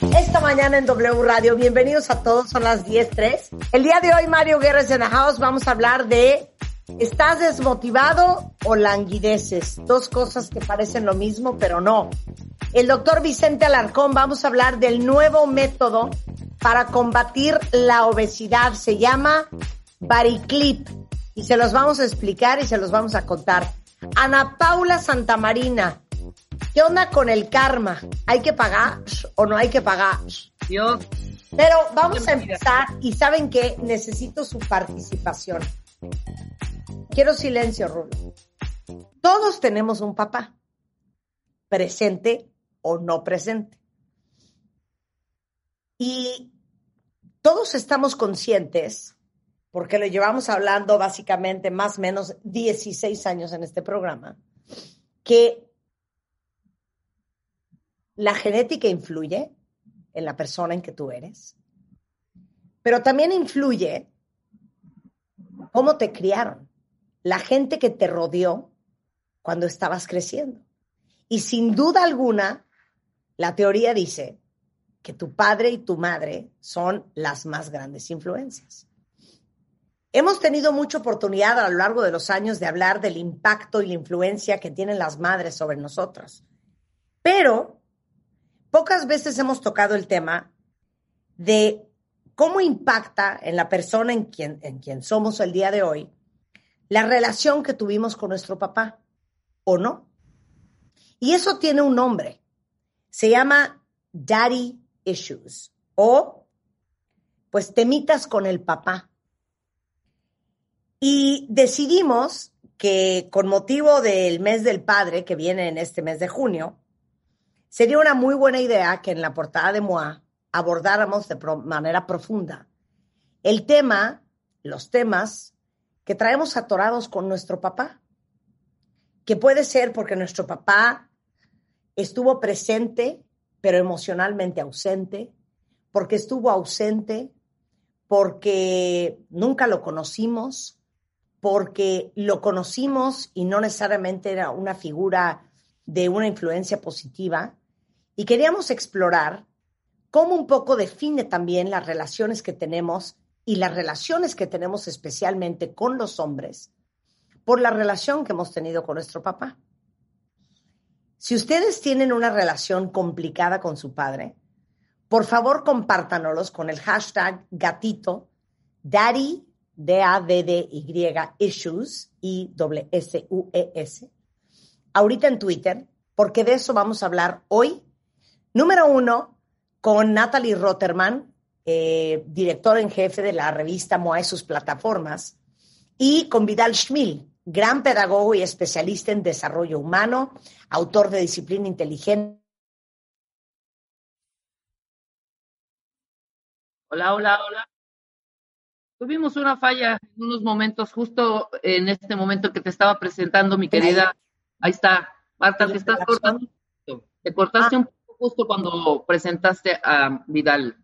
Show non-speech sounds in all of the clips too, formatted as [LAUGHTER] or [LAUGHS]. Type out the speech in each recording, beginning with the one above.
Esta mañana en W Radio, bienvenidos a todos, son las 10.03. El día de hoy, Mario Guerres en the House, vamos a hablar de ¿estás desmotivado o languideces? Dos cosas que parecen lo mismo, pero no. El doctor Vicente Alarcón, vamos a hablar del nuevo método para combatir la obesidad. Se llama Bariclip y se los vamos a explicar y se los vamos a contar. Ana Paula Santamarina, ¿qué onda con el karma? ¿Hay que pagar o no hay que pagar? Dios. Pero vamos a empezar y saben que necesito su participación. Quiero silencio, Rulo. Todos tenemos un papá, presente o no presente. Y todos estamos conscientes, porque lo llevamos hablando básicamente más o menos 16 años en este programa, que la genética influye en la persona en que tú eres, pero también influye cómo te criaron, la gente que te rodeó cuando estabas creciendo. Y sin duda alguna, la teoría dice que tu padre y tu madre son las más grandes influencias. Hemos tenido mucha oportunidad a lo largo de los años de hablar del impacto y la influencia que tienen las madres sobre nosotras, pero pocas veces hemos tocado el tema de cómo impacta en la persona en quien, en quien somos el día de hoy la relación que tuvimos con nuestro papá, ¿o no? Y eso tiene un nombre. Se llama daddy issues o pues temitas con el papá. Y decidimos que con motivo del mes del padre que viene en este mes de junio, sería una muy buena idea que en la portada de MOA abordáramos de manera profunda el tema, los temas que traemos atorados con nuestro papá, que puede ser porque nuestro papá estuvo presente, pero emocionalmente ausente, porque estuvo ausente, porque nunca lo conocimos, porque lo conocimos y no necesariamente era una figura de una influencia positiva, y queríamos explorar cómo un poco define también las relaciones que tenemos y las relaciones que tenemos especialmente con los hombres por la relación que hemos tenido con nuestro papá. Si ustedes tienen una relación complicada con su padre, por favor compártanos con el hashtag gatito daddy d a d d y issues i s u e s ahorita en Twitter, porque de eso vamos a hablar hoy. Número uno, con Natalie Rotterman, eh, director en jefe de la revista MOA y sus plataformas, y con Vidal Schmil, gran pedagogo y especialista en desarrollo humano, autor de Disciplina Inteligente. Hola, hola, hola. Tuvimos una falla en unos momentos, justo en este momento que te estaba presentando, mi querida. Ahí está. Marta, te estás cortando. Te cortaste un poco justo cuando presentaste a Vidal.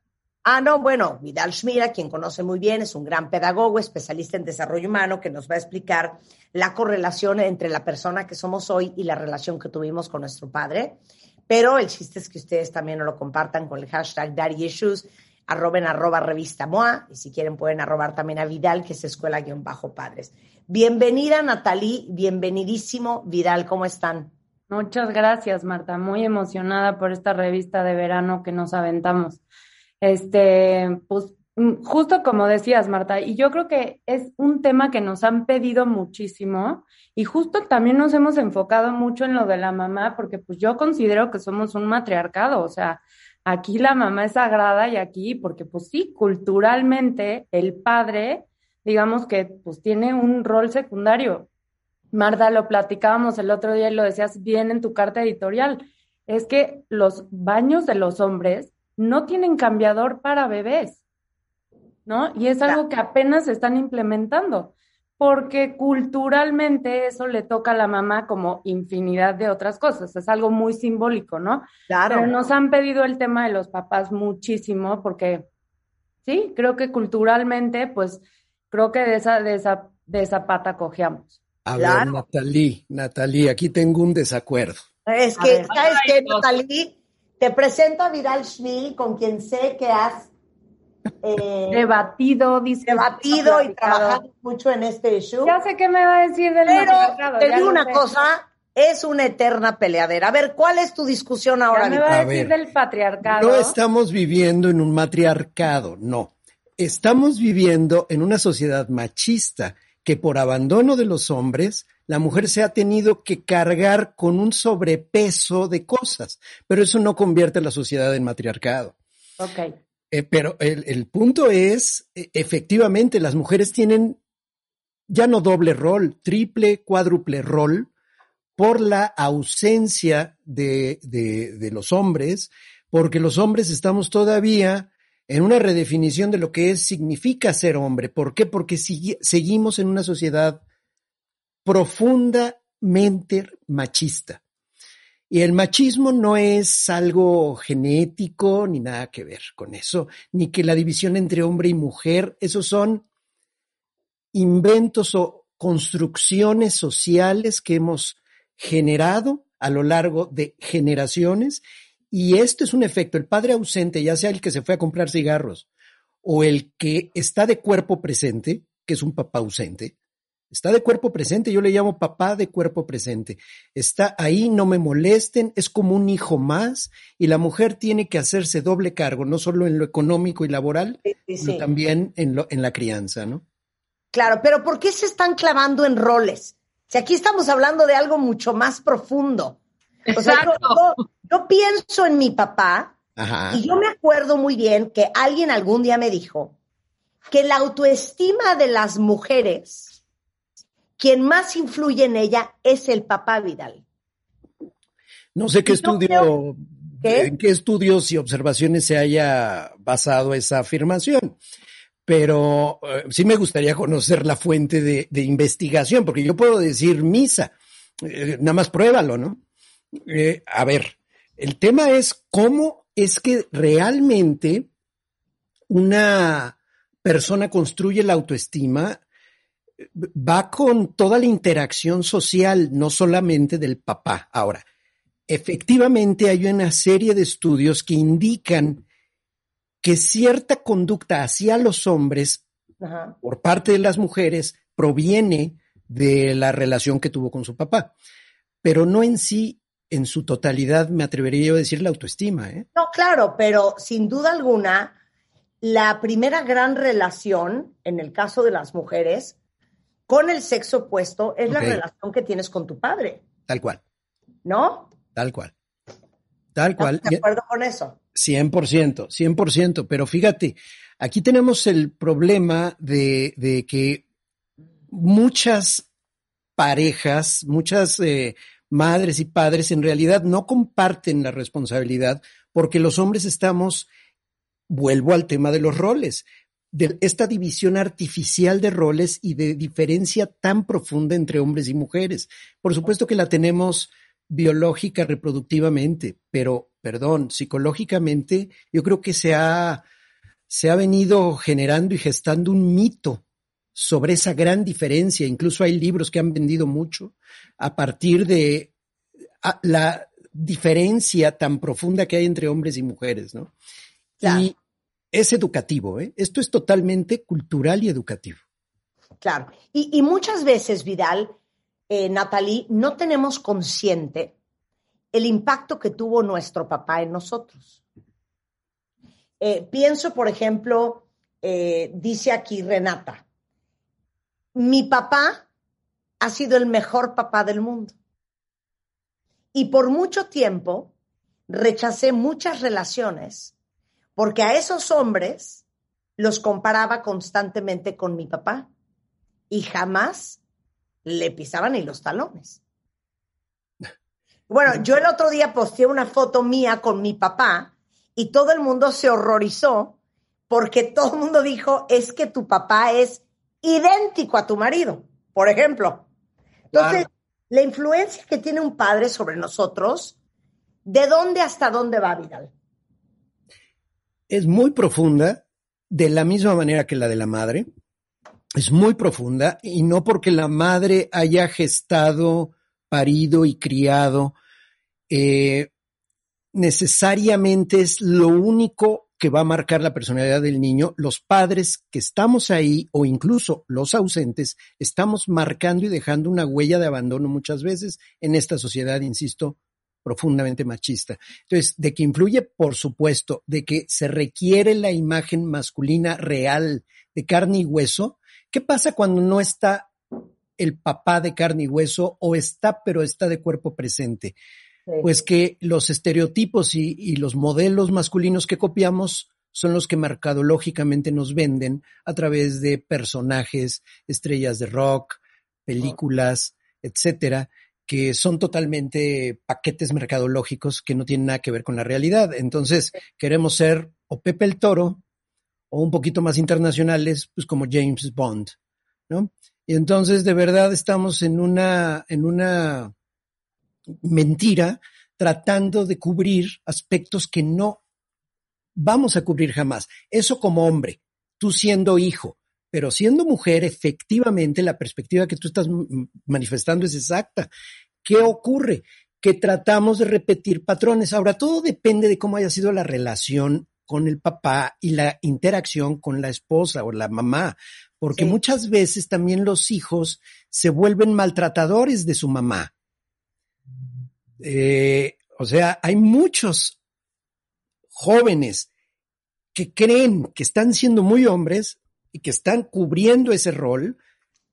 Ah, no, bueno, Vidal Schmira, quien conoce muy bien, es un gran pedagogo, especialista en desarrollo humano, que nos va a explicar la correlación entre la persona que somos hoy y la relación que tuvimos con nuestro padre. Pero el chiste es que ustedes también lo compartan con el hashtag Daddy Issues, arroben arroba revista MOA, y si quieren pueden arrobar también a Vidal, que es escuela-padres. Bienvenida, Natalí, bienvenidísimo, Vidal, ¿cómo están? Muchas gracias, Marta. Muy emocionada por esta revista de verano que nos aventamos. Este, pues mm, justo como decías, Marta, y yo creo que es un tema que nos han pedido muchísimo y justo también nos hemos enfocado mucho en lo de la mamá, porque pues yo considero que somos un matriarcado, o sea, aquí la mamá es sagrada y aquí, porque pues sí, culturalmente el padre, digamos que pues tiene un rol secundario. Marta, lo platicábamos el otro día y lo decías bien en tu carta editorial, es que los baños de los hombres no tienen cambiador para bebés, ¿no? Y es algo que apenas están implementando, porque culturalmente eso le toca a la mamá como infinidad de otras cosas, es algo muy simbólico, ¿no? Claro. Pero nos han pedido el tema de los papás muchísimo, porque sí, creo que culturalmente, pues, creo que de esa, de esa, de esa pata cojeamos. A ver, Natalí, Natalí, aquí tengo un desacuerdo. Es que, ¿sabes qué, Natalí? Te presento a Vidal Schmil, con quien sé que has eh, debatido, debatido y trabajado mucho en este issue. Ya sé qué me va a decir del Pero te digo una cosa, es una eterna peleadera. A ver, ¿cuál es tu discusión ahora? Ya me va a decir del patriarcado. No estamos viviendo en un matriarcado, no. Estamos viviendo en una sociedad machista que por abandono de los hombres, la mujer se ha tenido que cargar con un sobrepeso de cosas, pero eso no convierte a la sociedad en matriarcado. Ok. Eh, pero el, el, punto es, e, efectivamente, las mujeres tienen ya no doble rol, triple, cuádruple rol por la ausencia de, de, de los hombres, porque los hombres estamos todavía en una redefinición de lo que es, significa ser hombre. ¿Por qué? Porque seguimos en una sociedad profundamente machista. Y el machismo no es algo genético ni nada que ver con eso, ni que la división entre hombre y mujer, esos son inventos o construcciones sociales que hemos generado a lo largo de generaciones y esto es un efecto. El padre ausente, ya sea el que se fue a comprar cigarros o el que está de cuerpo presente, que es un papá ausente, está de cuerpo presente, yo le llamo papá de cuerpo presente. Está ahí, no me molesten, es como un hijo más y la mujer tiene que hacerse doble cargo, no solo en lo económico y laboral, sino también en, lo, en la crianza, ¿no? Claro, pero ¿por qué se están clavando en roles? Si aquí estamos hablando de algo mucho más profundo. Exacto. yo, pienso en mi papá y yo me acuerdo muy bien que alguien algún día me dijo que la autoestima de las mujeres, quien más influye en ella es el papá Vidal. No sé qué estudio, en qué estudios y observaciones se haya basado esa afirmación pero eh, sí me gustaría conocer la fuente de, de, investigación, porque yo puedo decir misa, eh, nada más pruébalo, ¿no? Eh, a ver, el tema es cómo es que realmente una persona construye la autoestima, va con toda la interacción social, no solamente del papá. Ahora, efectivamente hay una serie de estudios que indican que cierta conducta hacia los hombres Ajá. por parte de las mujeres proviene de la relación que tuvo con su papá, pero no en sí en su totalidad, me atrevería yo a decir la autoestima. ¿eh? No, claro, pero sin duda alguna, la primera gran relación, en el caso de las mujeres, con el sexo opuesto es okay. la relación que tienes con tu padre. Tal cual. ¿No? Tal cual. Tal cual. ¿Estás de acuerdo con eso? 100%, 100%. Pero fíjate, aquí tenemos el problema de, de que muchas parejas, muchas eh, madres y padres en realidad no comparten la responsabilidad porque los hombres estamos, vuelvo al tema de los roles, de esta división artificial de roles y de diferencia tan profunda entre hombres y mujeres. Por supuesto que la tenemos biológica, reproductivamente, pero, perdón, psicológicamente, yo creo que se ha, se ha venido generando y gestando un mito sobre esa gran diferencia. Incluso hay libros que han vendido mucho a partir de la diferencia tan profunda que hay entre hombres y mujeres, ¿no? Claro. Y es educativo, ¿eh? Esto es totalmente cultural y educativo. Claro. Y, y muchas veces, Vidal, eh, Natalie, no tenemos consciente el impacto que tuvo nuestro papá en nosotros. Eh, pienso, por ejemplo, eh, dice aquí Renata, mi papá ha sido el mejor papá del mundo. Y por mucho tiempo rechacé muchas relaciones porque a esos hombres los comparaba constantemente con mi papá y jamás le pisaban ni los talones. Bueno, yo el otro día posteé una foto mía con mi papá y todo el mundo se horrorizó porque todo el mundo dijo, es que tu papá es idéntico a tu marido, por ejemplo. Entonces, la influencia que tiene un padre sobre nosotros, ¿de dónde hasta dónde va, Vidal? Es muy profunda, de la misma manera que la de la madre. Es muy profunda y no porque la madre haya gestado, parido y criado, eh, necesariamente es lo único que va a marcar la personalidad del niño. Los padres que estamos ahí o incluso los ausentes estamos marcando y dejando una huella de abandono muchas veces en esta sociedad, insisto, profundamente machista. Entonces, de que influye, por supuesto, de que se requiere la imagen masculina real de carne y hueso. ¿Qué pasa cuando no está el papá de carne y hueso o está, pero está de cuerpo presente? Pues que los estereotipos y, los modelos masculinos que copiamos son los que mercadológicamente nos venden a través de personajes, estrellas de rock, películas, etcétera, que son totalmente paquetes mercadológicos que no tienen nada que ver con la realidad. Entonces, queremos ser o Pepe el Toro o un poquito más internacionales, pues como James Bond, ¿no? Y entonces, de verdad, estamos en una, en una mentira tratando de cubrir aspectos que no vamos a cubrir jamás. Eso como hombre, tú siendo hijo, pero siendo mujer, efectivamente, la perspectiva que tú estás manifestando es exacta. ¿Qué ocurre? Que tratamos de repetir patrones. Ahora, todo depende de cómo haya sido la relación con el papá y la interacción con la esposa o la mamá, porque muchas veces también los hijos se vuelven maltratadores de su mamá. Eh, o sea, hay muchos jóvenes que creen que están siendo muy hombres y que están cubriendo ese rol,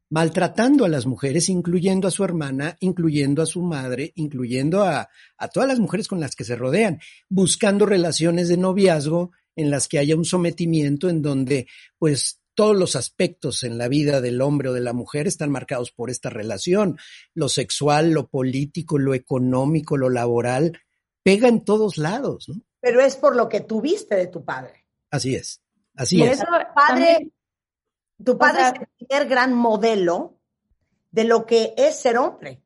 maltratando a las mujeres, incluyendo a su hermana, incluyendo a su madre, incluyendo a, a todas las mujeres con las que se rodean, buscando relaciones de noviazgo en las que haya un sometimiento en donde pues todos los aspectos en la vida del hombre o de la mujer están marcados por esta relación. Lo sexual, lo político, lo económico, lo laboral, pega en todos lados. ¿no? Pero es por lo que tuviste de tu padre. Así es, así es. tu padre, tu padre es el primer gran modelo de lo que es ser hombre.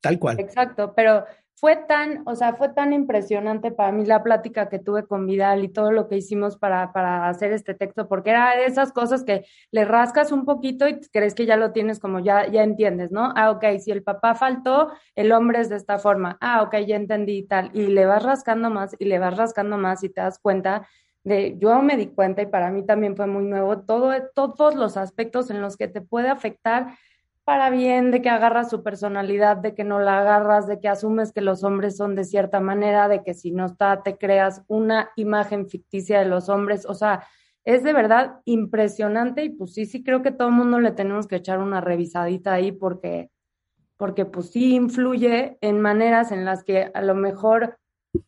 Tal cual. Exacto, pero fue tan, o sea, fue tan impresionante para mí la plática que tuve con Vidal y todo lo que hicimos para, para hacer este texto, porque era de esas cosas que le rascas un poquito y crees que ya lo tienes como ya, ya entiendes, ¿no? Ah, ok, si el papá faltó, el hombre es de esta forma. Ah, ok, ya entendí y tal. Y le vas rascando más y le vas rascando más y te das cuenta de, yo me di cuenta y para mí también fue muy nuevo, todo, todos los aspectos en los que te puede afectar para bien, de que agarras su personalidad, de que no la agarras, de que asumes que los hombres son de cierta manera, de que si no está, te creas una imagen ficticia de los hombres. O sea, es de verdad impresionante y pues sí, sí creo que todo el mundo le tenemos que echar una revisadita ahí porque, porque pues sí influye en maneras en las que a lo mejor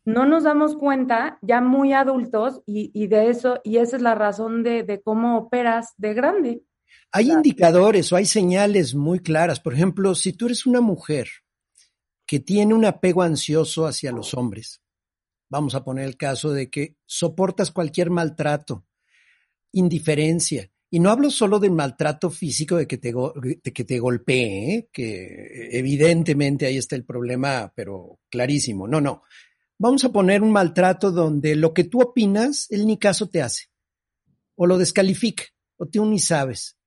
no nos damos cuenta ya muy adultos y, y de eso, y esa es la razón de, de cómo operas de grande. Hay indicadores o hay señales muy claras. Por ejemplo, si tú eres una mujer que tiene un apego ansioso hacia los hombres, vamos a poner el caso de que soportas cualquier maltrato, indiferencia, y no hablo solo del maltrato físico de que te, que te golpee, ¿eh? que evidentemente ahí está el problema, pero clarísimo. No, no. Vamos a poner un maltrato donde lo que tú opinas, él ni caso te hace, o lo descalifica, o tú ni sabes.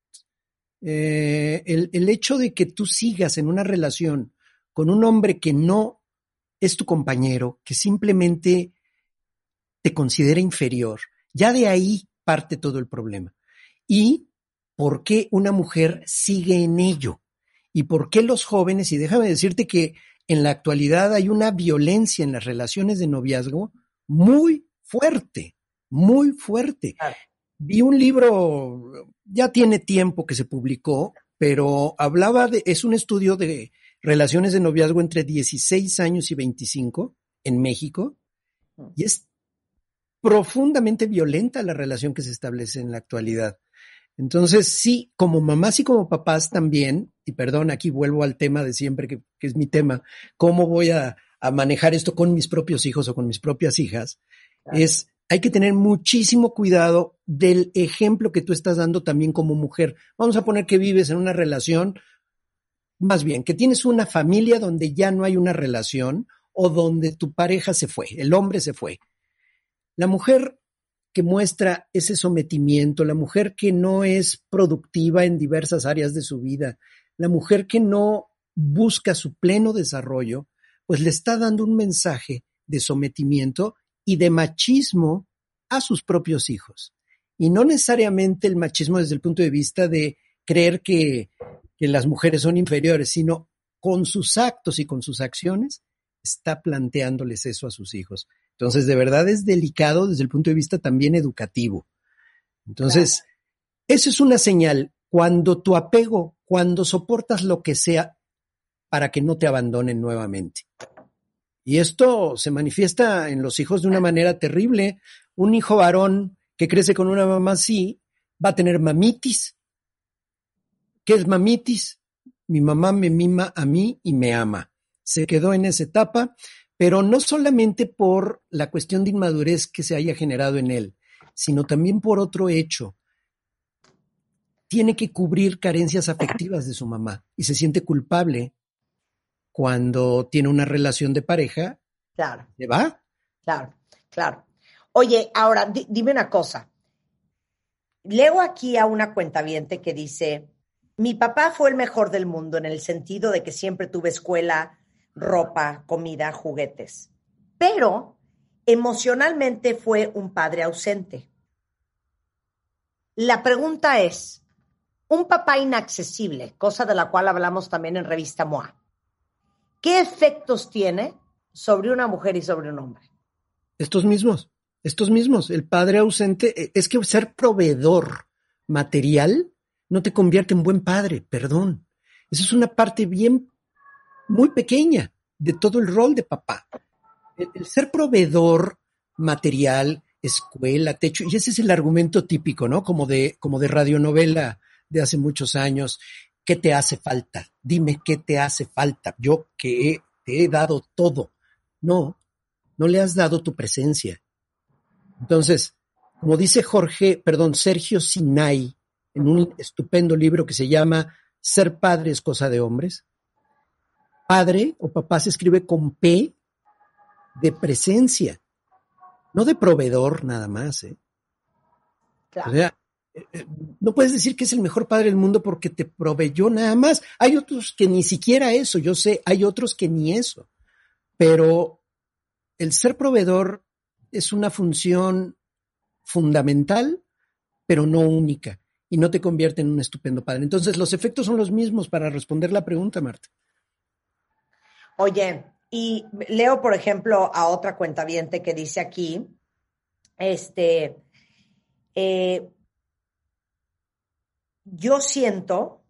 Eh, el, el hecho de que tú sigas en una relación con un hombre que no es tu compañero, que simplemente te considera inferior, ya de ahí parte todo el problema. ¿Y por qué una mujer sigue en ello? ¿Y por qué los jóvenes, y déjame decirte que en la actualidad hay una violencia en las relaciones de noviazgo muy fuerte, muy fuerte. Vi un libro ya tiene tiempo que se publicó, pero hablaba de, es un estudio de relaciones de noviazgo entre 16 años y 25 en México, y es profundamente violenta la relación que se establece en la actualidad. Entonces, sí, como mamás y como papás también, y perdón, aquí vuelvo al tema de siempre, que, es mi tema, cómo voy a, a manejar esto con mis propios hijos o con mis propias hijas, Es, hay que tener muchísimo cuidado del ejemplo que tú estás dando también como mujer. Vamos a poner que vives en una relación, más bien, que tienes una familia donde ya no hay una relación o donde tu pareja se fue, el hombre se fue. La mujer que muestra ese sometimiento, la mujer que no es productiva en diversas áreas de su vida, la mujer que no busca su pleno desarrollo, pues le está dando un mensaje de sometimiento y de machismo a sus propios hijos. Y no necesariamente el machismo desde el punto de vista de creer que, que las mujeres son inferiores, sino con sus actos y con sus acciones está planteándoles eso a sus hijos. Entonces, de verdad es delicado desde el punto de vista también educativo. Entonces, eso es una señal. Cuando tu apego, cuando soportas lo que sea para que no te abandonen nuevamente. Y esto se manifiesta en los hijos de una manera terrible. Un hijo varón que crece con una mamá así va a tener mamitis. ¿Qué es mamitis? Mi mamá me mima a mí y me ama. Se quedó en esa etapa pero no solamente por la cuestión de inmadurez que se haya generado en él, sino también por otro hecho. Tiene que cubrir carencias afectivas de su mamá y se siente culpable cuando tiene una relación de pareja. Claro. ¿Se va? Claro, claro. Oye, ahora dime una cosa. Leo aquí a una cuentaviente que dice, mi papá fue el mejor del mundo en el sentido de que siempre tuve escuela, ropa, comida, juguetes. Pero emocionalmente fue un padre ausente. La pregunta es, un papá inaccesible, cosa de la cual hablamos también en revista MOA, ¿qué efectos tiene sobre una mujer y sobre un hombre? Estos mismos, estos mismos. El padre ausente, eh, es que ser proveedor material no te convierte en buen padre, perdón. Esa es una parte bien muy pequeña de todo el rol de papá. El, ser proveedor material, escuela, techo, y ese es el argumento típico, ¿no? Como de, como de radionovela de hace muchos años. ¿Qué te hace falta? Dime qué te hace falta. Yo que te he dado todo. No, no le has dado tu presencia. Entonces, como dice Jorge, perdón, Sergio Sinai, en un estupendo libro que se llama Ser padre es cosa de hombres, padre o papá se escribe con P de presencia, no de proveedor nada más. ¿eh? O sea, no puedes decir que es el mejor padre del mundo porque te proveyó nada más. Hay otros que ni siquiera eso, yo sé, hay otros que ni eso. Pero el ser proveedor es una función fundamental, pero no única, y no te convierte en un estupendo padre. Entonces, los efectos son los mismos para responder la pregunta, Marta. Oye, y leo, por ejemplo, a otra cuenta que dice aquí, este, eh, yo siento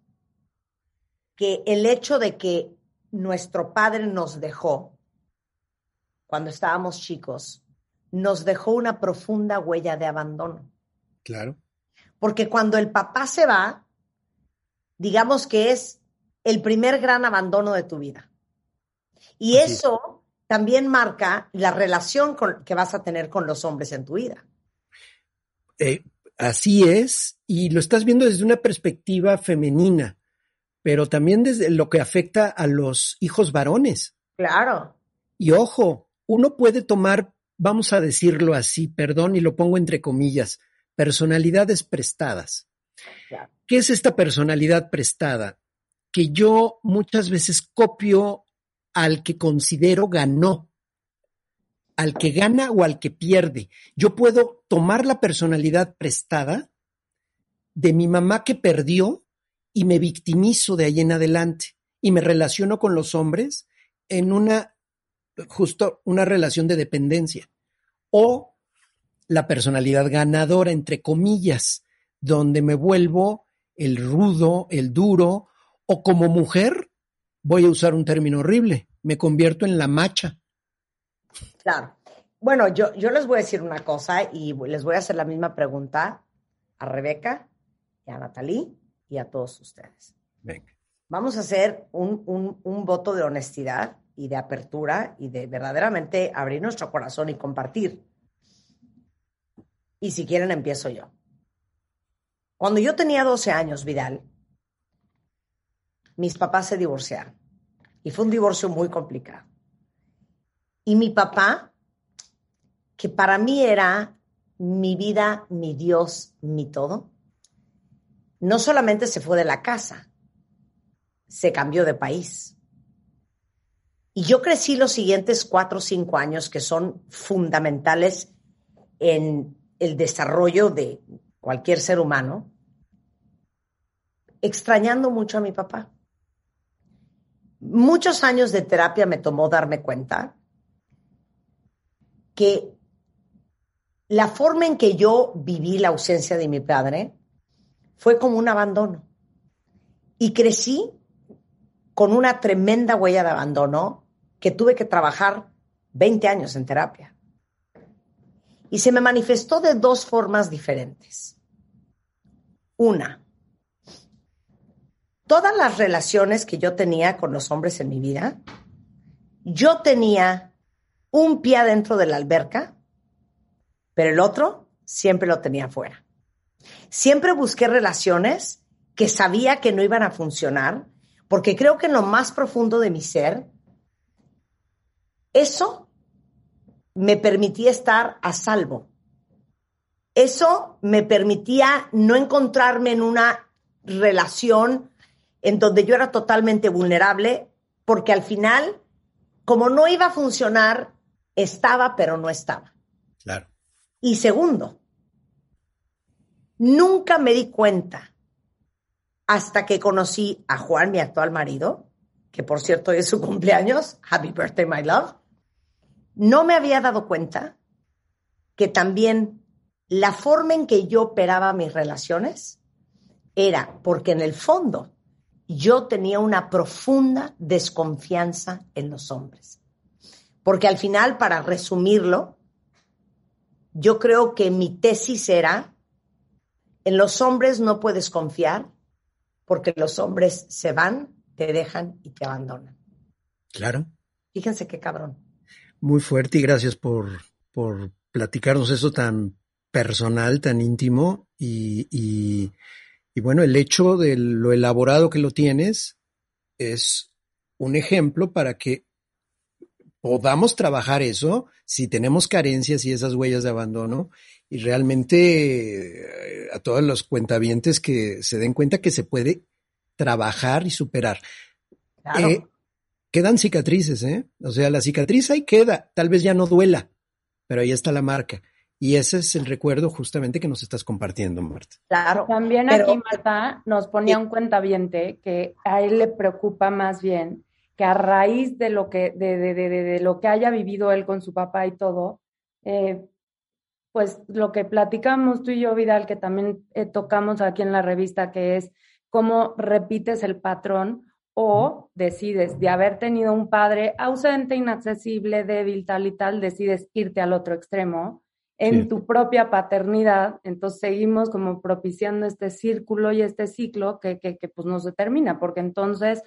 que el hecho de que nuestro padre nos dejó cuando estábamos chicos, nos dejó una profunda huella de abandono. Claro. Porque cuando el papá se va, digamos que es el primer gran abandono de tu vida. Y eso también marca la relación que vas a tener con los hombres en tu vida. Eh, así es, y lo estás viendo desde una perspectiva femenina, pero también desde lo que afecta a los hijos varones. Claro. Y ojo, uno puede tomar, vamos a decirlo así, perdón, y lo pongo entre comillas, personalidades prestadas. ¿Qué es esta personalidad prestada? Que yo muchas veces copio al que considero ganó, al que gana o al que pierde. Yo puedo tomar la personalidad prestada de mi mamá que perdió y me victimizo de ahí en adelante y me relaciono con los hombres en una, justo una relación de dependencia. O la personalidad ganadora, entre comillas, donde me vuelvo el rudo, el duro, o como mujer voy a usar un término horrible, me convierto en la macha. Claro. Bueno, yo, yo les voy a decir una cosa y les voy a hacer la misma pregunta a Rebeca y a Natalie y a todos ustedes. Venga. Vamos a hacer un, un voto de honestidad y de apertura y de verdaderamente abrir nuestro corazón y compartir. y si quieren empiezo yo. Cuando yo tenía 12 años, Vidal, mis papás se divorciaron y fue un divorcio muy complicado. Y mi papá, que para mí era mi vida, mi Dios, mi todo, no solamente se fue de la casa, se cambió de país. Y yo crecí los siguientes cuatro o cinco años que son fundamentales en el desarrollo de cualquier ser humano, extrañando mucho a mi papá. Muchos años de terapia me tomó darme cuenta que la forma en que yo viví la ausencia de mi padre fue como un abandono. Y crecí con una tremenda huella de abandono que tuve que trabajar 20 años en terapia. Y se me manifestó de dos formas diferentes. Una, todas las relaciones que yo tenía con los hombres en mi vida, yo tenía un pie adentro de la alberca, pero el otro siempre lo tenía fuera. Siempre busqué relaciones que sabía que no iban a funcionar, porque creo que en lo más profundo de mi ser, eso me permitía estar a salvo. Eso me permitía no encontrarme en una relación en donde yo era totalmente vulnerable, porque al final, como no iba a funcionar, estaba, pero no estaba. Claro. Y segundo, nunca me di cuenta hasta que conocí a Juan, mi actual marido, que por cierto es su cumpleaños, Happy Birthday, my love, no me había dado cuenta que también la forma en que yo operaba mis relaciones era porque en el fondo yo tenía una profunda desconfianza en los hombres. Porque al final, para resumirlo, yo creo que mi tesis era, en los hombres no puedes confiar porque los hombres se van, te dejan y te abandonan. Claro. Fíjense qué cabrón. Muy fuerte y gracias por, por platicarnos eso tan personal, tan íntimo y, y, y bueno, el hecho de lo elaborado que lo tienes es un ejemplo para que podamos trabajar eso si tenemos carencias y esas huellas de abandono y realmente eh, a todos los cuentavientes que se den cuenta que se puede trabajar y superar. Claro. Eh, quedan cicatrices, ¿eh? O sea, la cicatriz ahí queda, tal vez ya no duela, pero ahí está la marca. Y ese es el recuerdo justamente que nos estás compartiendo, Marta. Claro. También pero- aquí Marta nos ponía un cuentaviente que a él le preocupa más bien que a raíz de lo que, de, de, de, de- lo que haya vivido él con su papá y todo, eh, pues lo que platicamos tú y yo, Vidal, que también eh, tocamos aquí en la revista, que es cómo repites el patrón o decides de haber tenido un padre ausente, inaccesible, débil, tal y tal, decides irte al otro extremo en Sí. tu propia paternidad, entonces seguimos como propiciando este círculo y este ciclo que, que, que pues no se termina, porque entonces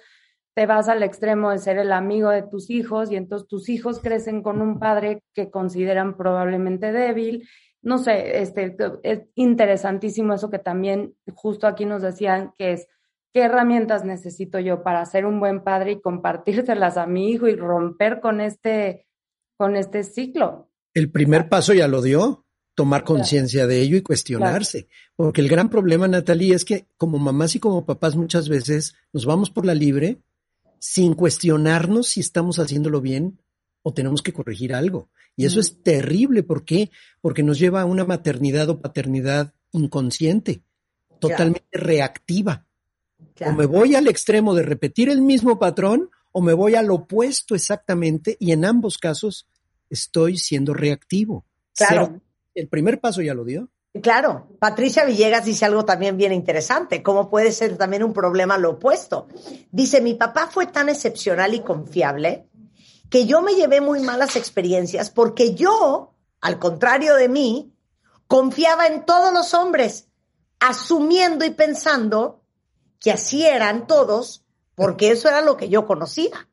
te vas al extremo de ser el amigo de tus hijos y entonces tus hijos crecen con un padre que consideran probablemente débil. No sé, este, es interesantísimo eso que también justo aquí nos decían que es qué herramientas necesito yo para ser un buen padre y compartírselas a mi hijo y romper con este, con este ciclo. El primer paso ya lo dio, tomar conciencia de ello y cuestionarse. Porque el gran problema, Natalie, es que como mamás y como papás muchas veces nos vamos por la libre sin cuestionarnos si estamos haciéndolo bien o tenemos que corregir algo. Y eso Mm. es terrible. ¿Por qué? Porque nos lleva a una maternidad o paternidad inconsciente, totalmente reactiva. Claro. O me voy al extremo de repetir el mismo patrón o me voy al opuesto exactamente y en ambos casos estoy siendo reactivo. Claro. Cero- el primer paso ya lo dio. Claro, Patricia Villegas dice algo también bien interesante, cómo puede ser también un problema lo opuesto. Dice, mi papá fue tan excepcional y confiable que yo me llevé muy malas experiencias porque yo, al contrario de mí, confiaba en todos los hombres, asumiendo y pensando que así eran todos, porque eso era lo que yo conocía.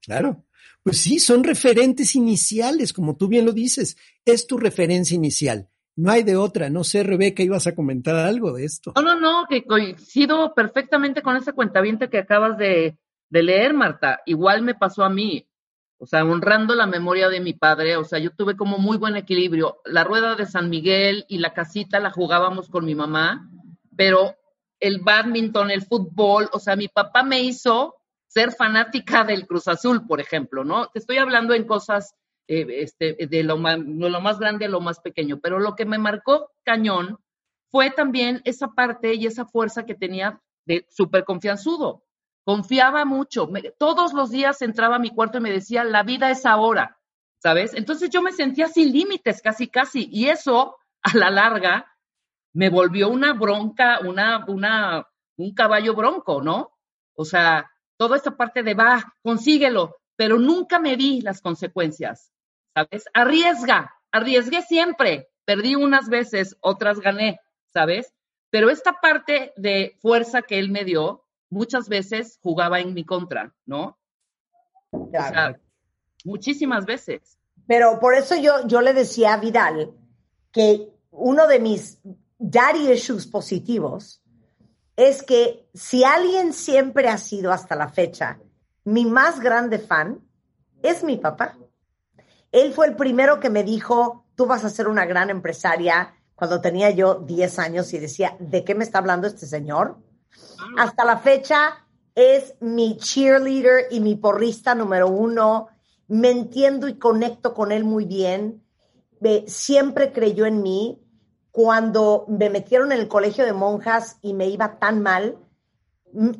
Claro. Pues sí, son referentes iniciales, como tú bien lo dices. Es tu referencia inicial. No hay de otra. No sé, Rebeca, ibas a comentar algo de esto. No, no, no, que coincido perfectamente con ese cuentaviente que acabas de, de leer, Marta. Igual me pasó a mí. O sea, honrando la memoria de mi padre, o sea, yo tuve como muy buen equilibrio. La rueda de San Miguel y la casita la jugábamos con mi mamá, pero el badminton, el fútbol, o sea, mi papá me hizo ser fanática del Cruz Azul, por ejemplo, ¿no? Te estoy hablando en cosas eh, este, de, lo más, grande a lo más pequeño, pero lo que me marcó cañón fue también esa parte y esa fuerza que tenía de súper confianzudo. Confiaba mucho. todos los días entraba a mi cuarto y me decía, la vida es ahora, ¿sabes? Entonces yo me sentía sin límites, casi, casi. Y eso, a la larga, me volvió una bronca, una, una, un caballo bronco, ¿no? O sea, toda esta parte de va, consíguelo, pero nunca me vi las consecuencias, ¿sabes? Arriesga, arriesgué siempre, perdí unas veces, otras gané, ¿sabes? Pero esta parte de fuerza que él me dio, muchas veces jugaba en mi contra, ¿no? O sea, muchísimas veces. Pero por eso yo, yo le decía a Vidal que uno de mis daddy issues positivos es que si alguien siempre ha sido hasta la fecha mi más grande fan, es mi papá. Él fue el primero que me dijo, tú vas a ser una gran empresaria cuando tenía yo 10 años y decía, ¿de qué me está hablando este señor? Hasta la fecha es mi cheerleader y mi porrista número uno. Me entiendo y conecto con él muy bien. siempre creyó en mí cuando me metieron en el colegio de monjas y me iba tan mal,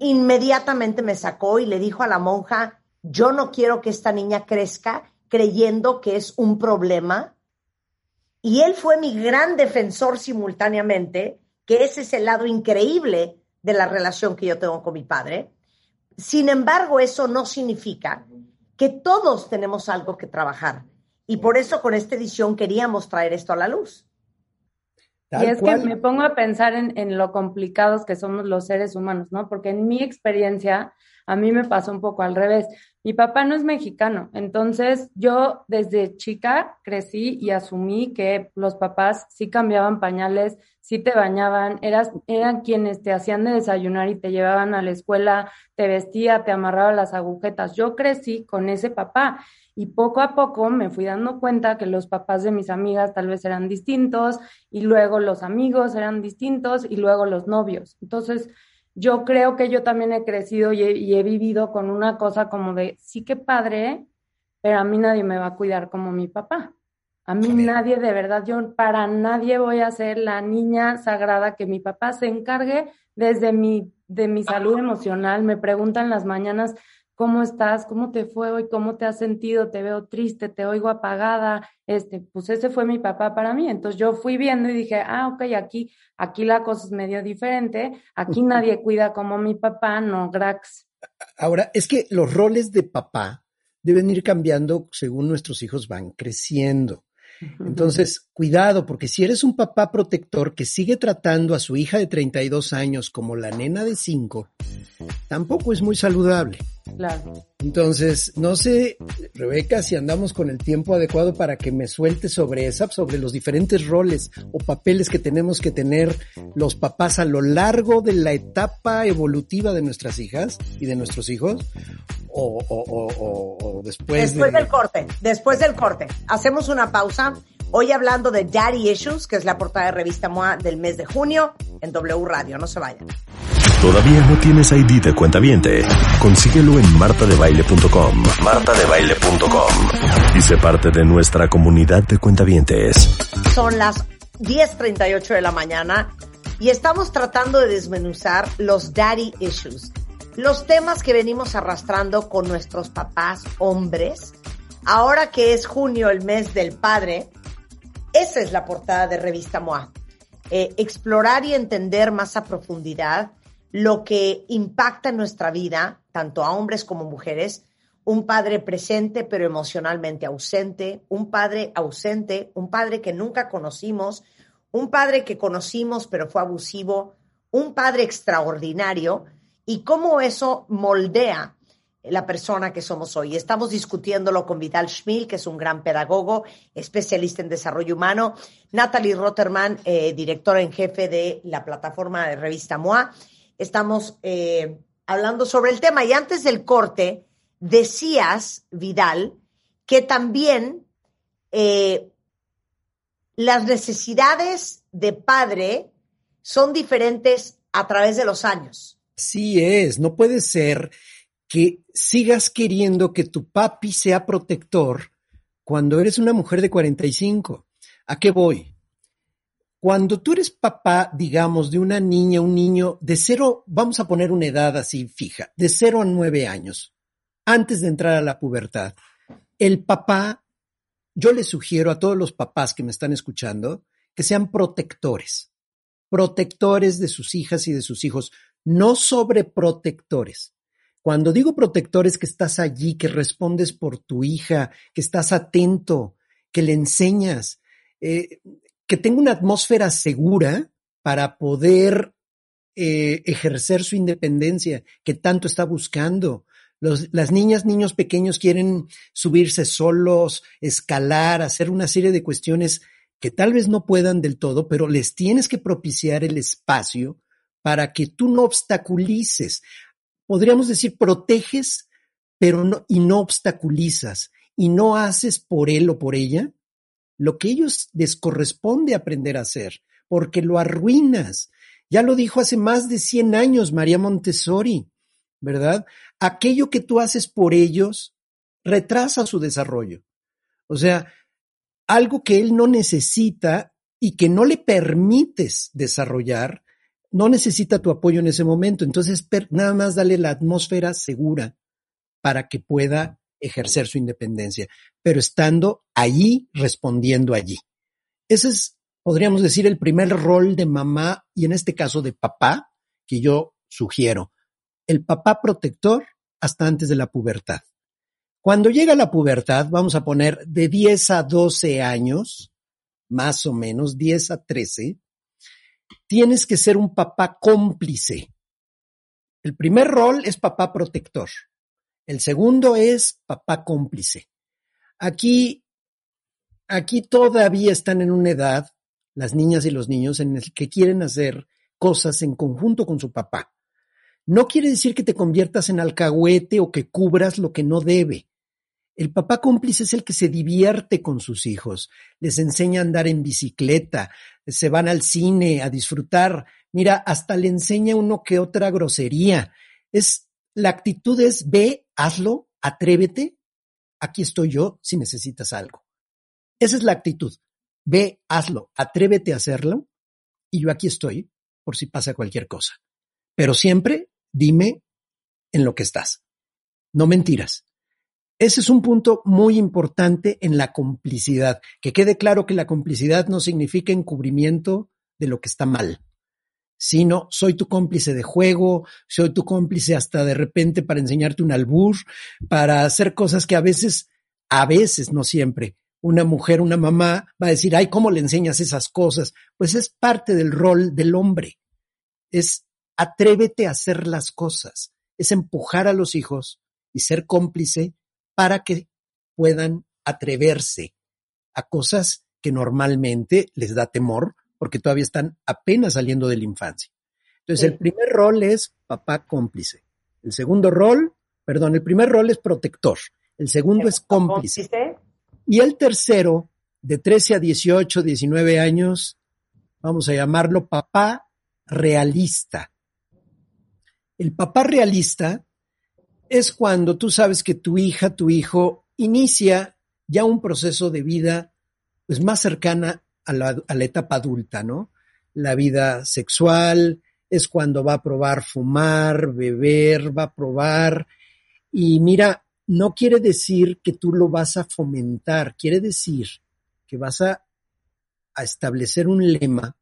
inmediatamente me sacó y le dijo a la monja, yo no quiero que esta niña crezca creyendo que es un problema. Y él fue mi gran defensor simultáneamente, que ese es el lado increíble de la relación que yo tengo con mi padre. Sin embargo, eso no significa que todos tenemos algo que trabajar. Y por eso con esta edición queríamos traer esto a la luz y es que me pongo a pensar en, en, lo complicados que somos los seres humanos, ¿no? Porque en mi experiencia, a mí me pasó un poco al revés. Mi papá no es mexicano, entonces yo desde chica crecí y asumí que los papás sí cambiaban pañales, sí te bañaban, eras, eran quienes te hacían de desayunar y te llevaban a la escuela, te vestía, te amarraba las agujetas. Yo crecí con ese papá y poco a poco me fui dando cuenta que los papás de mis amigas tal vez eran distintos y luego los amigos eran distintos y luego los novios. Entonces, yo creo que yo también he crecido y he, vivido con una cosa como de, sí que padre, pero a mí nadie me va a cuidar como mi papá. A mí nadie, de verdad, yo para nadie voy a ser la niña sagrada que mi papá se encargue desde mi, de mi salud emocional. Me preguntan las mañanas, ¿Cómo estás? ¿Cómo te fue hoy? ¿Cómo te has sentido? Te veo triste, te oigo apagada. Este, pues ese fue mi papá para mí. Entonces yo fui viendo y dije, ah, ok, aquí, aquí la cosa es medio diferente. Aquí nadie cuida como mi papá, no, Grax. Ahora, es que los roles de papá deben ir cambiando según nuestros hijos van creciendo. Entonces, cuidado, porque si eres un papá protector que sigue tratando a su hija de 32 años como la nena de 5, tampoco es muy saludable. Claro. Entonces, no sé, Rebeca, si andamos con el tiempo adecuado para que me suelte sobre esa, sobre los diferentes roles o papeles que tenemos que tener los papás a lo largo de la etapa evolutiva de nuestras hijas y de nuestros hijos, o, o, después. Después del corte, después del corte. Hacemos una pausa. Hoy hablando de Daddy Issues, que es la portada de revista MOA del mes de junio en W Radio. No se vayan. ¿Todavía no tienes ID de cuenta viente? Consíguelo en martadebaile.com. martadebaile.com. Y sé parte de nuestra comunidad de cuentavientes. Son las 10.38 de la mañana y estamos tratando de desmenuzar los daddy issues. Los temas que venimos arrastrando con nuestros papás hombres. Ahora que es junio, el mes del padre, esa es la portada de Revista MOA. Eh, explorar y entender más a profundidad lo que impacta en nuestra vida, tanto a hombres como mujeres, un padre presente pero emocionalmente ausente, un padre ausente, un padre que nunca conocimos, un padre que conocimos pero fue abusivo, un padre extraordinario y cómo eso moldea la persona que somos hoy. Estamos discutiéndolo con Vidal Schmil, que es un gran pedagogo, especialista en desarrollo humano, Natalie Rotterman, eh, directora en jefe de la plataforma de revista MOA. Estamos eh, hablando sobre el tema y antes del corte decías, Vidal, que también eh, las necesidades de padre son diferentes a través de los años. Sí es, no puede ser que sigas queriendo que tu papi sea protector cuando eres una mujer de 45. ¿A qué voy? Cuando tú eres papá, digamos, de una niña, un niño de cero, vamos a poner una edad así fija, de cero a nueve años, antes de entrar a la pubertad, el papá, yo le sugiero a todos los papás que me están escuchando que sean protectores, protectores de sus hijas y de sus hijos, no sobreprotectores. Cuando digo protectores, que estás allí, que respondes por tu hija, que estás atento, que le enseñas, eh, que tenga una atmósfera segura para poder eh, ejercer su independencia que tanto está buscando. las niñas, niños pequeños quieren subirse solos, escalar, hacer una serie de cuestiones que tal vez no puedan del todo, pero les tienes que propiciar el espacio para que tú no obstaculices podríamos decir, proteges, pero no, y no obstaculizas, y no haces por él o por ella lo que ellos les corresponde aprender a hacer, porque lo arruinas. Ya lo dijo hace más de 100 años María Montessori, ¿verdad? Aquello que tú haces por ellos retrasa su desarrollo. O sea, algo que él no necesita y que no le permites desarrollar, no necesita tu apoyo en ese momento. Entonces, nada más dale la atmósfera segura para que pueda ejercer su independencia, pero estando allí, respondiendo allí. Ese es, podríamos decir, el primer rol de mamá y en este caso de papá que yo sugiero. El papá protector hasta antes de la pubertad. Cuando llega la pubertad, vamos a poner de 10 a 12 años, más o menos, 10 a 13, tienes que ser un papá cómplice. El primer rol es papá protector. El segundo es papá cómplice. Aquí, aquí todavía están en una edad, las niñas y los niños, en el que quieren hacer cosas en conjunto con su papá. No quiere decir que te conviertas en alcahuete o que cubras lo que no debe. El papá cómplice es el que se divierte con sus hijos, les enseña a andar en bicicleta, se van al cine a disfrutar. Mira, hasta le enseña uno que otra grosería. Es, la actitud es ve, hazlo, atrévete. Aquí estoy yo si necesitas algo. Esa es la actitud. Ve, hazlo, atrévete a hacerlo y yo aquí estoy por si pasa cualquier cosa. Pero siempre dime en lo que estás. No mentiras. Ese es un punto muy importante en la complicidad. Que quede claro que la complicidad no significa encubrimiento de lo que está mal, sino soy tu cómplice de juego, soy tu cómplice hasta de repente para enseñarte un albur, para hacer cosas que a veces, a veces, no siempre, una mujer, una mamá va a decir, ay, ¿cómo le enseñas esas cosas? Pues es parte del rol del hombre. Es atrévete a hacer las cosas, es empujar a los hijos y ser cómplice para que puedan atreverse a cosas que normalmente les da temor porque todavía están apenas saliendo de la infancia. Entonces, el primer rol es papá cómplice. El segundo rol, perdón, el primer rol es protector. El segundo es cómplice. Y el tercero, de 13 a 18, 19 años, vamos a llamarlo papá realista. El papá realista es cuando tú sabes que tu hija, tu hijo, inicia ya un proceso de vida pues más cercana a la, etapa adulta, ¿no? La vida sexual es cuando va a probar fumar, beber, va a probar. Y mira, no quiere decir que tú lo vas a fomentar, quiere decir que vas a establecer un lema,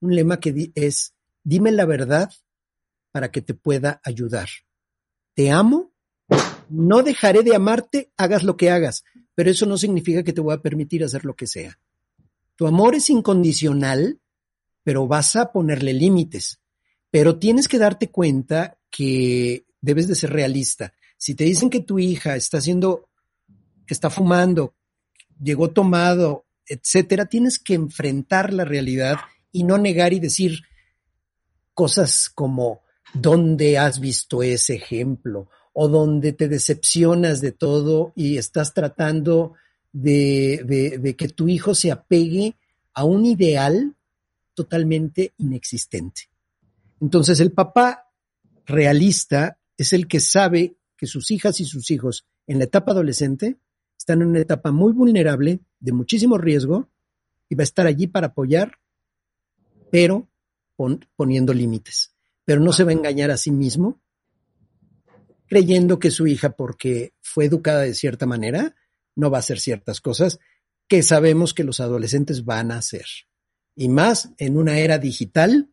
un lema que es, dime la verdad para que te pueda ayudar te amo, no dejaré de amarte, hagas lo que hagas, pero eso no significa que te voy a permitir hacer lo que sea. Tu amor es incondicional, pero vas a ponerle límites. Pero tienes que darte cuenta que debes de ser realista. Si te dicen que tu hija está haciendo, está fumando, llegó tomado, etcétera, tienes que enfrentar la realidad y no negar y decir cosas como ¿dónde has visto ese ejemplo? o donde te decepcionas de todo y estás tratando de, que tu hijo se apegue a un ideal totalmente inexistente. Entonces el papá realista es el que sabe que sus hijas y sus hijos en la etapa adolescente están en una etapa muy vulnerable, de muchísimo riesgo, y va a estar allí para apoyar, pero poniendo límites. Pero no se va a engañar a sí mismo creyendo que su hija, porque fue educada de cierta manera, no va a hacer ciertas cosas que sabemos que los adolescentes van a hacer. Y más en una era digital,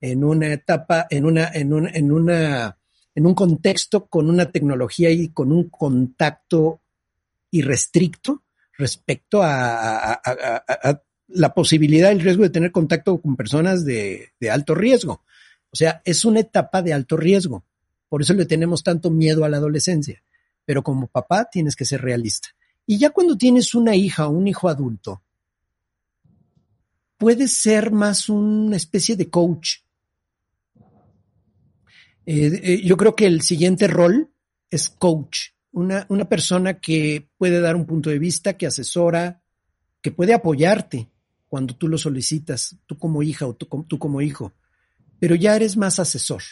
en una etapa, en una, en una, en una, en un contexto con una tecnología y con un contacto irrestricto respecto a, la posibilidad el riesgo de tener contacto con personas de, de alto riesgo. O sea, es una etapa de alto riesgo. Por eso le tenemos tanto miedo a la adolescencia. Pero como papá tienes que ser realista. Y ya cuando tienes una hija o un hijo adulto, puedes ser más una especie de coach. Eh, eh, yo creo que el siguiente rol es coach, una, persona que puede dar un punto de vista, que asesora, que puede apoyarte cuando tú lo solicitas, tú como hija o tú, tú como hijo, pero ya eres más asesor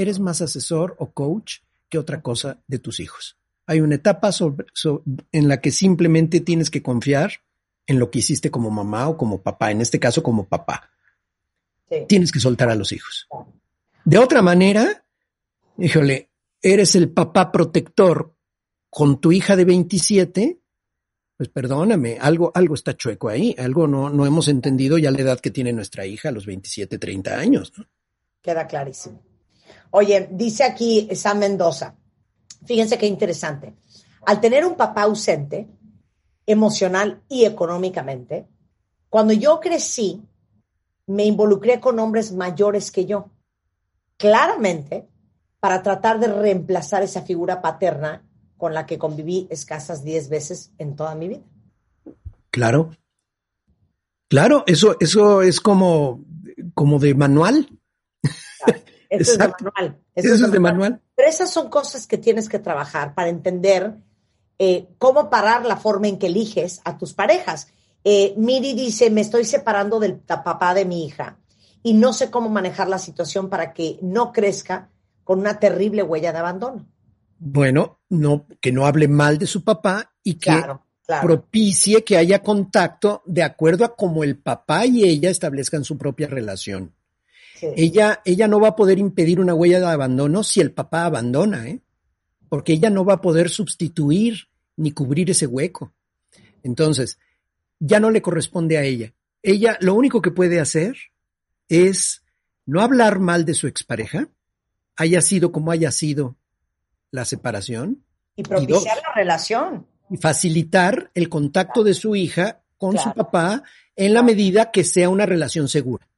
eres más asesor o coach que otra cosa de tus hijos. Hay una etapa en la que simplemente tienes que confiar en lo que hiciste como mamá o como papá, en este caso como papá. Tienes que soltar a los hijos. De otra manera, híjole, eres el papá protector con tu hija de 27, pues perdóname, algo, algo está chueco ahí, algo no, no hemos entendido ya la edad que tiene nuestra hija a los 27, 30 años. Queda clarísimo. Oye, dice aquí Sam Mendoza, fíjense qué interesante. Al tener un papá ausente, emocional y económicamente, cuando yo crecí, me involucré con hombres mayores que yo, claramente para tratar de reemplazar esa figura paterna con la que conviví escasas 10 veces en toda mi vida. Claro. Claro, eso, eso es como, como de manual. Eso es de manual. Eso, es de manual. Pero esas son cosas que tienes que trabajar para entender eh, cómo parar la forma en que eliges a tus parejas. Eh, Miri dice, me estoy separando del papá de mi hija y no sé cómo manejar la situación para que no crezca con una terrible huella de abandono. Bueno, no, que no hable mal de su papá y que propicie que haya contacto de acuerdo a cómo el papá y ella establezcan su propia relación. Ella, ella no va a poder impedir una huella de abandono si el papá abandona, ¿eh? porque ella no va a poder sustituir ni cubrir ese hueco. Entonces, ya no le corresponde a ella. Ella lo único que puede hacer es no hablar mal de su expareja, haya sido como haya sido la separación. Y propiciar la relación. Y facilitar el contacto de su hija con su papá en la medida que sea una relación segura.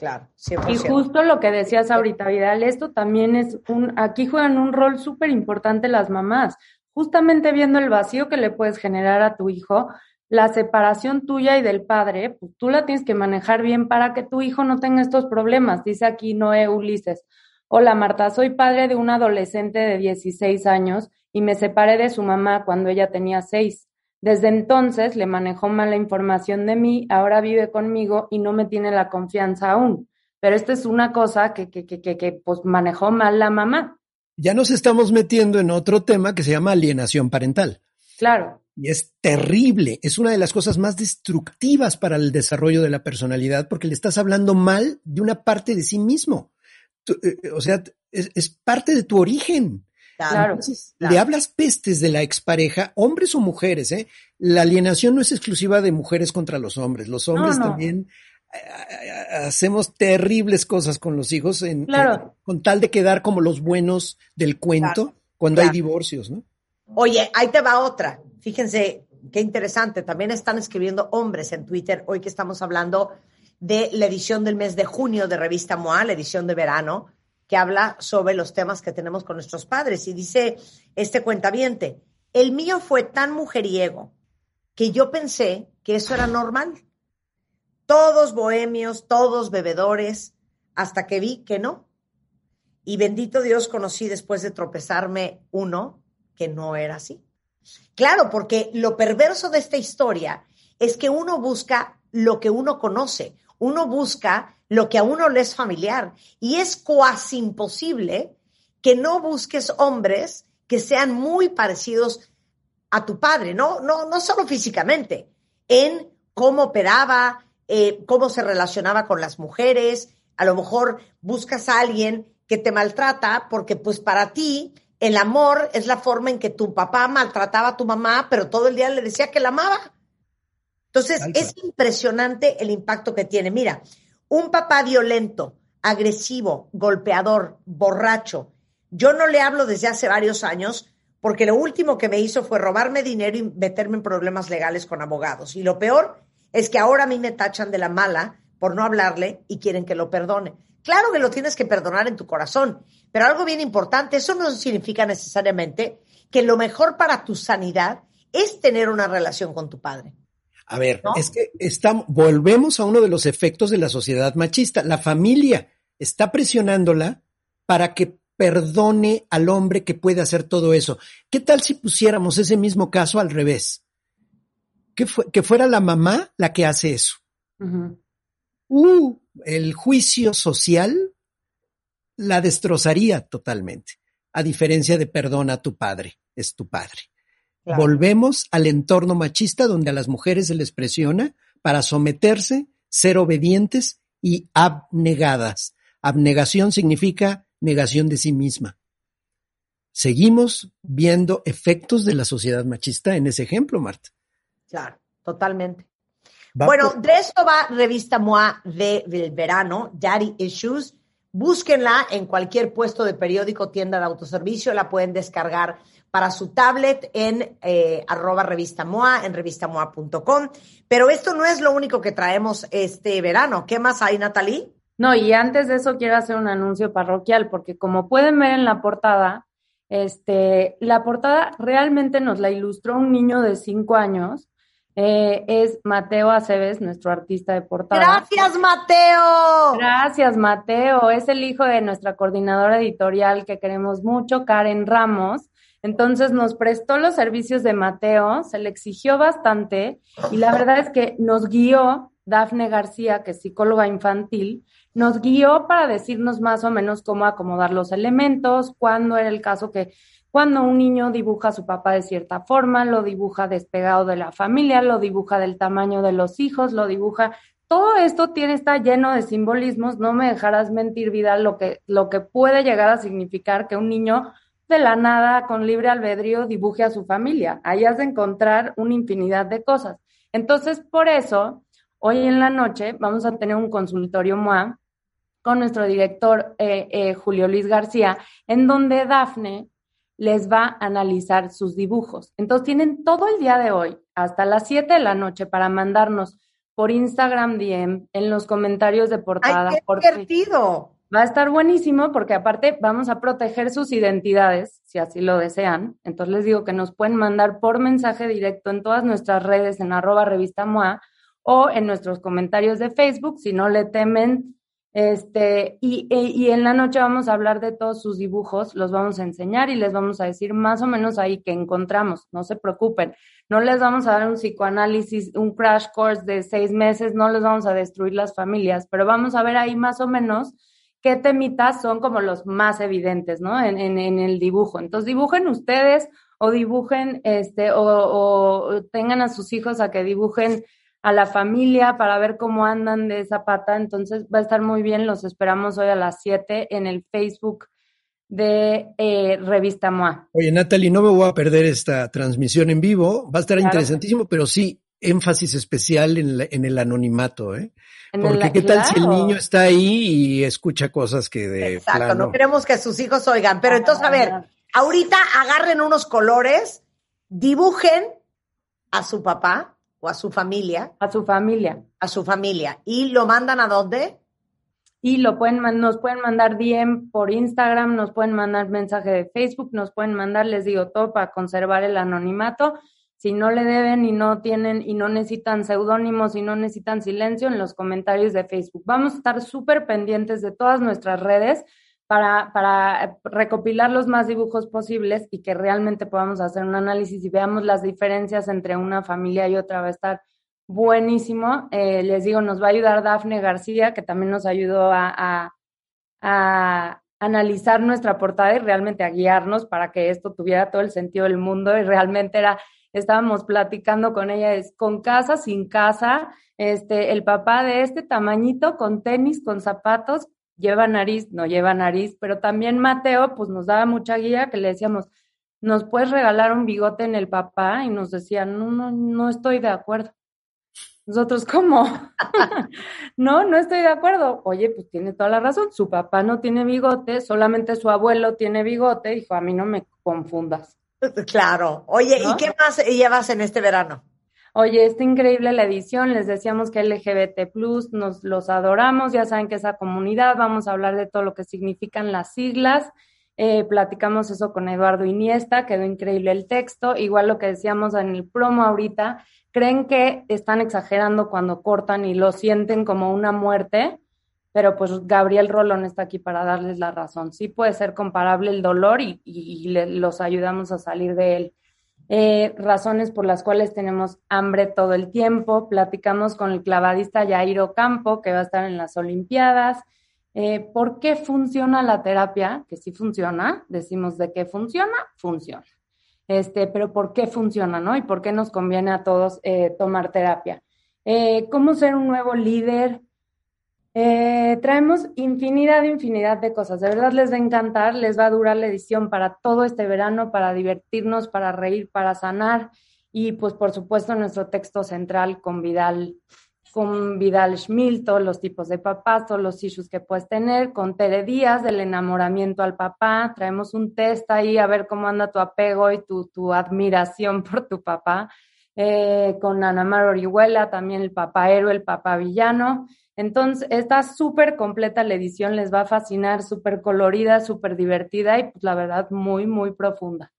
Claro, Y justo lo que decías ahorita, Vidal, esto también es un, aquí juegan un rol súper importante las mamás, justamente viendo el vacío que le puedes generar a tu hijo, la separación tuya y del padre, pues tú la tienes que manejar bien para que tu hijo no tenga estos problemas. Dice aquí Noé Ulises, hola Marta, soy padre de un adolescente de 16 años y me separé de su mamá cuando ella tenía 6. Desde entonces le manejó mala información de mí, ahora vive conmigo y no me tiene la confianza aún. Pero esta es una cosa que, que, que, que, pues manejó mal la mamá. Ya nos estamos metiendo en otro tema que se llama alienación parental. Claro. Y es terrible, es una de las cosas más destructivas para el desarrollo de la personalidad porque le estás hablando mal de una parte de sí mismo. Eh, eh, o sea, es, es parte de tu origen. Claro, le hablas pestes de la expareja, hombres o mujeres, ¿eh? La alienación no es exclusiva de mujeres contra los hombres. Los hombres también eh, eh, hacemos terribles cosas con los hijos en, con tal de quedar como los buenos del cuento cuando hay divorcios, ¿no? Oye, ahí te va otra. Fíjense qué interesante. También están escribiendo hombres en Twitter hoy que estamos hablando de la edición del mes de junio de Revista MOA, la edición de verano que habla sobre los temas que tenemos con nuestros padres. Y dice este cuentaviente, el mío fue tan mujeriego que yo pensé que eso era normal. Todos bohemios, todos bebedores, hasta que vi que no. Y bendito Dios conocí después de tropezarme uno que no era así. Claro, porque lo perverso de esta historia es que uno busca lo que uno conoce, uno busca lo que a uno le es familiar y es cuasi imposible que no busques hombres que sean muy parecidos a tu padre, no, no, no solo físicamente, en cómo operaba, eh, cómo se relacionaba con las mujeres, a lo mejor buscas a alguien que te maltrata porque pues para ti el amor es la forma en que tu papá maltrataba a tu mamá, pero todo el día le decía que la amaba. Entonces, es impresionante el impacto que tiene. Mira, un papá violento, agresivo, golpeador, borracho. Yo no le hablo desde hace varios años porque lo último que me hizo fue robarme dinero y meterme en problemas legales con abogados. Y lo peor es que ahora a mí me tachan de la mala por no hablarle y quieren que lo perdone. Claro que lo tienes que perdonar en tu corazón, pero algo bien importante, eso no significa necesariamente que lo mejor para tu sanidad es tener una relación con tu padre. A ver, es que estamos, volvemos a uno de los efectos de la sociedad machista. La familia está presionándola para que perdone al hombre que puede hacer todo eso. ¿Qué tal si pusiéramos ese mismo caso al revés? Que, que fuera la mamá la que hace eso. Uh, el juicio social la destrozaría totalmente, a diferencia de perdona a tu padre, es tu padre. Volvemos al entorno machista donde a las mujeres se les presiona para someterse, ser obedientes y abnegadas. Abnegación significa negación de sí misma. Seguimos viendo efectos de la sociedad machista en ese ejemplo, Marta. Claro, totalmente bueno, de esto va Revista MOA de, del verano, Daddy Issues. Búsquenla en cualquier puesto de periódico, tienda de autoservicio, la pueden descargar para su tablet en eh, arroba revista MOA, en revistamoa.com. Pero esto no es lo único que traemos este verano. ¿Qué más hay, Natalie? No, y antes de eso quiero hacer un anuncio parroquial, porque como pueden ver en la portada, este, la portada realmente nos la ilustró un niño de cinco años eh, es Mateo Aceves, nuestro artista de portada. Gracias, Mateo. Gracias, Mateo. Es el hijo de nuestra coordinadora editorial que queremos mucho, Karen Ramos. Entonces nos prestó los servicios de Mateo, se le exigió bastante y la verdad es que nos guió Dafne García, que es psicóloga infantil, nos guió para decirnos más o menos cómo acomodar los elementos, cuándo era el caso que cuando un niño dibuja a su papá de cierta forma, lo dibuja despegado de la familia, lo dibuja del tamaño de los hijos, lo dibuja. Todo esto tiene, está lleno de simbolismos. No me dejarás mentir, Vidal, lo que, lo que puede llegar a significar que un niño de la nada, con libre albedrío, dibuje a su familia. Ahí has de encontrar una infinidad de cosas. Entonces, por eso, hoy en la noche vamos a tener un consultorio MOA con nuestro director eh, eh, Julio Luis García, en donde Dafne les va a analizar sus dibujos. Entonces tienen todo el día de hoy, hasta las 7 de la noche, para mandarnos por Instagram DM, en los comentarios de portada. ¡Ay, qué divertido! Va a estar buenísimo porque aparte vamos a proteger sus identidades, si así lo desean. Entonces les digo que nos pueden mandar por mensaje directo en todas nuestras redes en arroba revista MOA o en nuestros comentarios de Facebook. Si no le temen este, y, e, y, en la noche vamos a hablar de todos sus dibujos, los vamos a enseñar y les vamos a decir más o menos ahí que encontramos, no se preocupen, no les vamos a dar un psicoanálisis, un crash course de seis meses, no les vamos a destruir las familias, pero vamos a ver ahí más o menos qué temitas son como los más evidentes, ¿no? En, en, en el dibujo. Entonces dibujen ustedes o dibujen, este, o, o tengan a sus hijos a que dibujen a la familia para ver cómo andan de esa pata. Entonces va a estar muy bien. Los esperamos hoy a las 7 en el Facebook de eh, Revista MOA. Oye, Natalie, no me voy a perder esta transmisión en vivo. Va a estar interesantísimo, pero sí, énfasis especial en, en el anonimato, ¿eh? Porque qué tal si el niño está ahí y escucha cosas que de Exacto, no queremos que sus hijos oigan. Pero entonces, a ver, ahorita agarren unos colores, dibujen a su papá, o a su familia. A su familia. A su familia. ¿Y lo mandan a dónde? y lo pueden, nos pueden mandar DM por Instagram, nos pueden mandar mensaje de Facebook, nos pueden mandar, les digo, todo para conservar el anonimato. Si no le deben y no tienen y no necesitan seudónimos y no necesitan silencio en los comentarios de Facebook. Vamos a estar súper pendientes de todas nuestras redes para, para recopilar los más dibujos posibles y que realmente podamos hacer un análisis y veamos las diferencias entre una familia y otra. Va a estar buenísimo. Eh, les digo, nos va a ayudar Dafne García, que también nos ayudó a, a, analizar nuestra portada y realmente a guiarnos para que esto tuviera todo el sentido del mundo y realmente era, estábamos platicando con ella, es con casa, sin casa, este, el papá de este tamañito, con tenis, con zapatos, lleva nariz, no lleva nariz, pero también Mateo, pues nos daba mucha guía que le decíamos, ¿nos puedes regalar un bigote en el papá? Y nos decía, no, no, no estoy de acuerdo. Nosotros, ¿cómo? [LAUGHS] no, no estoy de acuerdo. Oye, pues tiene toda la razón. Su papá no tiene bigote, solamente su abuelo tiene bigote. Dijo, a mí no me confundas. [LAUGHS] Claro. Oye, ¿y qué más llevas en este verano? Oye, está increíble la edición. Les decíamos que LGBT Plus nos los adoramos. Ya saben que esa comunidad, vamos a hablar de todo lo que significan las siglas. Eh, platicamos eso con Eduardo Iniesta, quedó increíble el texto. Igual lo que decíamos en el promo ahorita, creen que están exagerando cuando cortan y lo sienten como una muerte, pero pues Gabriel Rolón está aquí para darles la razón. Sí puede ser comparable el dolor y, los ayudamos a salir de él. Eh, razones por las cuales tenemos hambre todo el tiempo. Platicamos con el clavadista Jairo Campo, que va a estar en las Olimpiadas. Eh, ¿Por qué funciona la terapia? Que sí funciona. Decimos de qué funciona, funciona este, pero ¿por qué funciona, no? Y por qué nos conviene a todos eh, tomar terapia. ¿Cómo ser un nuevo líder? Eh, traemos infinidad, infinidad de cosas. De verdad les va a encantar, les va a durar la edición para todo este verano, para divertirnos, para reír, para sanar. Y pues por supuesto nuestro texto central con Vidal con Vidal Schmil, todos los tipos de papás, todos los issues que puedes tener, con Tere Díaz, del enamoramiento al papá, traemos un test ahí a ver cómo anda tu apego y tu, tu admiración [LAUGHS] por tu papá, eh, con Ana Mar Orihuela, también el papá héroe, el papá villano. Entonces, está súper completa la edición, les va a fascinar, súper colorida, súper divertida y pues la verdad muy, muy profunda.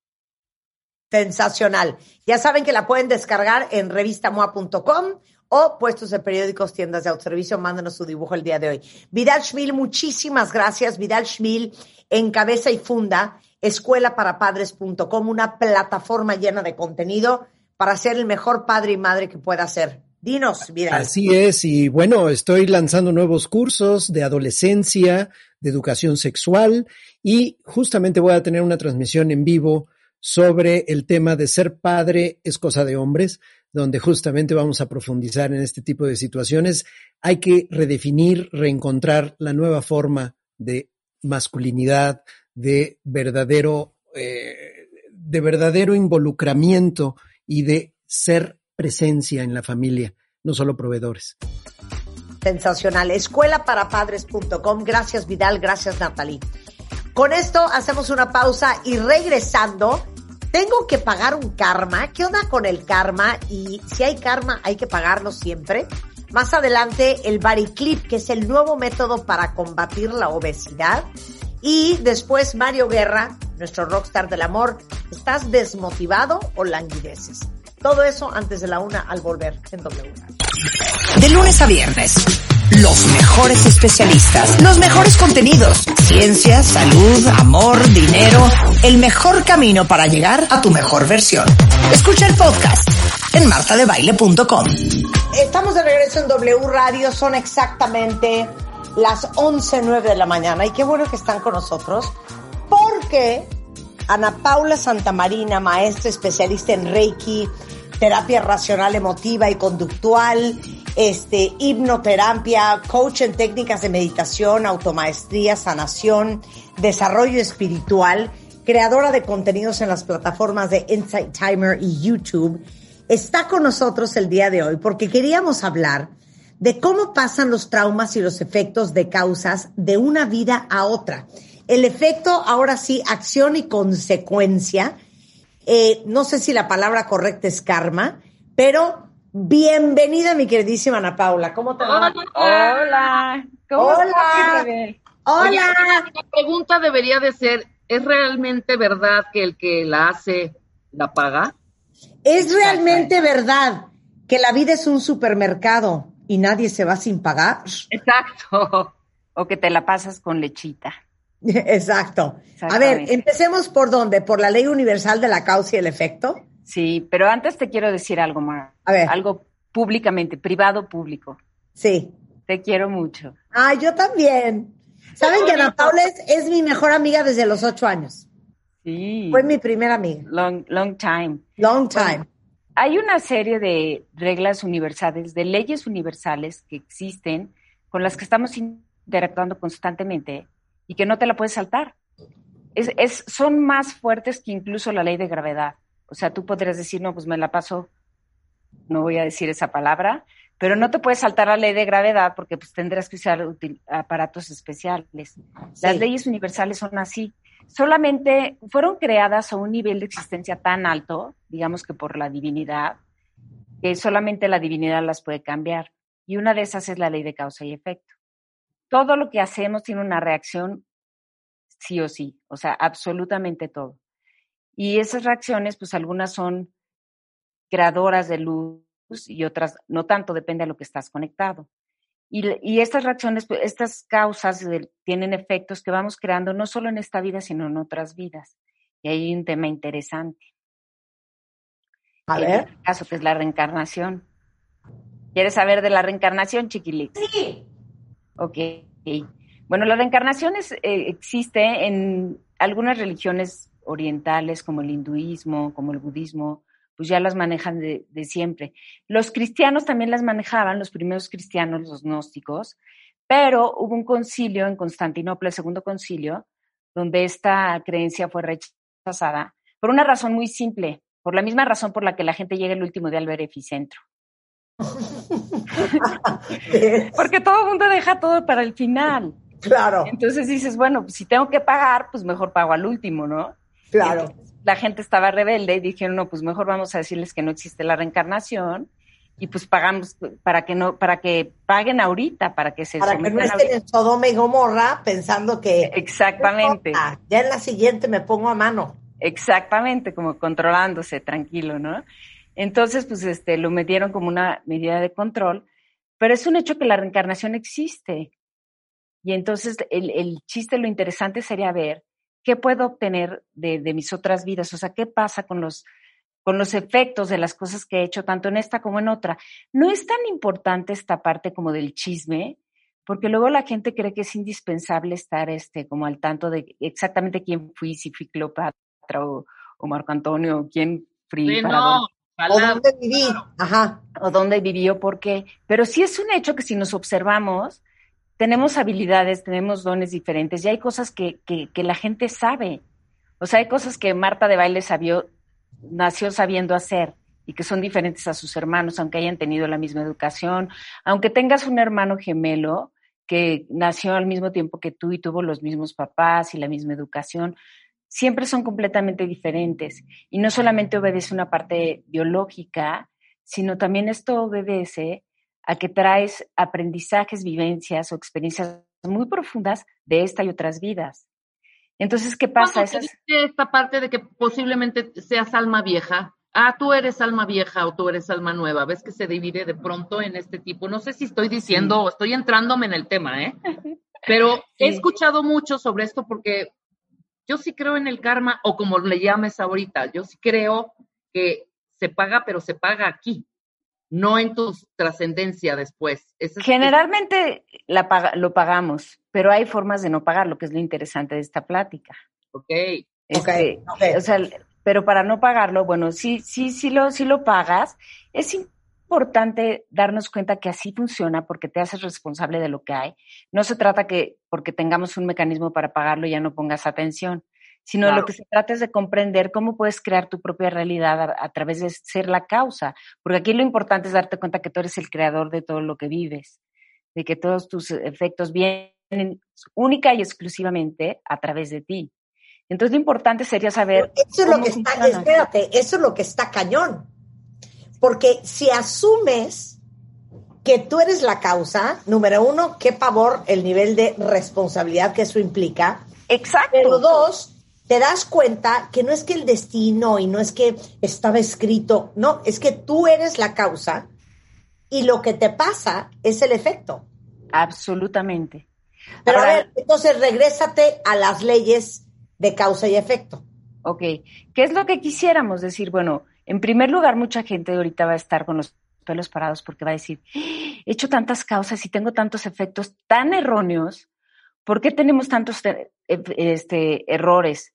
Sensacional. Ya saben que la pueden descargar en revistamoa.com o puestos de periódicos, tiendas de autoservicio, mándanos su dibujo el día de hoy. Vidal Schmil, muchísimas gracias. Vidal Schmil, en cabeza y funda, escuelaparapadres.com, una plataforma llena de contenido para ser el mejor padre y madre que pueda ser. Dinos, Vidal. Así es, y bueno, estoy lanzando nuevos cursos de adolescencia, de educación sexual, y justamente voy a tener una transmisión en vivo sobre el tema de ser padre es cosa de hombres donde justamente vamos a profundizar en este tipo de situaciones. Hay que redefinir, reencontrar la nueva forma de masculinidad, de verdadero, eh, de verdadero involucramiento y de ser presencia en la familia, no solo proveedores. Sensacional. Escuelaparapadres.com. Gracias Vidal, gracias Natalie. Con esto hacemos una pausa y regresando tengo que pagar un karma. ¿Qué onda con el karma? Y si hay karma, hay que pagarlo siempre. Más adelante, el Bariclip, que es el nuevo método para combatir la obesidad. Y después, Mario Guerra, nuestro rockstar del amor. ¿Estás desmotivado o languideces? Todo eso antes de la una al volver en W. De lunes a viernes los mejores especialistas, los mejores contenidos, ciencia, salud, amor, dinero, el mejor camino para llegar a tu mejor versión. Escucha el podcast en martadebaile.com. Estamos de regreso en W Radio, son exactamente las 11.09 de la mañana y qué bueno que están con nosotros porque Ana Paula Santamarina, maestra especialista en Reiki, terapia racional emotiva y conductual, este, hipnoterapia, coach en técnicas de meditación, automaestría, sanación, desarrollo espiritual, creadora de contenidos en las plataformas de Insight Timer y YouTube, está con nosotros el día de hoy porque queríamos hablar de cómo pasan los traumas y los efectos de causas de una vida a otra. El efecto, ahora sí, acción y consecuencia. Eh, no sé si la palabra correcta es karma, pero Bienvenida, mi queridísima Ana Paula. ¿Cómo te va? Hola. ¿Cómo Hola. estás, Hola. Oye, la pregunta debería de ser, ¿es realmente verdad que el que la hace la paga? ¿Es realmente verdad que la vida es un supermercado y nadie se va sin pagar? Exacto. [LAUGHS] O que te la pasas con lechita. [LAUGHS] Exacto. A ver, empecemos por dónde? ¿Por la ley universal de la causa y el efecto? Sí, pero antes te quiero decir algo más. A ver. Algo públicamente, privado público. Sí. Te quiero mucho. Ah, yo también. ¿Saben que Ana Paula es, es mi mejor amiga desde los ocho años? Sí. Fue mi primera amiga. Long, long time. Long time. Hay una serie de reglas universales, de leyes universales que existen, con las que estamos interactuando constantemente y que no te la puedes saltar. Es, es- son más fuertes que incluso la ley de gravedad. O sea, tú podrías decir, no, pues me la paso, no voy a decir esa palabra, pero no te puedes saltar la ley de gravedad porque pues tendrás que usar aparatos especiales. Las Sí. leyes universales son así. Solamente fueron creadas a un nivel de existencia tan alto, digamos que por la divinidad, que solamente la divinidad las puede cambiar. Y una de esas es la ley de causa y efecto. Todo lo que hacemos tiene una reacción sí o sí, o sea, absolutamente todo. Y esas reacciones, pues algunas son creadoras de luz y otras no tanto, depende a lo que estás conectado. Y, estas reacciones, pues, estas causas de- tienen efectos que vamos creando no solo en esta vida, sino en otras vidas. Y hay un tema interesante. A En ver. este caso, que es la reencarnación. ¿Quieres saber de la reencarnación, Chiquilix? Sí. Ok. Bueno, la reencarnación es, eh, existe en algunas religiones orientales, como el hinduismo, como el budismo, pues ya las manejan de, siempre. Los cristianos también las manejaban, los primeros cristianos, los gnósticos, pero hubo un concilio en Constantinopla, el segundo concilio, donde esta creencia fue rechazada por una razón muy simple, por la misma razón por la que la gente llega el último día al. [LAUGHS] [LAUGHS] Porque todo el mundo deja todo para el final. claro, Entonces dices, bueno, pues si tengo que pagar, pues mejor pago al último, ¿no? claro. Entonces, la gente estaba rebelde y dijeron, no, pues mejor vamos a decirles que no existe la reencarnación y pues pagamos para que no, para que paguen ahorita, para que se Para que no estén en Sodoma y Gomorra pensando que Exactamente, "Ah, ya en la siguiente me pongo a mano. exactamente, como controlándose, tranquilo, ¿no? Entonces, pues este, lo metieron como una medida de control, pero es un hecho que la reencarnación existe. Y entonces el, el chiste, lo interesante sería ver qué puedo obtener de, de mis otras vidas, o sea, qué pasa con los, con los efectos de las cosas que he hecho, tanto en esta como en otra. No es tan importante esta parte como del chisme, porque luego la gente cree que es indispensable estar este, como al tanto de exactamente quién fui, si fui Cleopatra o, o Marco Antonio, o quién fui, Sí, no, ¿O dónde viví? Ajá. o dónde vivió, por qué. Pero sí es un hecho que si nos observamos, tenemos habilidades, tenemos dones diferentes y hay cosas que, que, que la gente sabe. O sea, hay cosas que Marta de Baile sabió, nació sabiendo hacer y que son diferentes a sus hermanos, aunque hayan tenido la misma educación, aunque tengas un hermano gemelo que nació al mismo tiempo que tú y tuvo los mismos papás y la misma educación, siempre son completamente diferentes. Y no solamente obedece una parte biológica, sino también esto obedece a que traes aprendizajes, vivencias o experiencias muy profundas de esta y otras vidas. Entonces, ¿qué pasa? ¿Cuándo te Esas, esta parte de que posiblemente seas alma vieja? Ah, tú eres alma vieja o tú eres alma nueva. ¿Ves que se divide de pronto en este tipo? No sé si estoy diciendo o estoy entrándome en el tema, ¿eh? [LAUGHS] Pero he Sí. escuchado mucho sobre esto porque yo sí creo en el karma, o como le llames ahorita, yo sí creo que se paga, pero se paga aquí, no en tu trascendencia después. Es- generalmente la paga- lo pagamos, pero hay formas de no pagarlo, que es lo interesante de esta plática. Ok. Este, ok. O sea, pero para no pagarlo, bueno, sí, sí, sí lo, sí lo pagas. Es importante darnos cuenta que así funciona porque te haces responsable de lo que hay. No se trata que porque tengamos un mecanismo para pagarlo ya no pongas atención, sino Claro. lo que se trata es de comprender cómo puedes crear tu propia realidad a, a través de ser la causa. Porque aquí lo importante es darte cuenta que tú eres el creador de todo lo que vives, de que todos tus efectos vienen única y exclusivamente a través de ti. Entonces lo importante sería saber Eso es lo que está, espérate, eso es lo que está cañón. Porque si asumes que tú eres la causa, número uno, qué pavor el nivel de responsabilidad que eso implica. Exacto. Pero dos, te das cuenta que no es que el destino y no es que estaba escrito, no, es que tú eres la causa y lo que te pasa es el efecto. Absolutamente. Pero a ver, entonces regrésate a las leyes de causa y efecto. Ok, ¿qué es lo que quisiéramos decir? Bueno, en primer lugar, mucha gente ahorita va a estar con los pelos parados porque va a decir, he hecho tantas causas y tengo tantos efectos tan erróneos, ¿por qué tenemos tantos eh, este, errores?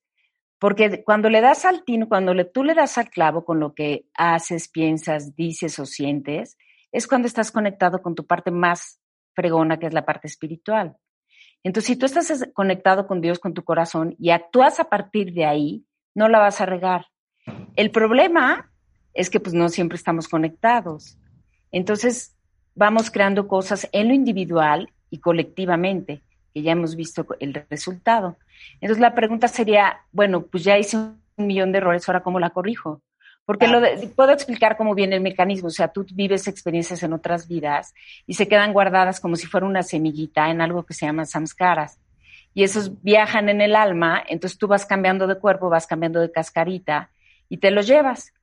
Porque cuando le das al tino, cuando le, tú le das al clavo con lo que haces, piensas, dices o sientes, es cuando estás conectado con tu parte más fregona, que es la parte espiritual. Entonces, si tú estás conectado con Dios, con tu corazón, y actúas a partir de ahí, no la vas a regar. El problema es que pues no siempre estamos conectados. Entonces, vamos creando cosas en lo individual y colectivamente, que ya hemos visto el resultado. Entonces, la pregunta sería, bueno, pues ya hice un millón de errores, ahora cómo la corrijo? Porque lo puedo explicar cómo viene el mecanismo. O sea, tú vives experiencias en otras vidas y se quedan guardadas como si fuera una semillita en algo que se llama samskaras. Y esos viajan en el alma, entonces tú vas cambiando de cuerpo, vas cambiando de cascarita y te los llevas.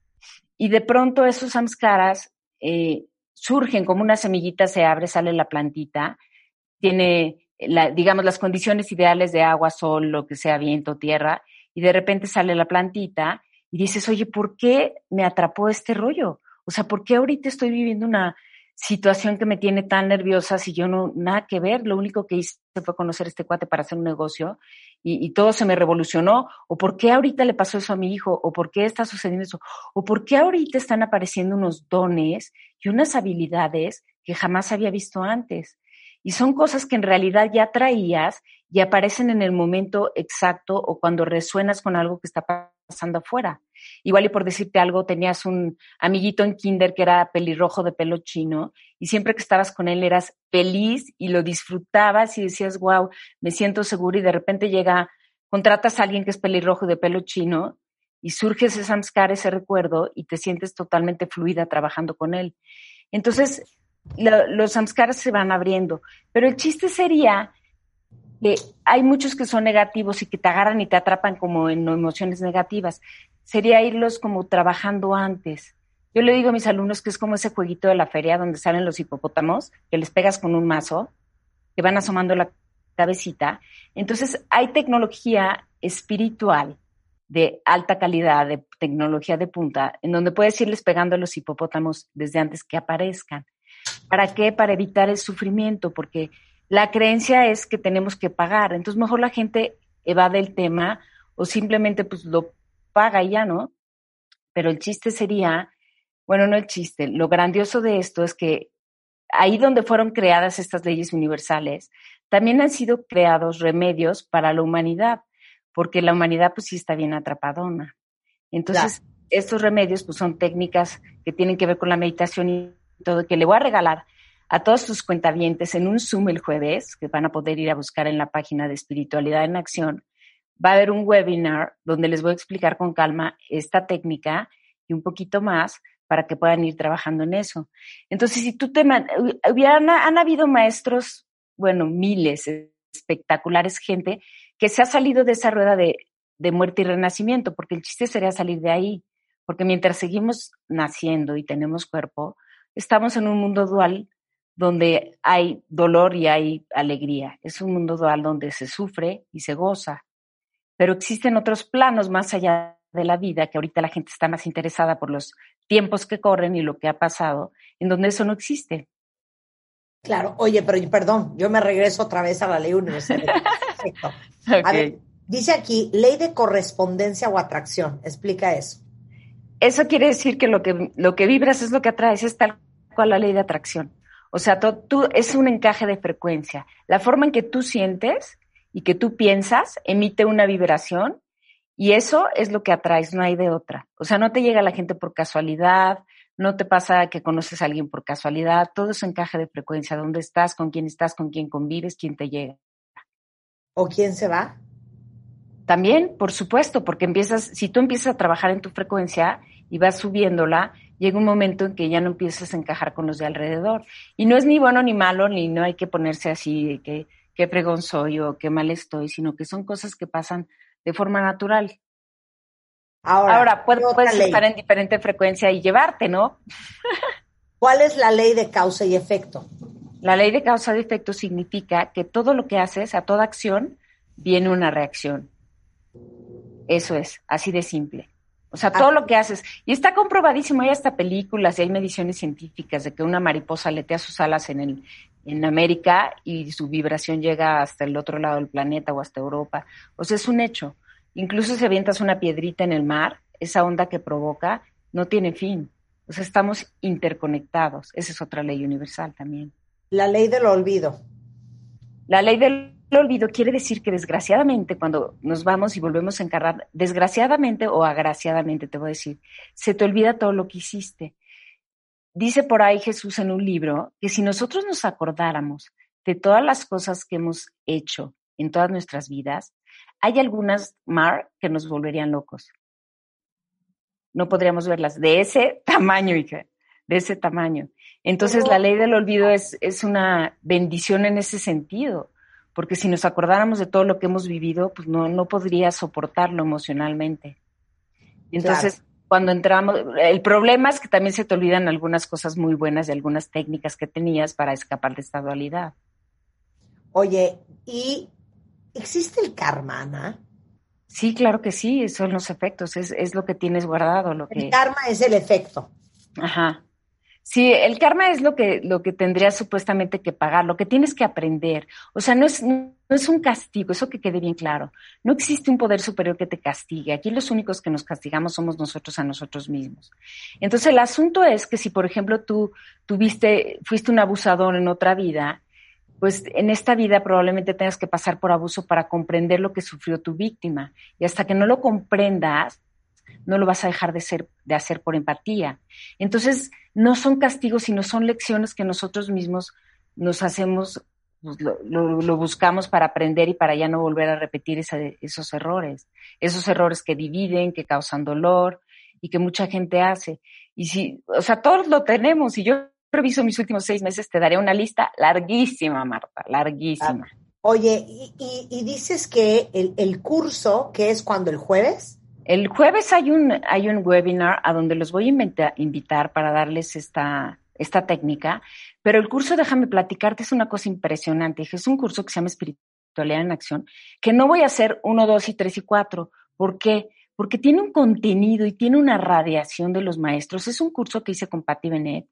Y de pronto esos samskaras eh, surgen como una semillita, se abre, sale la plantita, tiene, la, digamos, las condiciones ideales de agua, sol, lo que sea, viento, tierra, y de repente sale la plantita y dices, oye, ¿por qué me atrapó este rollo? O sea, ¿por qué ahorita estoy viviendo una situación que me tiene tan nerviosa si yo no, nada que ver, lo único que hice fue conocer este cuate para hacer un negocio y, todo se me revolucionó, o por qué ahorita le pasó eso a mi hijo, o por qué está sucediendo eso, o por qué ahorita están apareciendo unos dones y unas habilidades que jamás había visto antes. Y son cosas que en realidad ya traías y aparecen en el momento exacto o cuando resuenas con algo que está pasando afuera. Igual y por decirte algo, tenías un amiguito en kinder que era pelirrojo de pelo chino y siempre que estabas con él eras feliz y lo disfrutabas y decías, wow, me siento seguro y de repente llega, contratas a alguien que es pelirrojo de pelo chino y surge ese samskar, ese recuerdo y te sientes totalmente fluida trabajando con él. Entonces, los samskaras se van abriendo, pero el chiste sería hay muchos que son negativos y que te agarran y te atrapan como en emociones negativas. Sería irlos como trabajando antes. Yo le digo a mis alumnos que es como ese jueguito de la feria donde salen los hipopótamos, que les pegas con un mazo, que van asomando la cabecita. Entonces, hay tecnología espiritual de alta calidad, de tecnología de punta, en donde puedes irles pegando a los hipopótamos desde antes que aparezcan. ¿Para qué? Para evitar el sufrimiento, porque la creencia es que tenemos que pagar. Entonces, mejor la gente evade el tema o simplemente pues lo paga y ya, ¿no? Pero el chiste sería, bueno, no el chiste, lo grandioso de esto es que ahí donde fueron creadas estas leyes universales, también han sido creados remedios para la humanidad, porque la humanidad pues sí está bien atrapadona. Entonces, estos remedios pues son técnicas que tienen que ver con la meditación y todo, que le voy a regalar a todos sus cuentavientes en un Zoom el jueves, que van a poder ir a buscar en la página de Espiritualidad en Acción. Va a haber un webinar donde les voy a explicar con calma esta técnica y un poquito más para que puedan ir trabajando en eso. Entonces, si tú te... Hubieran, han habido maestros, bueno, miles, espectaculares, gente que se ha salido de esa rueda de, de muerte y renacimiento, porque el chiste sería salir de ahí, porque mientras seguimos naciendo y tenemos cuerpo, estamos en un mundo dual donde hay dolor y hay alegría. Es un mundo dual donde se sufre y se goza. Pero existen otros planos más allá de la vida, que ahorita la gente está más interesada por los tiempos que corren y lo que ha pasado, en donde eso no existe. Claro, oye, pero perdón, yo me regreso otra vez a la ley universal. [LAUGHS] A ver, dice aquí, ley de correspondencia o atracción. Explica eso. Eso quiere decir que lo que, lo que vibras es lo que atraes, es tal cual la ley de atracción. O sea, tú, es un encaje de frecuencia. La forma en que tú sientes y que tú piensas emite una vibración y eso es lo que atraes, no hay de otra. O sea, no te llega la gente por casualidad, no te pasa que conoces a alguien por casualidad, todo es encaje de frecuencia, dónde estás, con quién estás, con quién convives, quién te llega. ¿O quién se va? También, por supuesto, porque empiezas, si tú empiezas a trabajar en tu frecuencia y vas subiéndola, llega un momento en que ya no empiezas a encajar con los de alrededor. Y no es ni bueno ni malo, ni no hay que ponerse así, que qué pregón soy o qué mal estoy, sino que son cosas que pasan de forma natural. Ahora, Ahora puedes estar en diferente frecuencia y llevarte, ¿no? ¿Cuál es la ley de causa y efecto? La ley de causa y efecto significa que todo lo que haces, a toda acción, viene una reacción. Eso es, así de simple. O sea, todo lo que haces. Y está comprobadísimo, hay hasta películas y hay mediciones científicas de que una mariposa letea sus alas en, el, en América y su vibración llega hasta el otro lado del planeta o hasta Europa. O sea, es un hecho. Incluso si avientas una piedrita en el mar, esa onda que provoca no tiene fin. O sea, estamos interconectados. Esa es otra ley universal también. La ley del olvido. La ley del olvido quiere decir que desgraciadamente cuando nos vamos y volvemos a encargar, desgraciadamente o agraciadamente te voy a decir, se te olvida todo lo que hiciste. Dice por ahí Jesús en un libro que si nosotros nos acordáramos de todas las cosas que hemos hecho en todas nuestras vidas, hay algunas, Mar, que nos volverían locos. No podríamos verlas de ese tamaño, hija, de ese tamaño. Entonces, la ley del olvido es, es una bendición en ese sentido, porque si nos acordáramos de todo lo que hemos vivido, pues no, no podría soportarlo emocionalmente. Entonces, cuando entramos, el problema es que también se te olvidan algunas cosas muy buenas y algunas técnicas que tenías para escapar de esta dualidad. Oye, ¿y existe el karma, Ana? Sí, claro que sí, son los efectos, es, es lo que tienes guardado. Lo el karma es el efecto. Ajá. Sí, el karma es lo que, lo que tendrías supuestamente que pagar, lo que tienes que aprender. O sea, no es, no es un castigo, eso que quede bien claro. No existe un poder superior que te castigue. Aquí los únicos que nos castigamos somos nosotros a nosotros mismos. Entonces, el asunto es que si, por ejemplo, tú tuviste, fuiste un abusador en otra vida, pues en esta vida probablemente tengas que pasar por abuso para comprender lo que sufrió tu víctima. Y hasta que no lo comprendas, no lo vas a dejar de, ser, de hacer por empatía. Entonces, no son castigos, sino son lecciones que nosotros mismos nos hacemos, pues, lo, buscamos para aprender y para ya no volver a repetir esos errores. Esos errores que dividen, que causan dolor y que mucha gente hace. Y si, o sea, todos lo tenemos. Y yo reviso mis últimos seis meses, te daré una lista larguísima, Marta, larguísima. Oye, y, dices que el, el curso, que es cuando el jueves, el jueves hay un, hay un webinar a donde los voy a invitar para darles esta, esta técnica, pero el curso, déjame platicarte, es una cosa impresionante. Es un curso que se llama Espiritualidad en Acción, que no voy a hacer uno, dos y tres y cuatro. ¿Por qué? Porque tiene un contenido y tiene una radiación de los maestros. Es un curso que hice con Patti Benet,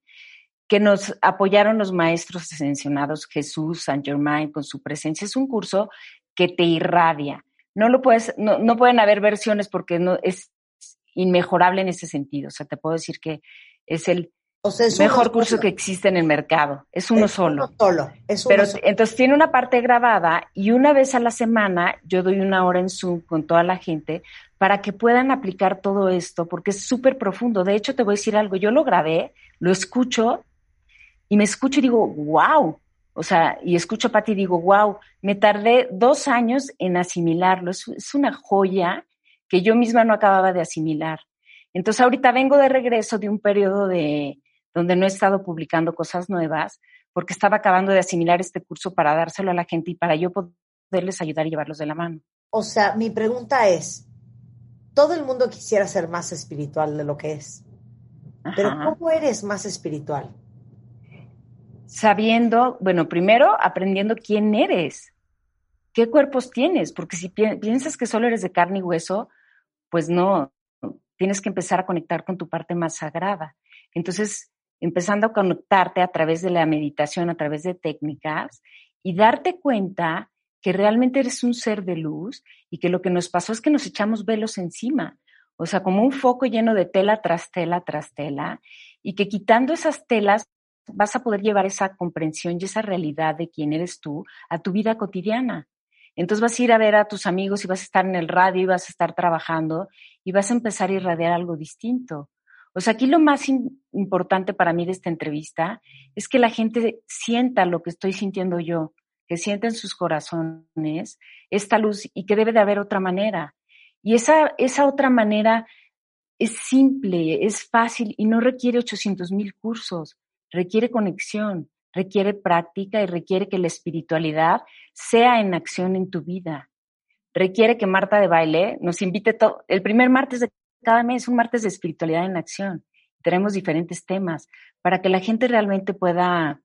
que nos apoyaron los maestros ascensionados, Jesús, San Germain, con su presencia. Es un curso que te irradia no lo puedes, no, no pueden haber versiones porque no es inmejorable en ese sentido. O sea, te puedo decir que es el mejor curso que existe en el mercado. Es uno solo. Uno solo. Es Pero entonces tiene una parte grabada y una vez a la semana yo doy una hora en Zoom con toda la gente para que puedan aplicar todo esto, porque es súper profundo. De hecho, te voy a decir algo. Yo lo grabé, lo escucho y me escucho y digo, wow, o sea, y escucho a Pati y digo, wow, me tardé dos años en asimilarlo. Es, es, una joya que yo misma no acababa de asimilar. Entonces ahorita vengo de regreso de un periodo de donde no he estado publicando cosas nuevas, porque estaba acabando de asimilar este curso para dárselo a la gente y para yo poderles ayudar y llevarlos de la mano. O sea, mi pregunta es, todo el mundo quisiera ser más espiritual de lo que es, pero ¿cómo eres más espiritual? Sabiendo, bueno, primero aprendiendo quién eres, qué cuerpos tienes, porque si piensas que solo eres de carne y hueso, pues no, tienes que empezar a conectar con tu parte más sagrada. Entonces, empezando a conectarte a través de la meditación, a través de técnicas y darte cuenta que realmente eres un ser de luz y que lo que nos pasó es que nos echamos velos encima, o sea, como un foco lleno de tela tras tela tras tela, y que quitando esas telas vas a poder llevar esa comprensión y esa realidad de quién eres tú a tu vida cotidiana. Entonces vas a ir a ver a tus amigos y vas a estar en el radio y vas a estar trabajando y vas a empezar a irradiar algo distinto. O sea, aquí lo más importante para mí de esta entrevista es que la gente sienta lo que estoy sintiendo yo, que sienta en sus corazones esta luz y que debe de haber otra manera. Y esa, esa otra manera es simple, es fácil y no requiere 800 mil cursos, requiere conexión, requiere práctica y requiere que la espiritualidad sea en acción en tu vida. Requiere que Marta de Baile nos invite todo, el primer martes de cada mes, un martes de espiritualidad en acción. Tenemos diferentes temas para que la gente realmente pueda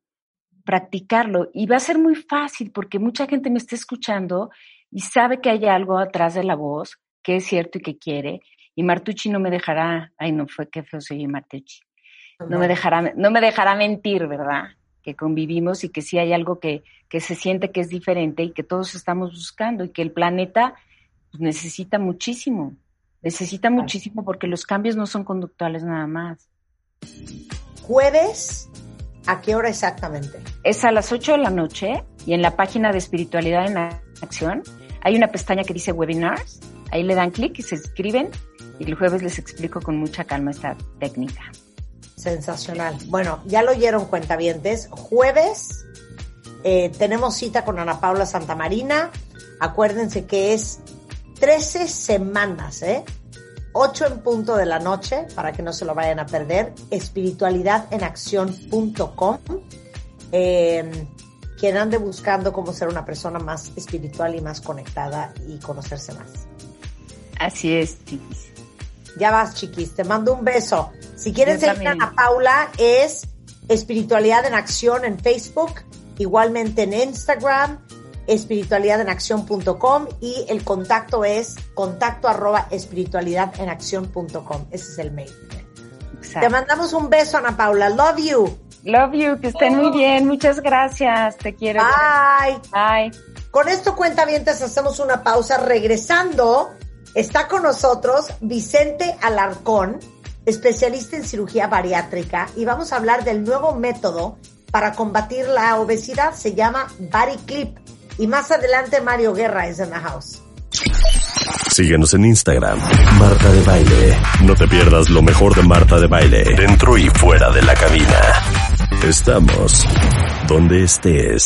practicarlo. Y va a ser muy fácil porque mucha gente me está escuchando y sabe que hay algo atrás de la voz que es cierto y que quiere. Y Martucci no me dejará, ay no fue que feo soy Martucci, no me dejará, no me dejará mentir, ¿verdad? Que convivimos y que sí hay algo que, que se siente que es diferente y que todos estamos buscando y que el planeta pues, necesita muchísimo, necesita muchísimo porque los cambios no son conductuales nada más. Jueves, ¿a qué hora exactamente? Es a las 8 de la noche y en la página de Espiritualidad en Acción hay una pestaña que dice Webinars. Ahí le dan clic y se inscriben y el jueves les explico con mucha calma esta técnica. Sensacional. Bueno, ya lo oyeron cuentavientes. Jueves eh, tenemos cita con Ana Paula Santamarina. Acuérdense que es 13 semanas, ¿eh? 8 en punto de la noche, para que no se lo vayan a perder, espiritualidadenacción.com. Eh, quien ande buscando cómo ser una persona más espiritual y más conectada y conocerse más. Así es, chiquis. Ya vas, chiquis. Te mando un beso. Si quieren seguir a Paula, es Espiritualidad en Acción en Facebook, igualmente en Instagram, espiritualidadenacción.com y el contacto es contacto arroba espiritualidadenacción.com. Ese es el mail. Te mandamos un beso, Ana Paula. Love you. Love you, que estén muy bien. Muchas gracias. Te quiero. Bye. Bye. Con esto, cuenta mientras hacemos una pausa. Regresando, está con nosotros Vicente Alarcón, especialista en cirugía bariátrica, y vamos a hablar del nuevo método para combatir la obesidad. Se llama Body Clip. Y más adelante Mario Guerra es en la house. Síguenos en Instagram, Marta de Baile. No te pierdas lo mejor de Marta de Baile, dentro y fuera de la cabina. Estamos donde estés.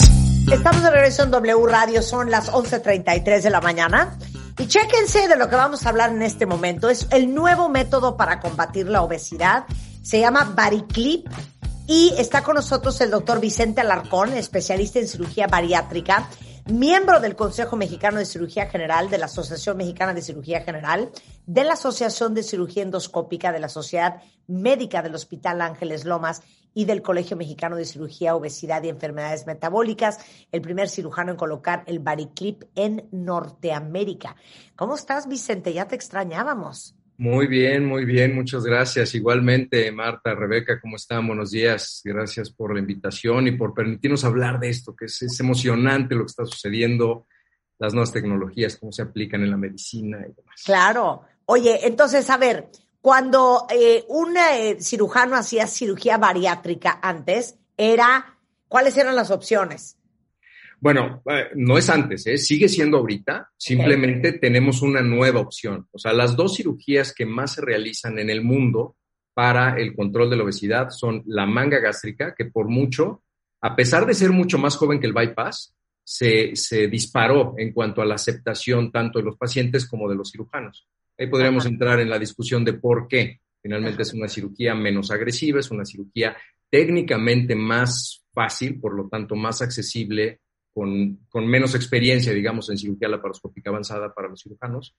Estamos de regreso en W Radio, son las 11.33 de la mañana. Y chéquense de lo que vamos a hablar en este momento. Es el nuevo método para combatir la obesidad. Se llama Body Clip y está con nosotros el doctor Vicente Alarcón, especialista en cirugía bariátrica miembro del Consejo Mexicano de Cirugía General, de la Asociación Mexicana de Cirugía General, de la Asociación de Cirugía Endoscópica, de la Sociedad Médica del Hospital Ángeles Lomas y del Colegio Mexicano de Cirugía, Obesidad y Enfermedades Metabólicas, el primer cirujano en colocar el Bariclip en Norteamérica. ¿Cómo estás, Vicente? Ya te extrañábamos. Muy bien, muy bien, muchas gracias. Igualmente, Marta, Rebeca, ¿cómo están? Buenos días. Gracias por la invitación y por permitirnos hablar de esto, que es, emocionante lo que está sucediendo, las nuevas tecnologías, cómo se aplican en la medicina y demás. Claro. Oye, entonces, a ver, cuando eh, un eh, cirujano hacía cirugía bariátrica antes, era, ¿cuáles eran las opciones? Bueno, eh, no es antes, sigue siendo ahorita, simplemente tenemos una nueva opción. O sea, las dos cirugías que más se realizan en el mundo para el control de la obesidad son la manga gástrica, que por mucho, a pesar de ser mucho más joven que el bypass, se, se disparó en cuanto a la aceptación tanto de los pacientes como de los cirujanos. Ahí podríamos entrar en la discusión de por qué. Finalmente es una cirugía menos agresiva, es una cirugía técnicamente más fácil, por lo tanto más accesible con, menos experiencia, digamos, en cirugía laparoscópica avanzada para los cirujanos.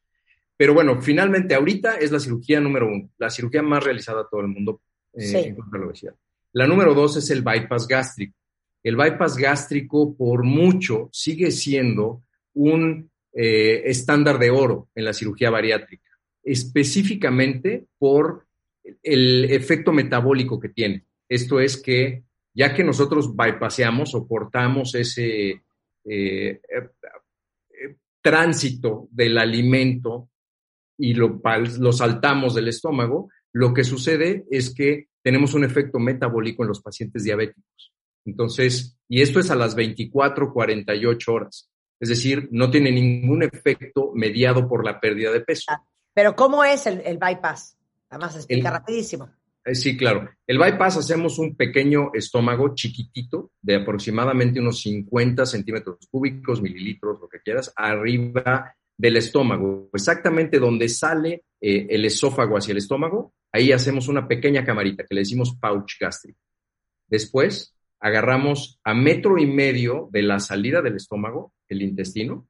Pero bueno, finalmente ahorita es la cirugía número uno, la cirugía más realizada a todo el mundo eh, en contra de la obesidad. La número dos es el bypass gástrico. El bypass gástrico, por mucho, sigue siendo un eh, estándar de oro en la cirugía bariátrica, específicamente por el efecto metabólico que tiene. Esto es que ya que nosotros bypaseamos o cortamos ese eh, eh, tránsito del alimento y lo, lo saltamos del estómago, lo que sucede es que tenemos un efecto metabólico en los pacientes diabéticos. Entonces, y esto es a las 24, 48 horas. Es decir, no tiene ningún efecto mediado por la pérdida de peso. Pero ¿cómo es el, bypass? Además, explica rapidísimo. Eh, sí, claro. El bypass hacemos un pequeño estómago chiquitito de aproximadamente unos 50 centímetros cúbicos, mililitros, lo que quieras, arriba del estómago, exactamente donde sale eh, el esófago hacia el estómago, ahí hacemos una pequeña camarita que le decimos pouch gástrico. Después agarramos a metro y medio de la salida del estómago, el intestino,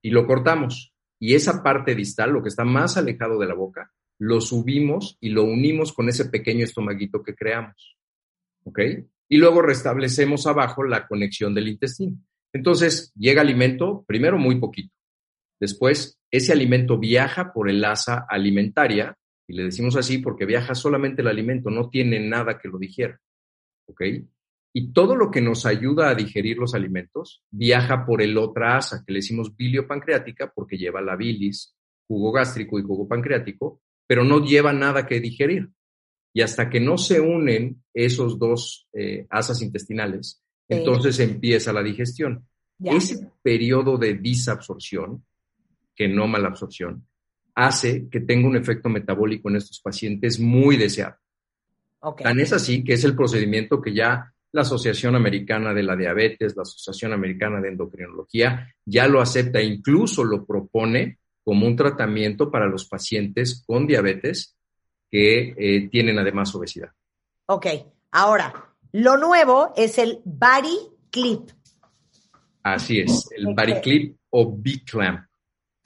y lo cortamos. Y esa parte distal, lo que está más alejado de la boca, lo subimos y lo unimos con ese pequeño estomaguito que creamos. ¿Ok? Y luego restablecemos abajo la conexión del intestino. Entonces, llega alimento, primero muy poquito. Después, ese alimento viaja por el asa alimentaria, y le decimos así porque viaja solamente el alimento, no tiene nada que lo digiera. ¿Ok? Y todo lo que nos ayuda a digerir los alimentos viaja por el otra asa, que le decimos biliopancreática, porque lleva la bilis, jugo gástrico y jugo pancreático, pero no lleva nada que digerir. Y hasta que no se unen esos dos eh, asas intestinales, entonces empieza la digestión. Ese periodo de disabsorción, que no malabsorción, hace que tenga un efecto metabólico en estos pacientes muy deseado. Tan es así que es el procedimiento que ya la Asociación Americana de la Diabetes, la Asociación Americana de Endocrinología, ya lo acepta, e incluso lo propone como un tratamiento para los pacientes con diabetes que eh, tienen además obesidad. Ok, ahora, lo nuevo es el Body Clip. Así es, el Body Clip o B-Clamp.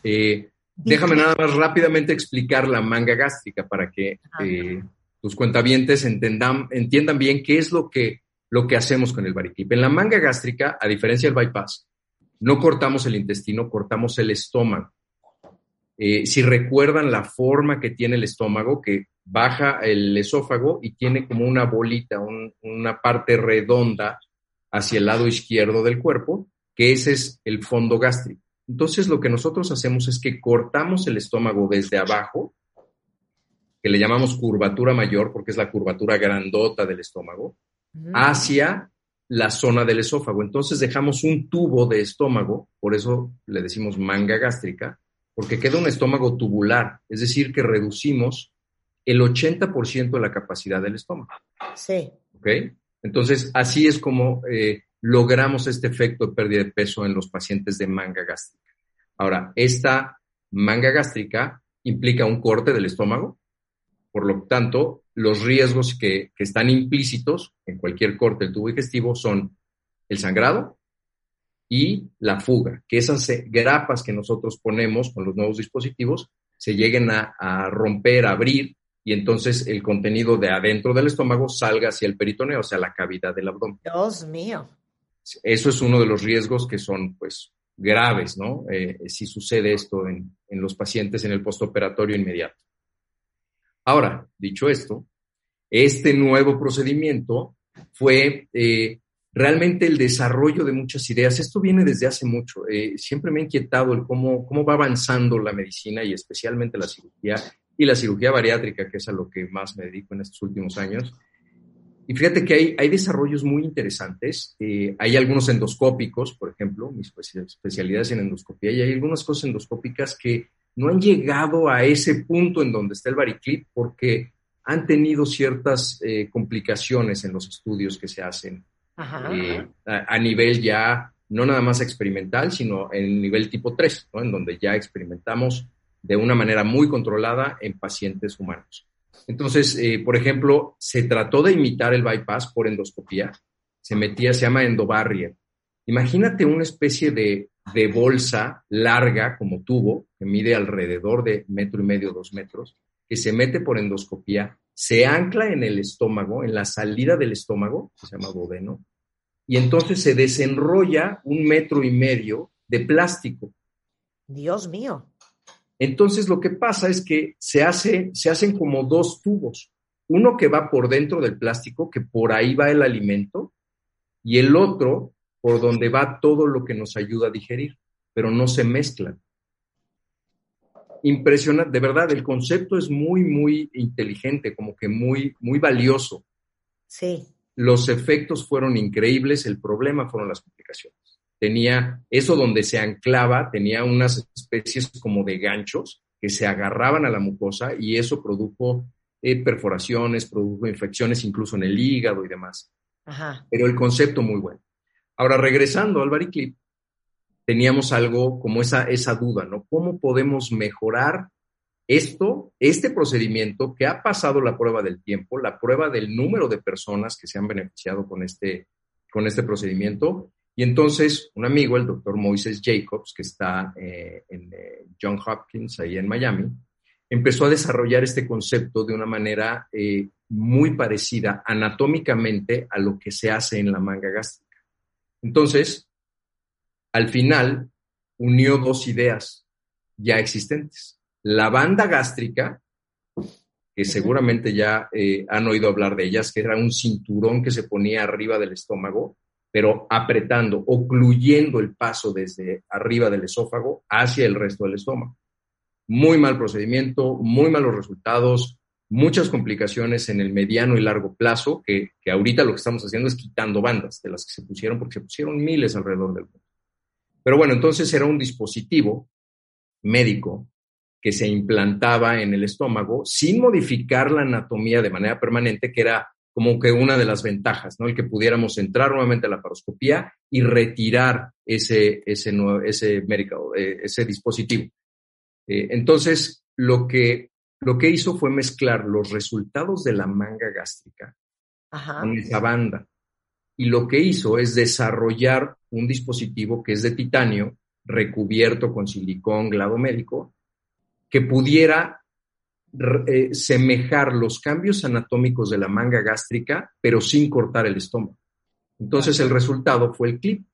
Eh, déjame nada más rápidamente explicar la manga gástrica para que eh, tus cuentavientes entendan, entiendan bien qué es lo que lo que hacemos con el variclip. En la manga gástrica, a diferencia del bypass, no cortamos el intestino, cortamos el estómago. Eh, si recuerdan la forma que tiene el estómago, que baja el esófago y tiene como una bolita, una parte redonda hacia el lado izquierdo del cuerpo, que ese es el fondo gástrico. Entonces lo que nosotros hacemos es que cortamos el estómago desde abajo, que le llamamos curvatura mayor porque es la curvatura grandota del estómago, hacia la zona del esófago. Entonces dejamos un tubo de estómago, por eso le decimos manga gástrica, porque queda un estómago tubular, es decir, que reducimos el 80% de la capacidad del estómago. Sí. ¿Ok? Entonces, así es como eh, logramos este efecto de pérdida de peso en los pacientes de manga gástrica. Ahora, esta manga gástrica implica un corte del estómago, por lo tanto, los riesgos que, están implícitos en cualquier corte del tubo digestivo son el sangrado y la fuga, que esas grapas que nosotros ponemos con los nuevos dispositivos se lleguen a, romper, a abrir, y entonces el contenido de adentro del estómago salga hacia el peritoneo, o sea, la cavidad del abdomen. Dios mío. Eso es uno de los riesgos que son, pues, graves, ¿no? Eh, si sucede esto en, en los pacientes en el postoperatorio inmediato. Ahora, dicho esto, este nuevo procedimiento fue eh, realmente el desarrollo de muchas ideas. Esto viene desde hace mucho. Eh, siempre me ha inquietado el cómo, cómo va avanzando la medicina y especialmente la cirugía y la cirugía bariátrica, que es a lo que más me dedico en estos últimos años. Y fíjate que hay, hay desarrollos muy interesantes. Eh, hay algunos endoscópicos, por ejemplo, mis especialidades en endoscopía, y hay algunas cosas endoscópicas que no han llegado a ese punto en donde está el variclip porque han tenido ciertas eh, complicaciones en los estudios que se hacen eh, a, nivel ya no nada más experimental, sino en nivel tipo 3, en donde ya experimentamos de una manera muy controlada en pacientes humanos. Entonces, eh, por ejemplo, se trató de imitar el bypass por endoscopía, se metía, se llama endobarrier. Imagínate una especie de de bolsa larga como tubo, que mide alrededor de metro y medio, dos metros, que se mete por endoscopía, se ancla en el estómago, en la salida del estómago, que se llama bodeno, y entonces se desenrolla un metro y medio de plástico. Dios mío. Entonces lo que pasa es que se, hace, se hacen como dos tubos. Uno que va por dentro del plástico, que por ahí va el alimento, y el otro por donde va todo lo que nos ayuda a digerir, pero no se mezclan. Impresionante, de verdad, el concepto es muy, muy inteligente, como que muy, muy valioso. Sí. Los efectos fueron increíbles, el problema fueron las complicaciones. Tenía eso donde se anclaba, tenía unas especies como de ganchos que se agarraban a la mucosa y eso produjo eh, perforaciones, produjo infecciones incluso en el hígado y demás. Ajá. Pero el concepto muy bueno. Ahora, regresando al Bariclip, teníamos algo como esa, esa duda, ¿no? ¿Cómo podemos mejorar esto, este procedimiento que ha pasado la prueba del tiempo, la prueba del número de personas que se han beneficiado con este, con este procedimiento? Y entonces un amigo, el doctor Moises Jacobs, que está eh, en eh, John Hopkins, ahí en Miami, empezó a desarrollar este concepto de una manera eh, muy parecida anatómicamente a lo que se hace en la manga gástrica. Entonces, al final, unió dos ideas ya existentes. La banda gástrica, que seguramente ya eh, han oído hablar de ellas, que era un cinturón que se ponía arriba del estómago, pero apretando, ocluyendo el paso desde arriba del esófago hacia el resto del estómago muy mal procedimiento, muy malos resultados, muchas complicaciones en el mediano y largo plazo, que, ahorita lo que estamos haciendo es quitando bandas de las que se pusieron, porque se pusieron miles alrededor del mundo. Pero bueno, entonces era un dispositivo médico que se implantaba en el estómago sin modificar la anatomía de manera permanente, que era como que una de las ventajas, ¿no? El que pudiéramos entrar nuevamente a la paroscopía y retirar ese, ese, ese, eh, ese dispositivo. Eh, entonces, lo que, lo que hizo fue mezclar los resultados de la manga gástrica con esa banda. Y lo que hizo es desarrollar un dispositivo que es de titanio, recubierto con silicón glado médico, que pudiera eh, semejar los cambios anatómicos de la manga gástrica, pero sin cortar el estómago. Entonces el resultado fue el clip,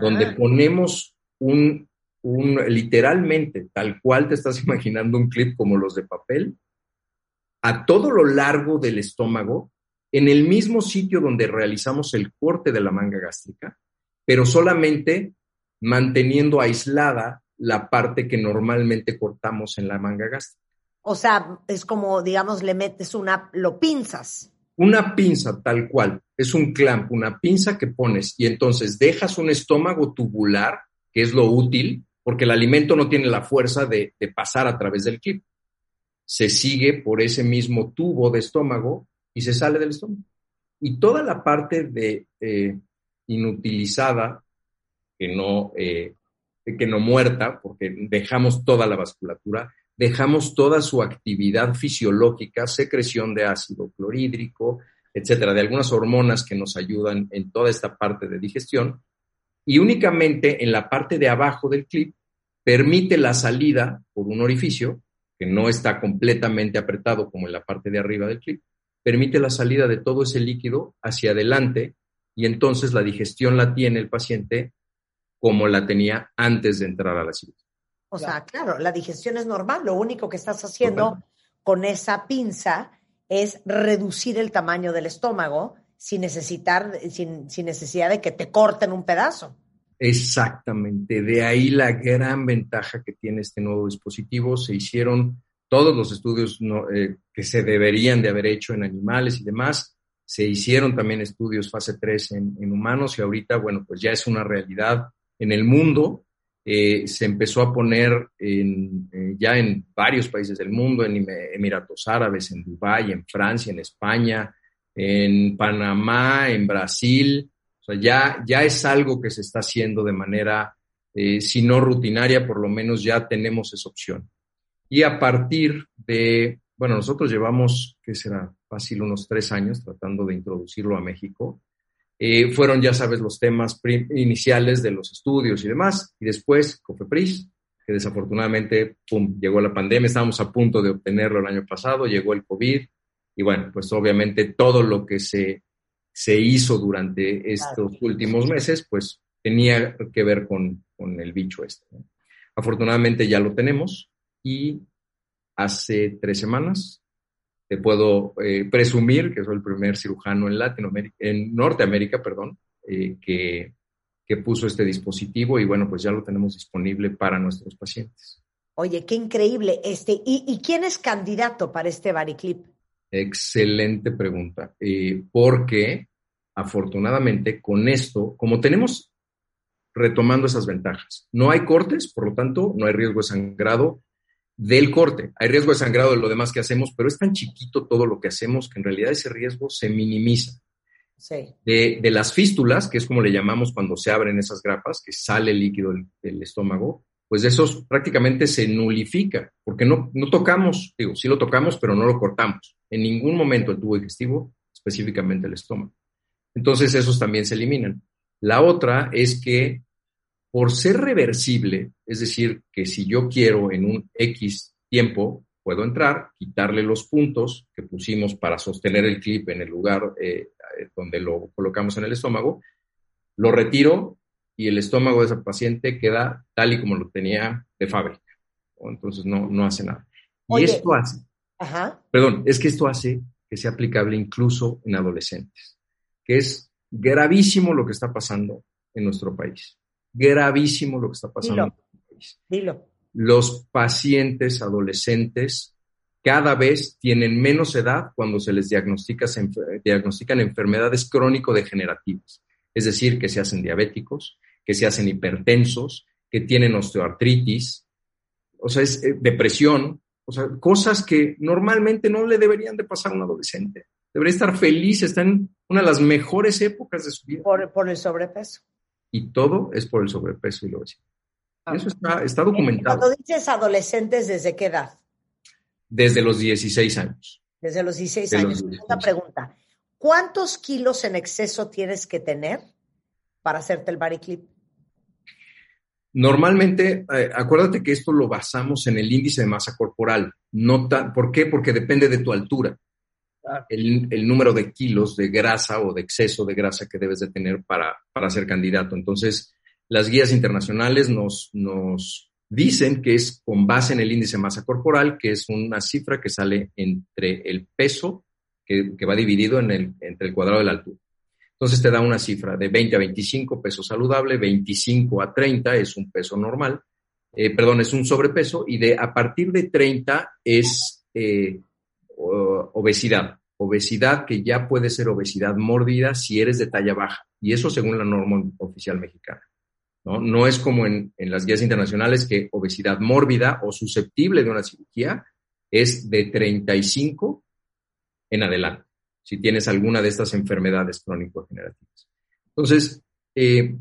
donde ah. ponemos un un, literalmente, tal cual te estás [LAUGHS] imaginando un clip como los de papel, a todo lo largo del estómago, en el mismo sitio donde realizamos el corte de la manga gástrica, pero solamente manteniendo aislada la parte que normalmente cortamos en la manga gástrica. O sea, es como, digamos, le metes una, lo pinzas. Una pinza tal cual, es un clamp, una pinza que pones y entonces dejas un estómago tubular, que es lo útil, porque el alimento no tiene la fuerza de, pasar a través del clip. Se sigue por ese mismo tubo de estómago y se sale del estómago. Y toda la parte de eh, inutilizada, que no, eh, que no muerta, porque dejamos toda la vasculatura, dejamos toda su actividad fisiológica, secreción de ácido clorhídrico, etcétera, de algunas hormonas que nos ayudan en toda esta parte de digestión, y únicamente en la parte de abajo del clip permite la salida por un orificio que no está completamente apretado como en la parte de arriba del clip, permite la salida de todo ese líquido hacia adelante y entonces la digestión la tiene el paciente como la tenía antes de entrar a la cirugía. O sea, claro, la digestión es normal, lo único que estás haciendo con esa pinza es reducir el tamaño del estómago sin necesitar, sin, necesidad de que te corten un pedazo. Exactamente, de ahí la gran ventaja que tiene este nuevo dispositivo. Se hicieron todos los estudios eh, que se deberían de haber hecho en animales y demás. Se hicieron también estudios fase 3 en, humanos y ahorita, bueno, pues ya es una realidad en el mundo. Eh, se empezó a poner en, eh, ya en varios países del mundo, en Emiratos Árabes, en Dubái, en Francia, en España, en Panamá, en Brasil. O sea, ya, ya es algo que se está haciendo de manera, eh, si no rutinaria, por lo menos ya tenemos esa opción. Y a partir de, bueno, nosotros llevamos, ¿qué será? Fácil unos tres años tratando de introducirlo a México. Eh, fueron, ya sabes, los temas iniciales de los estudios y demás. Y después, COFEPRIS, que desafortunadamente, pum, llegó la pandemia. Estábamos a punto de obtenerlo el año pasado, llegó el COVID y bueno, pues obviamente todo lo que se, se hizo durante estos últimos meses, pues tenía que ver con, con el bicho este. Afortunadamente ya lo tenemos y hace tres semanas te puedo eh, presumir que soy el primer cirujano en Latinoamérica, en Norteamérica, perdón, eh, que, que puso este dispositivo y bueno, pues ya lo tenemos disponible para nuestros pacientes. Oye, qué increíble. Este, ¿y, ¿y quién es candidato para este Variclip? Excelente pregunta. Eh, porque afortunadamente con esto, como tenemos retomando esas ventajas, no hay cortes, por lo tanto, no hay riesgo de sangrado del corte. Hay riesgo de sangrado de lo demás que hacemos, pero es tan chiquito todo lo que hacemos que en realidad ese riesgo se minimiza. Sí. De, de, las fístulas, que es como le llamamos cuando se abren esas grapas, que sale el líquido del, del estómago, pues eso prácticamente se nulifica, porque no, no tocamos, digo, sí lo tocamos, pero no lo cortamos. En ningún momento el tubo digestivo, específicamente el estómago. Entonces esos también se eliminan. La otra es que por ser reversible, es decir, que si yo quiero en un X tiempo, puedo entrar, quitarle los puntos que pusimos para sostener el clip en el lugar eh, donde lo colocamos en el estómago, lo retiro y el estómago de ese paciente queda tal y como lo tenía de fábrica. Entonces no, no hace nada. Y esto hace, perdón, es que esto hace que sea aplicable incluso en adolescentes, que es gravísimo lo que está pasando en nuestro país. Gravísimo lo que está pasando Dilo. en nuestro país. Dilo. Los pacientes adolescentes cada vez tienen menos edad cuando se les diagnostica, se diagnostican enfermedades crónico-degenerativas, es decir, que se hacen diabéticos, que se hacen hipertensos, que tienen osteoartritis, o sea, es eh, depresión, o sea, cosas que normalmente no le deberían de pasar a un adolescente. Debería estar feliz, está en una de las mejores épocas de su vida. Por, por el sobrepeso. Y todo es por el sobrepeso y la obesidad. Y eso está, está documentado. Cuando dices adolescentes, ¿desde qué edad? Desde los 16 años. Desde los 16 De los años. 16. Una pregunta. ¿Cuántos kilos en exceso tienes que tener para hacerte el body clip? Normalmente, eh, acuérdate que esto lo basamos en el índice de masa corporal. No ¿Por qué? Porque depende de tu altura. El, el número de kilos de grasa o de exceso de grasa que debes de tener para, para ser candidato. Entonces, las guías internacionales nos, nos dicen que es con base en el índice de masa corporal, que es una cifra que sale entre el peso, que, que va dividido en el, entre el cuadrado de la altura. Entonces te da una cifra de 20 a 25 peso saludable, 25 a 30 es un peso normal, eh, perdón, es un sobrepeso y de a partir de 30 es eh, obesidad. Obesidad que ya puede ser obesidad mórbida si eres de talla baja y eso según la norma oficial mexicana. ¿no? Es como en las guías internacionales que obesidad mórbida o susceptible de una cirugía es de 35 en adelante, si tienes alguna de estas enfermedades crónico-degenerativas. Entonces, eh,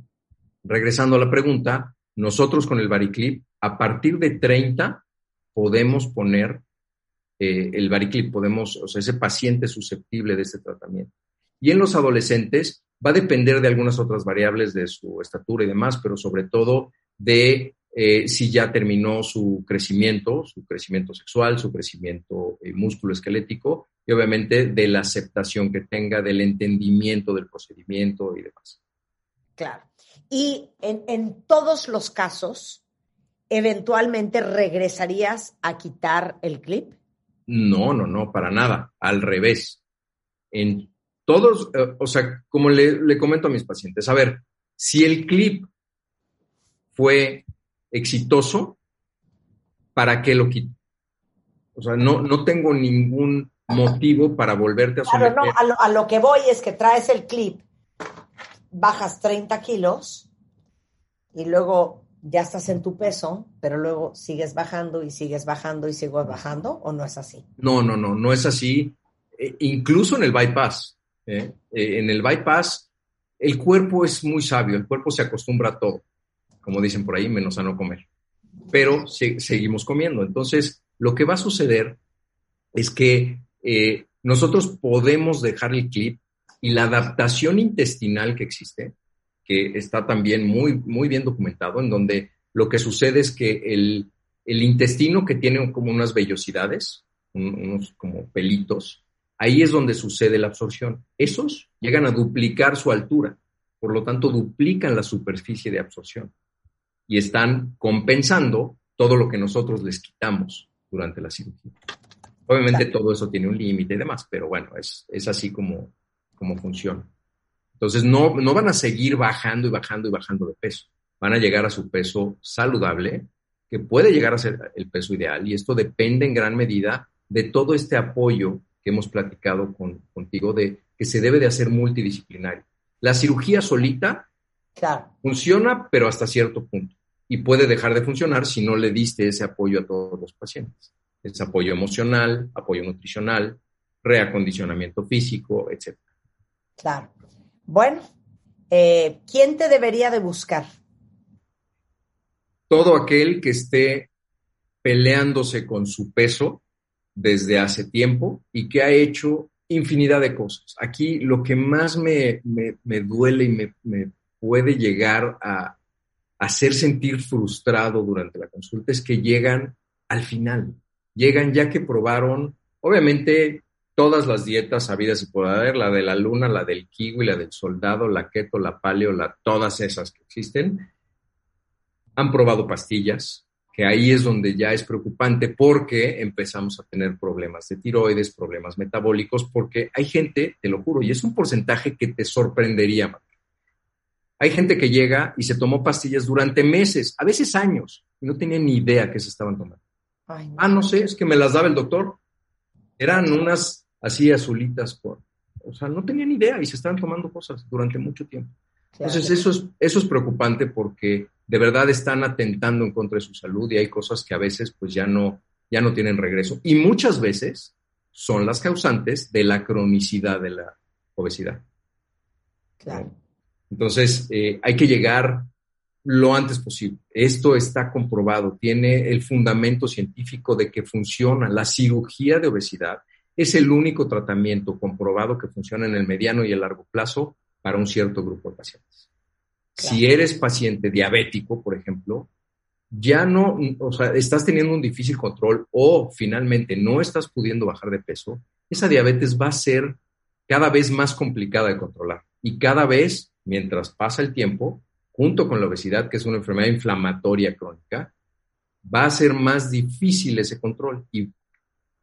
regresando a la pregunta, nosotros con el Variclip, a partir de 30 podemos poner eh, el Variclip, podemos, o sea, ese paciente susceptible de este tratamiento. Y en los adolescentes va a depender de algunas otras variables de su estatura y demás, pero sobre todo de eh, si ya terminó su crecimiento, su crecimiento sexual, su crecimiento eh, músculo-esquelético y obviamente de la aceptación que tenga, del entendimiento del procedimiento y demás. Claro. Y en, en todos los casos, eventualmente regresarías a quitar el clip. No, no, no, para nada, al revés. En todos, eh, o sea, como le, le comento a mis pacientes, a ver, si el clip fue exitoso, ¿para qué lo quito? O sea, no, no tengo ningún motivo para volverte a someter. Claro, no, a lo, a lo que voy es que traes el clip, bajas 30 kilos y luego ya estás en tu peso, pero luego sigues bajando y sigues bajando y sigues bajando, ¿o no es así? No, no, no, no es así. Eh, incluso en el bypass. ¿eh? Eh, en el bypass, el cuerpo es muy sabio, el cuerpo se acostumbra a todo, como dicen por ahí, menos a no comer. Pero se- seguimos comiendo. Entonces, lo que va a suceder es que eh, nosotros podemos dejar el clip y la adaptación intestinal que existe, que está también muy, muy bien documentado, en donde lo que sucede es que el, el intestino que tiene como unas vellosidades, un- unos como pelitos, ahí es donde sucede la absorción. Esos llegan a duplicar su altura, por lo tanto duplican la superficie de absorción y están compensando todo lo que nosotros les quitamos durante la cirugía. Obviamente todo eso tiene un límite y demás, pero bueno, es, es así como, como funciona. Entonces no, no van a seguir bajando y bajando y bajando de peso. Van a llegar a su peso saludable, que puede llegar a ser el peso ideal, y esto depende en gran medida de todo este apoyo que hemos platicado con, contigo, de que se debe de hacer multidisciplinario. La cirugía solita Claro. funciona, pero hasta cierto punto. Y puede dejar de funcionar si no le diste ese apoyo a todos los pacientes. Ese apoyo emocional, apoyo nutricional, reacondicionamiento físico, etc. Claro. Bueno, eh, ¿quién te debería de buscar? Todo aquel que esté peleándose con su peso desde hace tiempo y que ha hecho infinidad de cosas. Aquí lo que más me, duele y me, puede llegar a hacer sentir frustrado durante la consulta es que llegan al final, llegan ya que probaron, obviamente, todas las dietas habidas y por haber, la de la luna, la del kiwi, la del soldado, la keto, la paleo, todas esas que existen, han probado pastillas, que ahí es donde ya es preocupante porque empezamos a tener problemas de tiroides, problemas metabólicos, porque hay gente, te lo juro, y es un porcentaje que te sorprendería. Hay gente que llega y se tomó pastillas durante meses, a veces años, y no tenía ni idea que se estaban tomando. Ah, no sé, es que me las daba el doctor. Eran unas así azulitas, por, o sea, no tenía ni idea y se estaban tomando cosas durante mucho tiempo. Entonces, eso es, eso es preocupante porque de verdad están atentando en contra de su salud y hay cosas que a veces pues ya no, ya no tienen regreso. Y muchas veces son las causantes de la cronicidad de la obesidad. Claro. Entonces, eh, hay que llegar lo antes posible. Esto está comprobado, tiene el fundamento científico de que funciona. La cirugía de obesidad es el único tratamiento comprobado que funciona en el mediano y el largo plazo para un cierto grupo de pacientes. Si eres paciente diabético, por ejemplo, ya no, o sea, estás teniendo un difícil control o finalmente no estás pudiendo bajar de peso, esa diabetes va a ser cada vez más complicada de controlar. Y cada vez, mientras pasa el tiempo, junto con la obesidad, que es una enfermedad inflamatoria crónica, va a ser más difícil ese control y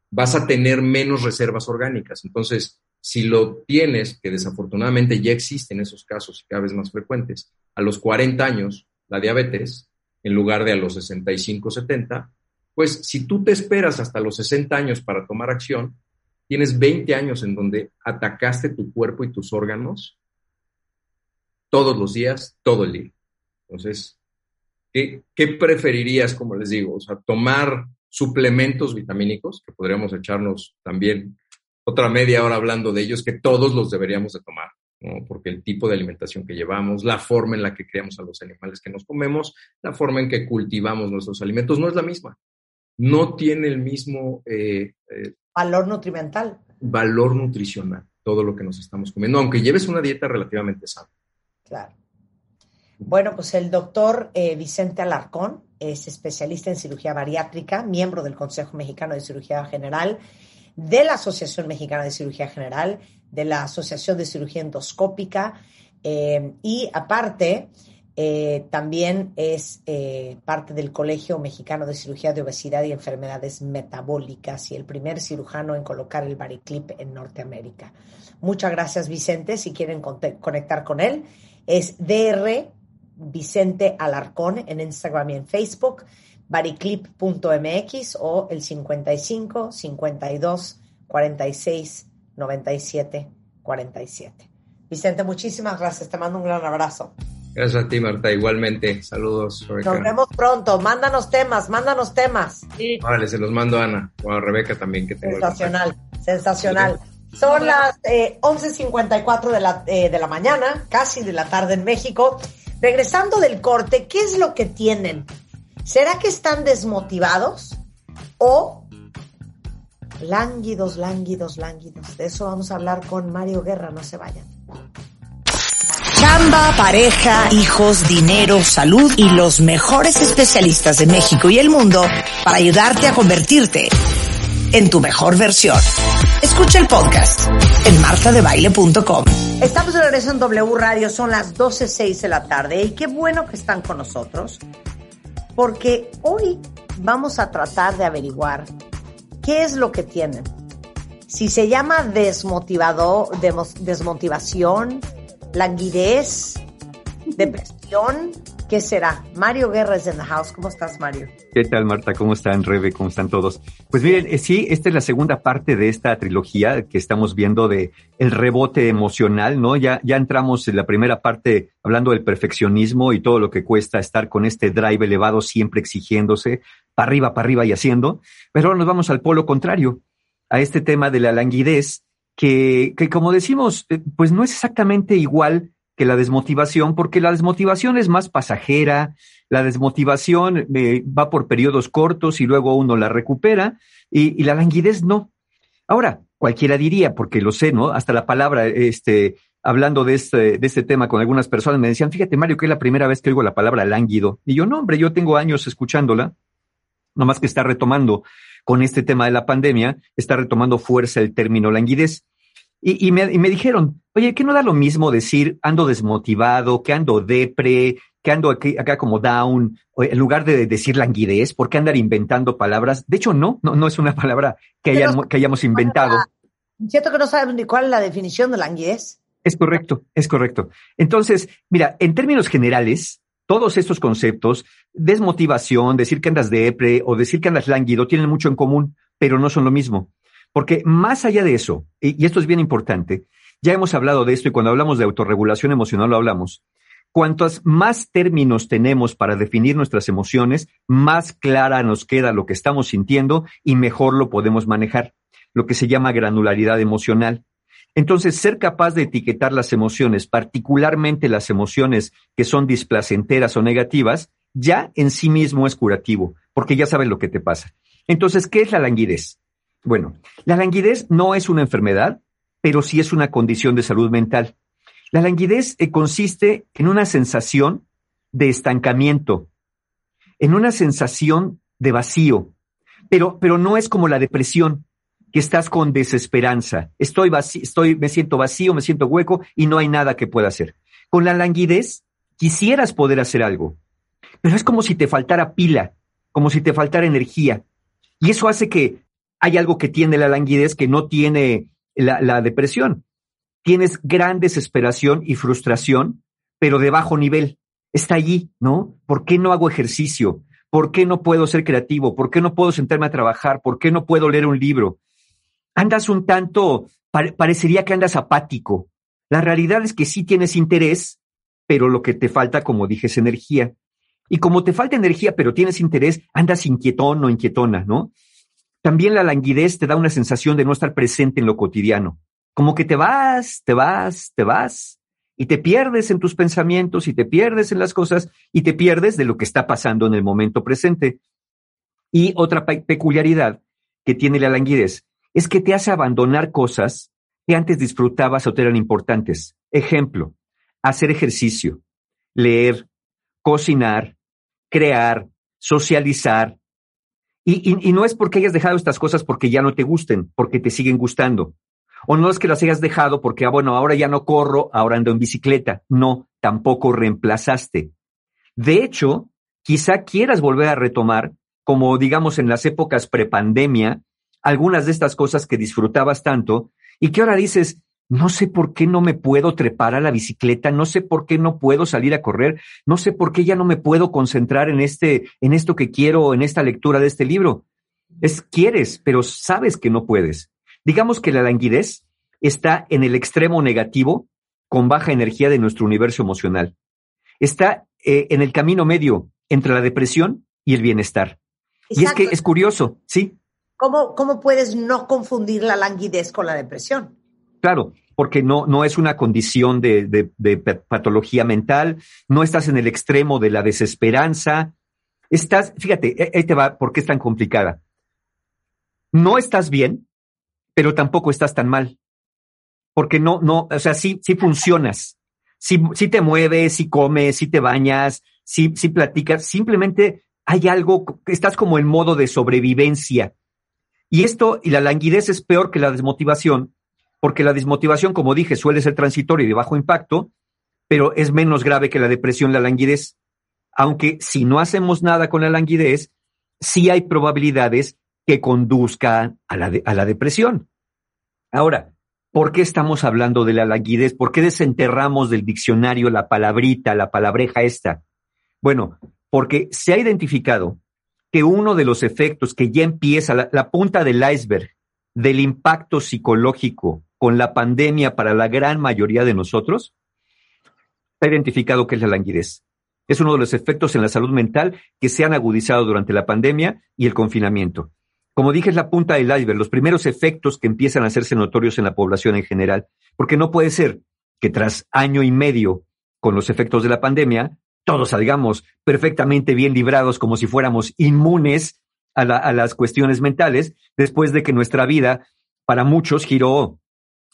vas a tener menos reservas orgánicas. Entonces, si lo tienes, que desafortunadamente ya existen esos casos cada vez más frecuentes, a los 40 años, la diabetes, en lugar de a los 65, 70, pues si tú te esperas hasta los 60 años para tomar acción, tienes 20 años en donde atacaste tu cuerpo y tus órganos todos los días, todo el día. Entonces, ¿qué, qué preferirías, como les digo? O sea, tomar suplementos vitamínicos, que podríamos echarnos también otra media hora hablando de ellos, que todos los deberíamos de tomar, porque el tipo de alimentación que llevamos, la forma en la que criamos a los animales que nos comemos, la forma en que cultivamos nuestros alimentos no es la misma. No tiene el mismo... Eh, eh, valor nutrimental. Valor nutricional, todo lo que nos estamos comiendo, aunque lleves una dieta relativamente sana. Claro. Bueno, pues el doctor eh, Vicente Alarcón es especialista en cirugía bariátrica, miembro del Consejo Mexicano de Cirugía General de la Asociación Mexicana de Cirugía General, de la Asociación de Cirugía Endoscópica eh, y aparte eh, también es parte del Colegio Mexicano de Cirugía de Obesidad y Enfermedades Metabólicas y el primer cirujano en colocar el bariclip en Norteamérica. Muchas gracias Vicente, si quieren conectar con él, es DR Vicente Alarcón en Instagram y en Facebook bariclip.mx o el 55 52 46 97 47. Vicente, muchísimas gracias. Te mando un gran abrazo. Gracias a ti, Marta. Igualmente. Saludos. Nos vemos pronto. Mándanos temas, mándanos temas. Vale, se los mando a Ana o a Rebeca también. Que tengo sensacional, sensacional. Son las eh, 11.54 de la, eh, de la mañana, casi de la tarde en México. Regresando del corte, ¿qué es lo que tienen ¿Será que están desmotivados o lánguidos, lánguidos, lánguidos? De eso vamos a hablar con Mario Guerra, no se vayan. Chamba, pareja, hijos, dinero, salud y los mejores especialistas de México y el mundo para ayudarte a convertirte en tu mejor versión. Escucha el podcast en martadebaile.com. Estamos de regreso en W Radio, son las 12.06 de la tarde y qué bueno que están con nosotros porque hoy vamos a tratar de averiguar qué es lo que tienen. Si se llama desmotivado, desmotivación, languidez, depresión, ¿Qué será? Mario Guerra es en the house. ¿Cómo estás, Mario? ¿Qué tal, Marta? ¿Cómo están, Rebe? ¿Cómo están todos? Pues miren, eh, sí, esta es la segunda parte de esta trilogía que estamos viendo de el rebote emocional, ¿no? Ya, ya entramos en la primera parte hablando del perfeccionismo y todo lo que cuesta estar con este drive elevado siempre exigiéndose, para arriba, para arriba y haciendo. Pero ahora nos vamos al polo contrario, a este tema de la languidez que, que, como decimos, eh, pues no es exactamente igual que la desmotivación, porque la desmotivación es más pasajera, la desmotivación eh, va por periodos cortos y luego uno la recupera, y, y, la languidez no. Ahora, cualquiera diría, porque lo sé, ¿no? Hasta la palabra, este, hablando de este, de este tema con algunas personas, me decían, fíjate, Mario, que es la primera vez que oigo la palabra lánguido. Y yo, no, hombre, yo tengo años escuchándola, nomás que está retomando con este tema de la pandemia, está retomando fuerza el término languidez. Y, y, me, y, me, dijeron, oye, ¿qué no da lo mismo decir ando desmotivado, que ando depre, que ando aquí, acá como down, en lugar de decir languidez, ¿por qué andar inventando palabras? De hecho, no, no, no es una palabra que, hayan, que hayamos inventado. Cierto que no sabes ni cuál es la definición de languidez. Es correcto, es correcto. Entonces, mira, en términos generales, todos estos conceptos, desmotivación, decir que andas depre o decir que andas lánguido, tienen mucho en común, pero no son lo mismo. Porque más allá de eso, y esto es bien importante, ya hemos hablado de esto y cuando hablamos de autorregulación emocional lo hablamos, cuantos más términos tenemos para definir nuestras emociones, más clara nos queda lo que estamos sintiendo y mejor lo podemos manejar, lo que se llama granularidad emocional. Entonces, ser capaz de etiquetar las emociones, particularmente las emociones que son displacenteras o negativas, ya en sí mismo es curativo, porque ya sabes lo que te pasa. Entonces, ¿qué es la languidez? Bueno, la languidez no es una enfermedad, pero sí es una condición de salud mental. La languidez eh, consiste en una sensación de estancamiento, en una sensación de vacío, pero, pero no es como la depresión, que estás con desesperanza. Estoy vacío, estoy, me siento vacío, me siento hueco y no hay nada que pueda hacer. Con la languidez quisieras poder hacer algo, pero es como si te faltara pila, como si te faltara energía. Y eso hace que hay algo que tiene la languidez que no tiene la, depresión. Tienes gran desesperación y frustración, pero de bajo nivel. Está allí, ¿no? ¿Por qué no hago ejercicio? ¿Por qué no puedo ser creativo? ¿Por qué no puedo sentarme a trabajar? ¿Por qué no puedo leer un libro? Andas un tanto, parecería que andas apático. La realidad es que sí tienes interés, pero lo que te falta, como dije, es energía. Y como te falta energía, pero tienes interés, andas inquietón o inquietona, ¿no? También la languidez te da una sensación de no estar presente en lo cotidiano. Como que te vas, te vas, te vas, y te pierdes en tus pensamientos, y te pierdes en las cosas, y te pierdes de lo que está pasando en el momento presente. Y otra peculiaridad que tiene la languidez es que te hace abandonar cosas que antes disfrutabas o te eran importantes. Ejemplo, hacer ejercicio, leer, cocinar, crear, socializar, y, y, no es porque hayas dejado estas cosas porque ya no te gusten, porque te siguen gustando. O no es que las hayas dejado porque, ah, bueno, ahora ya no corro, ahora ando en bicicleta. No, tampoco reemplazaste. De hecho, quizá quieras volver a retomar, como digamos en las épocas prepandemia, algunas de estas cosas que disfrutabas tanto y que ahora dices, no sé por qué no me puedo trepar a la bicicleta, no sé por qué no puedo salir a correr, no sé por qué ya no me puedo concentrar en este, en esto que quiero, en esta lectura de este libro. Es quieres, pero sabes que no puedes. Digamos que la languidez está en el extremo negativo con baja energía de nuestro universo emocional. Está eh, en el camino medio entre la depresión y el bienestar. Y es que es curioso, ¿sí? ¿Cómo, ¿Cómo puedes no confundir la languidez con la depresión? Claro, porque no, no es una condición de, patología mental, no estás en el extremo de la desesperanza, estás, fíjate, e, ahí te va, ¿por qué es tan complicada? No estás bien, pero tampoco estás tan mal, porque no, no, o sea, sí, sí funcionas, sí, sí te mueves, sí comes, sí te bañas, sí, sí platicas, simplemente hay algo, estás como en modo de sobrevivencia. Y esto, y la languidez es peor que la desmotivación, porque la desmotivación, como dije, suele ser transitoria y de bajo impacto, pero es menos grave que la depresión, la languidez. Aunque si no hacemos nada con la languidez, sí hay probabilidades que conduzcan a la, a la depresión. Ahora, ¿por qué estamos hablando de la languidez? ¿Por qué desenterramos del diccionario la palabrita, la palabreja esta? Bueno, porque se ha identificado que uno de los efectos que ya empieza, la, la punta del iceberg del impacto psicológico con la pandemia para la gran mayoría de nosotros, ha identificado que es la languidez. Es uno de los efectos en la salud mental que se han agudizado durante la pandemia y el confinamiento. Como dije, es la punta del iceberg, los primeros efectos que empiezan a hacerse notorios en la población en general, porque no puede ser que tras año y medio con los efectos de la pandemia, todos salgamos perfectamente bien librados como si fuéramos inmunes a, a las cuestiones mentales, después de que nuestra vida para muchos giró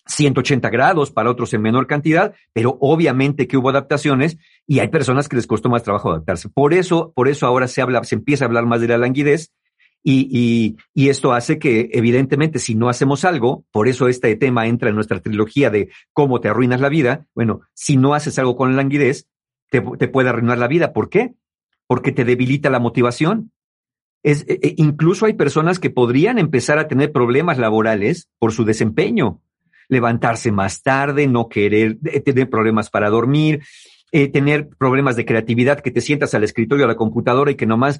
180 grados, para otros en menor cantidad, pero obviamente que hubo adaptaciones y hay personas que les costó más trabajo adaptarse. Por eso, por eso ahora se habla, se empieza a hablar más de la languidez y, y, y, esto hace que, evidentemente, si no hacemos algo, por eso este tema entra en nuestra trilogía de cómo te arruinas la vida. Bueno, si no haces algo con la languidez, te, te puede arruinar la vida. ¿Por qué? Porque te debilita la motivación. Es, e, e incluso hay personas que podrían empezar a tener problemas laborales por su desempeño levantarse más tarde, no querer, eh, tener problemas para dormir, eh, tener problemas de creatividad, que te sientas al escritorio, a la computadora y que nomás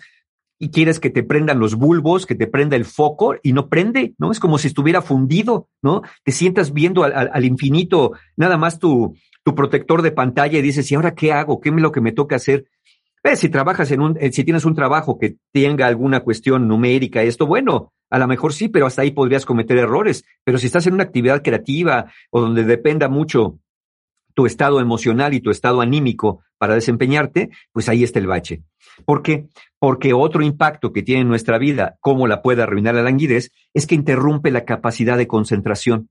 y quieres que te prendan los bulbos, que te prenda el foco y no prende, ¿no? Es como si estuviera fundido, ¿no? Te sientas viendo al, al, infinito nada más tu, tu protector de pantalla y dices, ¿y ahora qué hago? ¿Qué es lo que me toca hacer? Si trabajas en un, eh, si tienes un trabajo que tenga alguna cuestión numérica, esto, bueno, a lo mejor sí, pero hasta ahí podrías cometer errores. Pero si estás en una actividad creativa o donde dependa mucho tu estado emocional y tu estado anímico para desempeñarte, pues ahí está el bache. ¿Por qué? Porque otro impacto que tiene en nuestra vida, cómo la puede arruinar la languidez, es que interrumpe la capacidad de concentración.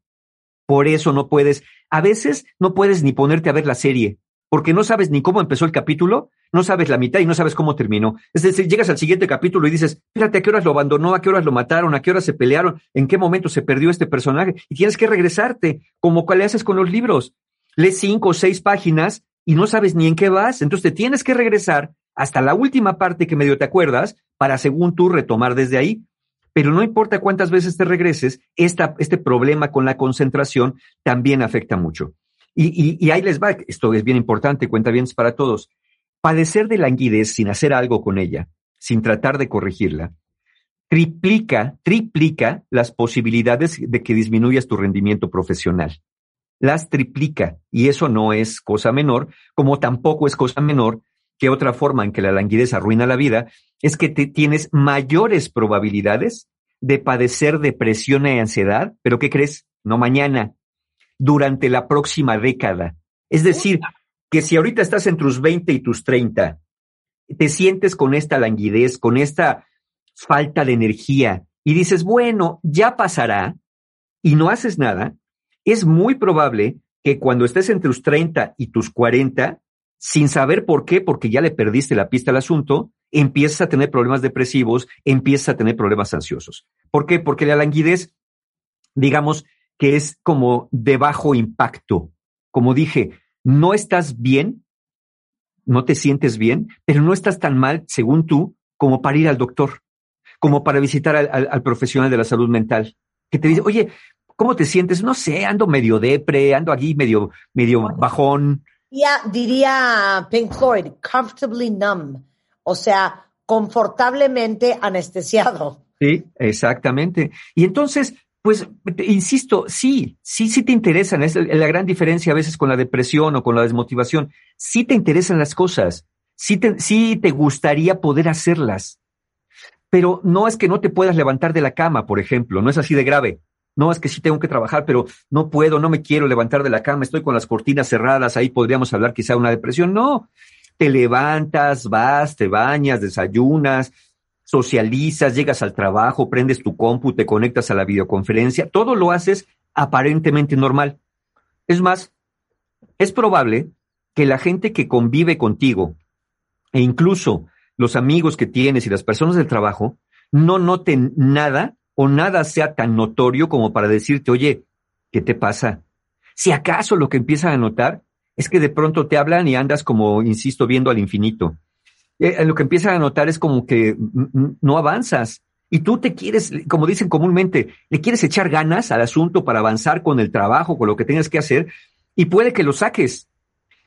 Por eso no puedes, a veces no puedes ni ponerte a ver la serie, porque no sabes ni cómo empezó el capítulo, no sabes la mitad y no sabes cómo terminó. Es decir, llegas al siguiente capítulo y dices, fíjate a qué horas lo abandonó, a qué horas lo mataron, a qué horas se pelearon, en qué momento se perdió este personaje, y tienes que regresarte, como le haces con los libros. Lees cinco o seis páginas y no sabes ni en qué vas, entonces te tienes que regresar hasta la última parte que medio te acuerdas para según tú retomar desde ahí. Pero no importa cuántas veces te regreses, esta, este problema con la concentración también afecta mucho. Y, y, ahí les va, esto es bien importante, cuenta bien para todos. Padecer de languidez sin hacer algo con ella, sin tratar de corregirla, triplica, triplica las posibilidades de que disminuyas tu rendimiento profesional. Las triplica. Y eso no es cosa menor, como tampoco es cosa menor que otra forma en que la languidez arruina la vida es que te tienes mayores probabilidades de padecer depresión y ansiedad, pero ¿qué crees? No mañana, durante la próxima década. Es decir, que si ahorita estás entre tus 20 y tus 30, te sientes con esta languidez, con esta falta de energía y dices, bueno, ya pasará y no haces nada, es muy probable que cuando estés entre tus 30 y tus 40, sin saber por qué, porque ya le perdiste la pista al asunto, empiezas a tener problemas depresivos, empiezas a tener problemas ansiosos. ¿Por qué? Porque la languidez, digamos, que es como de bajo impacto. Como dije, no estás bien, no te sientes bien, pero no estás tan mal, según tú, como para ir al doctor, como para visitar al, al, profesional de la salud mental, que te dice, oye, ¿cómo te sientes? No sé, ando medio depre, ando aquí medio, medio bajón. Ya diría Pink Floyd, comfortably numb, o sea, confortablemente anestesiado. Sí, exactamente. Y entonces, pues, insisto, sí, sí, sí te interesan. Es la gran diferencia a veces con la depresión o con la desmotivación. Sí te interesan las cosas. Sí te, sí te gustaría poder hacerlas. Pero no es que no te puedas levantar de la cama, por ejemplo. No es así de grave. No, es que sí tengo que trabajar, pero no puedo, no me quiero levantar de la cama, estoy con las cortinas cerradas, ahí podríamos hablar quizá de una depresión. No, te levantas, vas, te bañas, desayunas, socializas, llegas al trabajo, prendes tu compu, te conectas a la videoconferencia, todo lo haces aparentemente normal. Es más, es probable que la gente que convive contigo e incluso los amigos que tienes y las personas del trabajo no noten nada o nada sea tan notorio como para decirte, oye, ¿qué te pasa? Si acaso lo que empiezan a notar es que de pronto te hablan y andas como, insisto, viendo al infinito eh, lo que empiezan a notar es como que no avanzas. Y tú te quieres, como dicen comúnmente, le quieres echar ganas al asunto para avanzar con el trabajo, con lo que tengas que hacer, y puede que lo saques.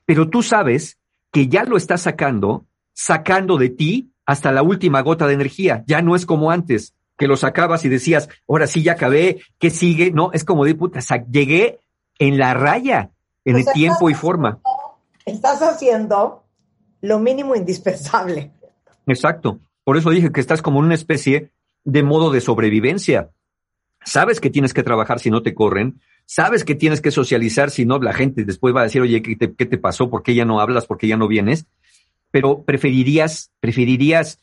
Pero tú sabes que ya lo estás sacando, sacando de ti hasta la última gota de energía. Ya no es como antes, que lo sacabas y decías, ahora sí ya acabé, ¿qué sigue? No, es como de puta, llegué en la raya, en el tiempo y forma. Estás haciendo lo mínimo indispensable. Exacto. Por eso dije que estás como en una especie de modo de sobrevivencia. Sabes que tienes que trabajar si no te corren, sabes que tienes que socializar si no la gente después va a decir, oye, ¿qué te, qué te pasó? ¿Por qué ya no hablas? ¿Por qué ya no vienes? Pero preferirías, preferirías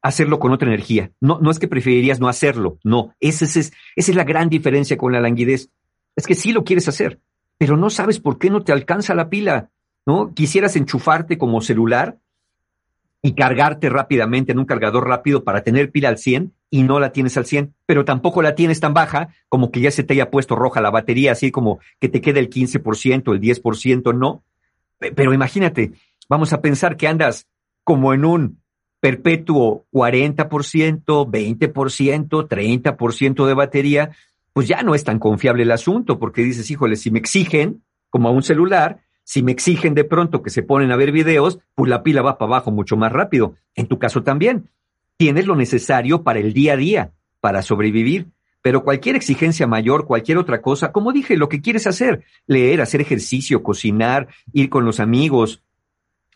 hacerlo con otra energía. No, no es que preferirías no hacerlo, no. Esa es, esa es la gran diferencia con la languidez. Es que sí lo quieres hacer, pero no sabes por qué no te alcanza la pila, ¿no? Quisieras enchufarte como celular y cargarte rápidamente en un cargador rápido para tener pila al 100 y no la tienes al 100, pero tampoco la tienes tan baja como que ya se te haya puesto roja la batería, así como que te quede el 15%, el 10%, no. Pero imagínate, vamos a pensar que andas como en un perpetuo 40%, 20%, 30% de batería, pues ya no es tan confiable el asunto, porque dices, híjole, si me exigen, como a un celular, si me exigen de pronto que se ponen a ver videos, pues la pila va para abajo mucho más rápido. En tu caso también. Tienes lo necesario para el día a día, para sobrevivir. Pero cualquier exigencia mayor, cualquier otra cosa, como dije, lo que quieres hacer, leer, hacer ejercicio, cocinar, ir con los amigos,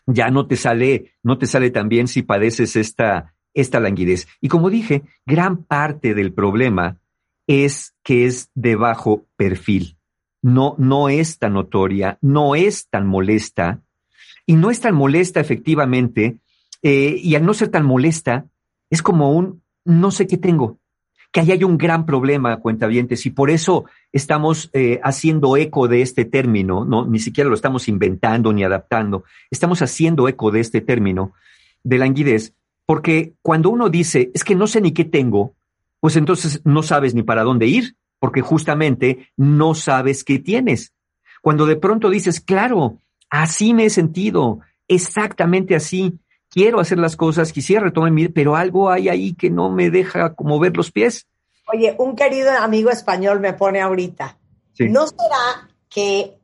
ya no te sale, no te sale tan bien si padeces esta, esta languidez. Y como dije, gran parte del problema es que es de bajo perfil. No, no es tan notoria, no es tan molesta, y no es tan molesta efectivamente, eh, y al no ser tan molesta, es como un no sé qué tengo, que ahí hay un gran problema, cuentavientes, y por eso estamos eh, haciendo eco de este término, ¿no? Ni siquiera lo estamos inventando ni adaptando, estamos haciendo eco de este término de languidez, porque cuando uno dice, es que no sé ni qué tengo, pues entonces no sabes ni para dónde ir, porque justamente no sabes qué tienes. Cuando de pronto dices, claro, así me he sentido, exactamente así, quiero hacer las cosas, quisiera retomar mi, pero algo hay ahí que no me deja mover los pies. Oye, un querido amigo español me pone ahorita, ¿no será que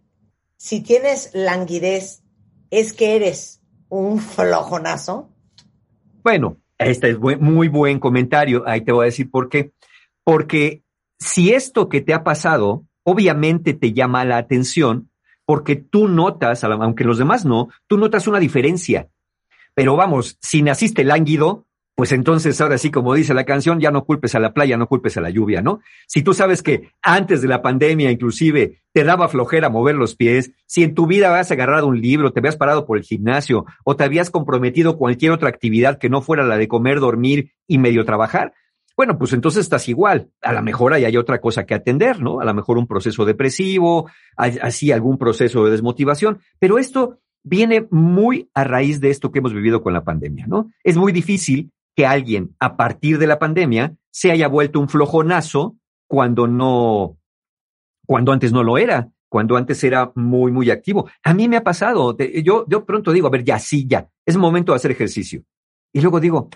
si tienes languidez es que eres un flojonazo? Bueno, este es muy buen comentario. Ahí te voy a decir por qué. Porque si esto que te ha pasado, obviamente te llama la atención, porque tú notas, aunque los demás no, tú notas una diferencia. Pero vamos, si naciste lánguido, pues entonces ahora sí, como dice la canción, ya no culpes a la playa, no culpes a la lluvia, ¿no? Si tú sabes que antes de la pandemia inclusive te daba flojera mover los pies, si en tu vida habías agarrado un libro, te habías parado por el gimnasio o te habías comprometido cualquier otra actividad que no fuera la de comer, dormir y medio trabajar, bueno, pues entonces estás igual. A lo mejor ahí hay otra cosa que atender, ¿no? A lo mejor un proceso depresivo, así algún proceso de desmotivación, pero esto viene muy a raíz de esto que hemos vivido con la pandemia, ¿no? Es muy difícil que alguien a partir de la pandemia se haya vuelto un flojonazo cuando no, cuando antes no lo era, cuando antes era muy, muy activo. A mí me ha pasado, yo, yo pronto digo, a ver, ya, sí, ya, es momento de hacer ejercicio. Y luego digo,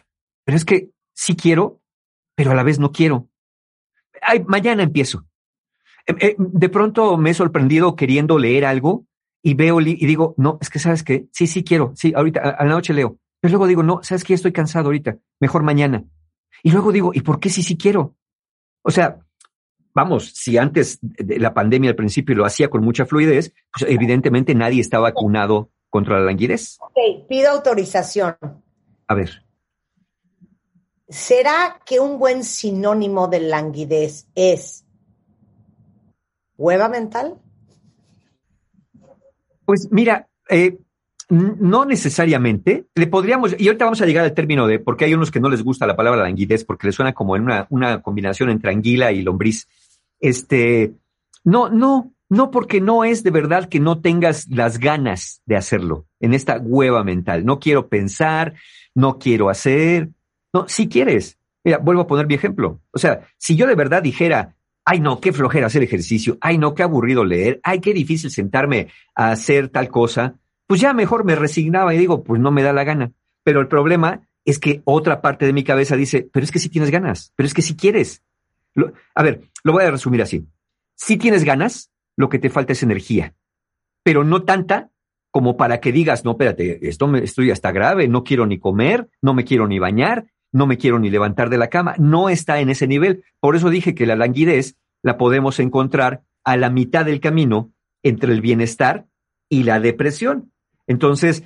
pero es que sí quiero, pero a la vez no quiero. Ay, mañana empiezo. Eh, eh, de pronto me he sorprendido queriendo leer algo y veo y digo, no, es que sabes que sí, sí quiero, sí, ahorita a la noche leo. Pero luego digo, no, sabes que estoy cansado ahorita, mejor mañana. Y luego digo, ¿y por qué sí, sí quiero? O sea, vamos, si antes de la pandemia al principio lo hacía con mucha fluidez, pues evidentemente nadie está vacunado contra la languidez. Ok, pido autorización. A ver. ¿Será que un buen sinónimo de languidez es hueva mental? Pues mira, eh, no necesariamente. Le podríamos, y ahorita vamos a llegar al término de, porque hay unos que no les gusta la palabra languidez porque le suena como en una, una combinación entre anguila y lombriz. Este, no, no, no porque no es de verdad que no tengas las ganas de hacerlo en esta hueva mental. No quiero pensar, no quiero hacer. No, si quieres. Mira, vuelvo a poner mi ejemplo. O sea, si yo de verdad dijera, ay no, qué flojera hacer ejercicio, ay no, qué aburrido leer, ay qué difícil sentarme a hacer tal cosa, pues ya mejor me resignaba y digo, pues no me da la gana. Pero el problema es que otra parte de mi cabeza dice, pero es que sí tienes ganas, pero es que sí quieres. a ver, lo voy a resumir así. Si tienes ganas, lo que te falta es energía, pero no tanta como para que digas, no, espérate, esto me, estoy hasta grave, no quiero ni comer, no me quiero ni bañar, no me quiero ni levantar de la cama, no está en ese nivel. Por eso dije que la languidez la podemos encontrar a la mitad del camino entre el bienestar y la depresión. Entonces,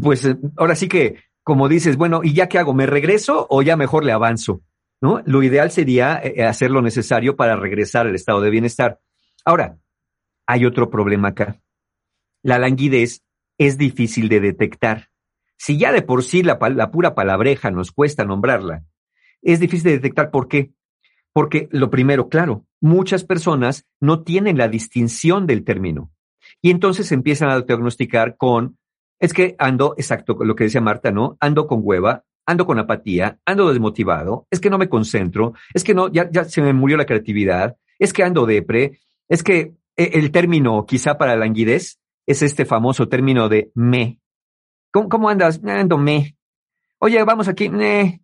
pues ahora sí que, como dices, bueno, ¿y ya qué hago? ¿Me regreso o ya mejor le avanzo? ¿no? Lo ideal sería eh, hacer lo necesario para regresar al estado de bienestar. Ahora, hay otro problema acá. La languidez es difícil de detectar. Si ya de por sí la, pura palabreja nos cuesta nombrarla, es difícil de detectar. ¿Por qué? Porque lo primero, claro, muchas personas no tienen la distinción del término. Y entonces empiezan a diagnosticar con, es que ando, exacto, lo que decía Marta, ¿no? Ando con hueva, ando con apatía, ando desmotivado, es que no me concentro, es que no, ya, ya se me murió la creatividad, es que ando depre, es que e, el término quizá para languidez es este famoso término de me. ¿Cómo, cómo andas? Ando me. Oye, vamos aquí. Me.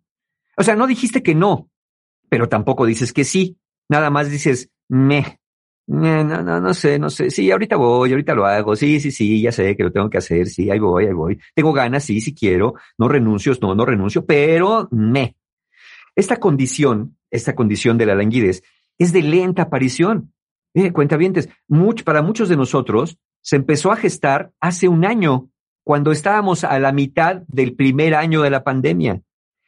O sea, no dijiste que no, pero tampoco dices que sí. Nada más dices me. No, no, no sé, no sé. Sí, ahorita voy, ahorita lo hago. Sí, sí, sí, ya sé que lo tengo que hacer. Sí, ahí voy, ahí voy. Tengo ganas, sí, sí quiero. No renuncio, no, no renuncio, pero me. Esta condición, esta condición de la languidez es de lenta aparición. Eh, cuentavientes, para muchos de nosotros se empezó a gestar hace un año, cuando estábamos a la mitad del primer año de la pandemia.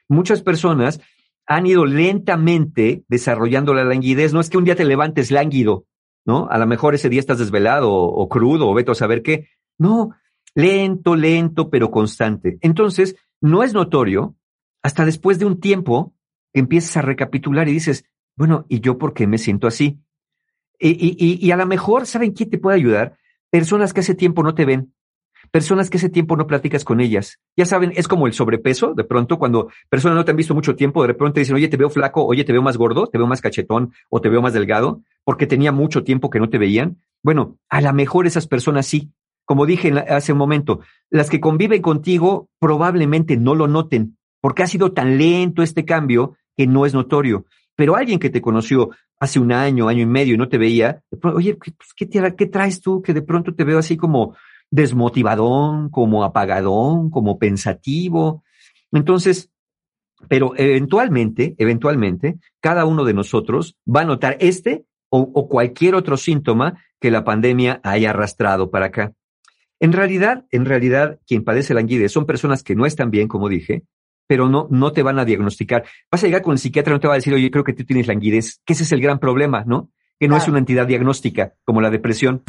Muchas personas han ido lentamente desarrollando la languidez. No es que un día te levantes lánguido, ¿no? A lo mejor ese día estás desvelado o, crudo o veto a saber qué. No, lento, lento, pero constante. Entonces, no es notorio hasta después de un tiempo empiezas a recapitular y dices, bueno, ¿y yo por qué me siento así? Y, y, y, a lo mejor, ¿saben quién te puede ayudar? Personas que hace tiempo no te ven, personas que ese tiempo no platicas con ellas. Ya saben, es como el sobrepeso, de pronto cuando personas no te han visto mucho tiempo, de repente dicen, oye, te veo flaco, oye, te veo más gordo, te veo más cachetón o te veo más delgado, porque tenía mucho tiempo que no te veían. Bueno, a lo mejor esas personas sí. Como dije hace un momento, las que conviven contigo probablemente no lo noten, porque ha sido tan lento este cambio que no es notorio. Pero alguien que te conoció hace un año, año y medio y no te veía, oye, ¿qué, pues, qué traes tú que de pronto te veo así como desmotivadón, como apagadón, como pensativo. Entonces, pero eventualmente, eventualmente, cada uno de nosotros va a notar este o, cualquier otro síntoma que la pandemia haya arrastrado para acá. En realidad, en realidad, quien padece la languidez son personas que no están bien, como dije, pero no, no te van a diagnosticar. Vas a llegar con el psiquiatra y no te va a decir, oye, creo que tú tienes languidez, que ese es el gran problema, ¿no? Que no es una entidad diagnóstica como la depresión.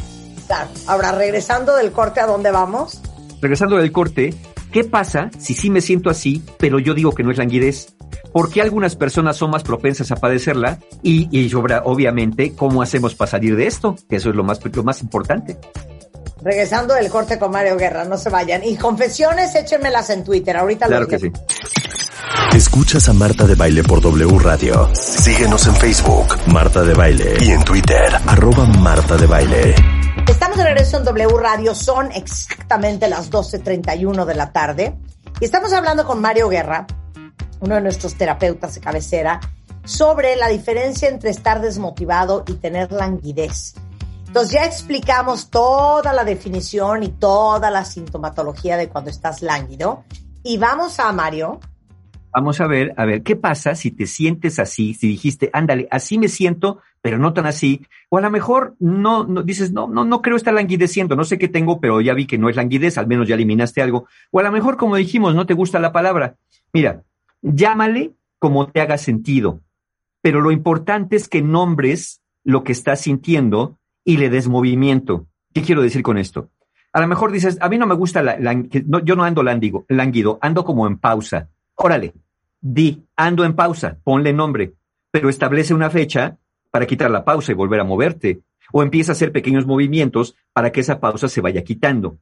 Ahora, regresando del corte, ¿a dónde vamos? Regresando del corte, ¿qué pasa si sí me siento así, pero yo digo que no es languidez? ¿Por qué algunas personas son más propensas a padecerla? Y, y obviamente, ¿cómo hacemos para salir de esto? Que eso es lo más, lo más importante. Regresando del corte con Mario Guerra, no se vayan. Y confesiones, échenmelas en Twitter. Ahorita Claro que sí. Escuchas a Marta de Baile por W Radio. Síguenos en Facebook, Marta de Baile. Y en Twitter, arroba Marta de Baile. De regreso en W Radio, son exactamente las 12.31 de la tarde y estamos hablando con Mario Guerra, uno de nuestros terapeutas de cabecera, sobre la diferencia entre estar desmotivado y tener languidez. Entonces ya explicamos toda la definición y toda la sintomatología de cuando estás lánguido y vamos a Mario Vamos a ver, a ver, ¿qué pasa si te sientes así? Si dijiste, ándale, así me siento, pero no tan así. O a lo mejor no, no dices, no, no, no creo estar languideciendo, no sé qué tengo, pero ya vi que no es languidez, al menos ya eliminaste algo. O a lo mejor, como dijimos, no te gusta la palabra. Mira, llámale como te haga sentido, pero lo importante es que nombres lo que estás sintiendo y le des movimiento. ¿Qué quiero decir con esto? A lo mejor dices, a mí no me gusta la, yo no ando lándigo, lánguido, ando como en pausa. Órale, Di, ando en pausa, ponle nombre, pero establece una fecha para quitar la pausa y volver a moverte, o empieza a hacer pequeños movimientos para que esa pausa se vaya quitando.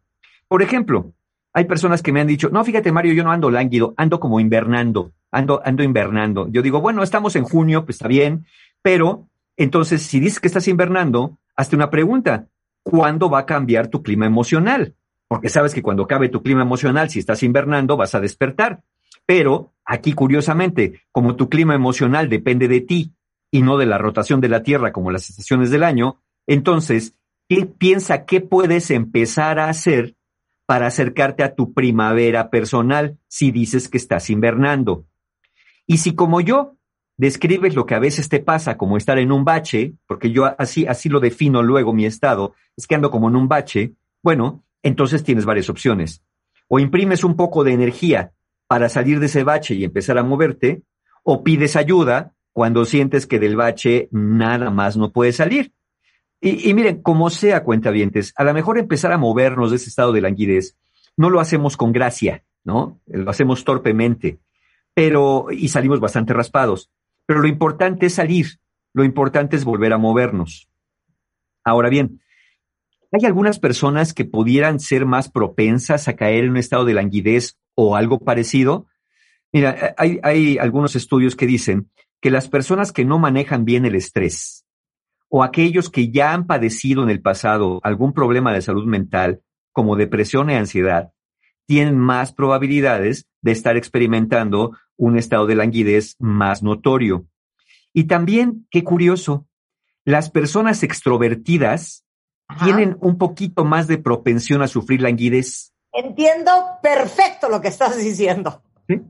Por ejemplo, hay personas que me han dicho, no, fíjate Mario, yo no ando lánguido, ando como invernando, ando, ando invernando. Yo digo, bueno, estamos en junio, pues está bien, pero entonces si dices que estás invernando, hazte una pregunta, ¿cuándo va a cambiar tu clima emocional? Porque sabes que cuando acabe tu clima emocional, si estás invernando, vas a despertar. Pero aquí, curiosamente, como tu clima emocional depende de ti y no de la rotación de la Tierra como las estaciones del año, entonces, ¿qué piensa qué puedes empezar a hacer para acercarte a tu primavera personal si dices que estás invernando? Y si como yo describes lo que a veces te pasa como estar en un bache, porque yo así, así lo defino luego mi estado, es que ando como en un bache, bueno, entonces tienes varias opciones. O imprimes un poco de energía para salir de ese bache y empezar a moverte, o pides ayuda cuando sientes que del bache nada más no puede salir. Y, y miren, como sea cuentavientes, a lo mejor empezar a movernos de ese estado de languidez, no lo hacemos con gracia, ¿no? Lo hacemos torpemente, pero, y salimos bastante raspados. Pero lo importante es salir, lo importante es volver a movernos. Ahora bien, hay algunas personas que pudieran ser más propensas a caer en un estado de languidez o algo parecido. Mira, hay, hay algunos estudios que dicen que las personas que no manejan bien el estrés o aquellos que ya han padecido en el pasado algún problema de salud mental, como depresión y ansiedad, tienen más probabilidades de estar experimentando un estado de languidez más notorio. Y también, qué curioso, las personas extrovertidas tienen un poquito más de propensión a sufrir languidez. Entiendo perfecto lo que estás diciendo. ¿Sí?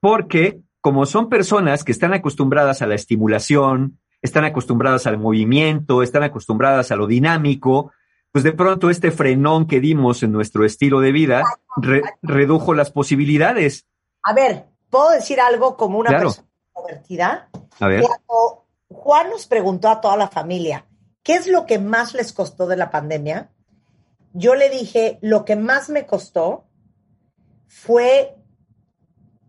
Porque como son personas que están acostumbradas a la estimulación, están acostumbradas al movimiento, están acostumbradas a lo dinámico, pues de pronto este frenón que dimos en nuestro estilo de vida redujo las posibilidades. A ver, ¿puedo decir algo como una persona extrovertida? A ver. Cuando Juan nos preguntó a toda la familia, ¿qué es lo que más les costó de la pandemia? Yo le dije, lo que más me costó fue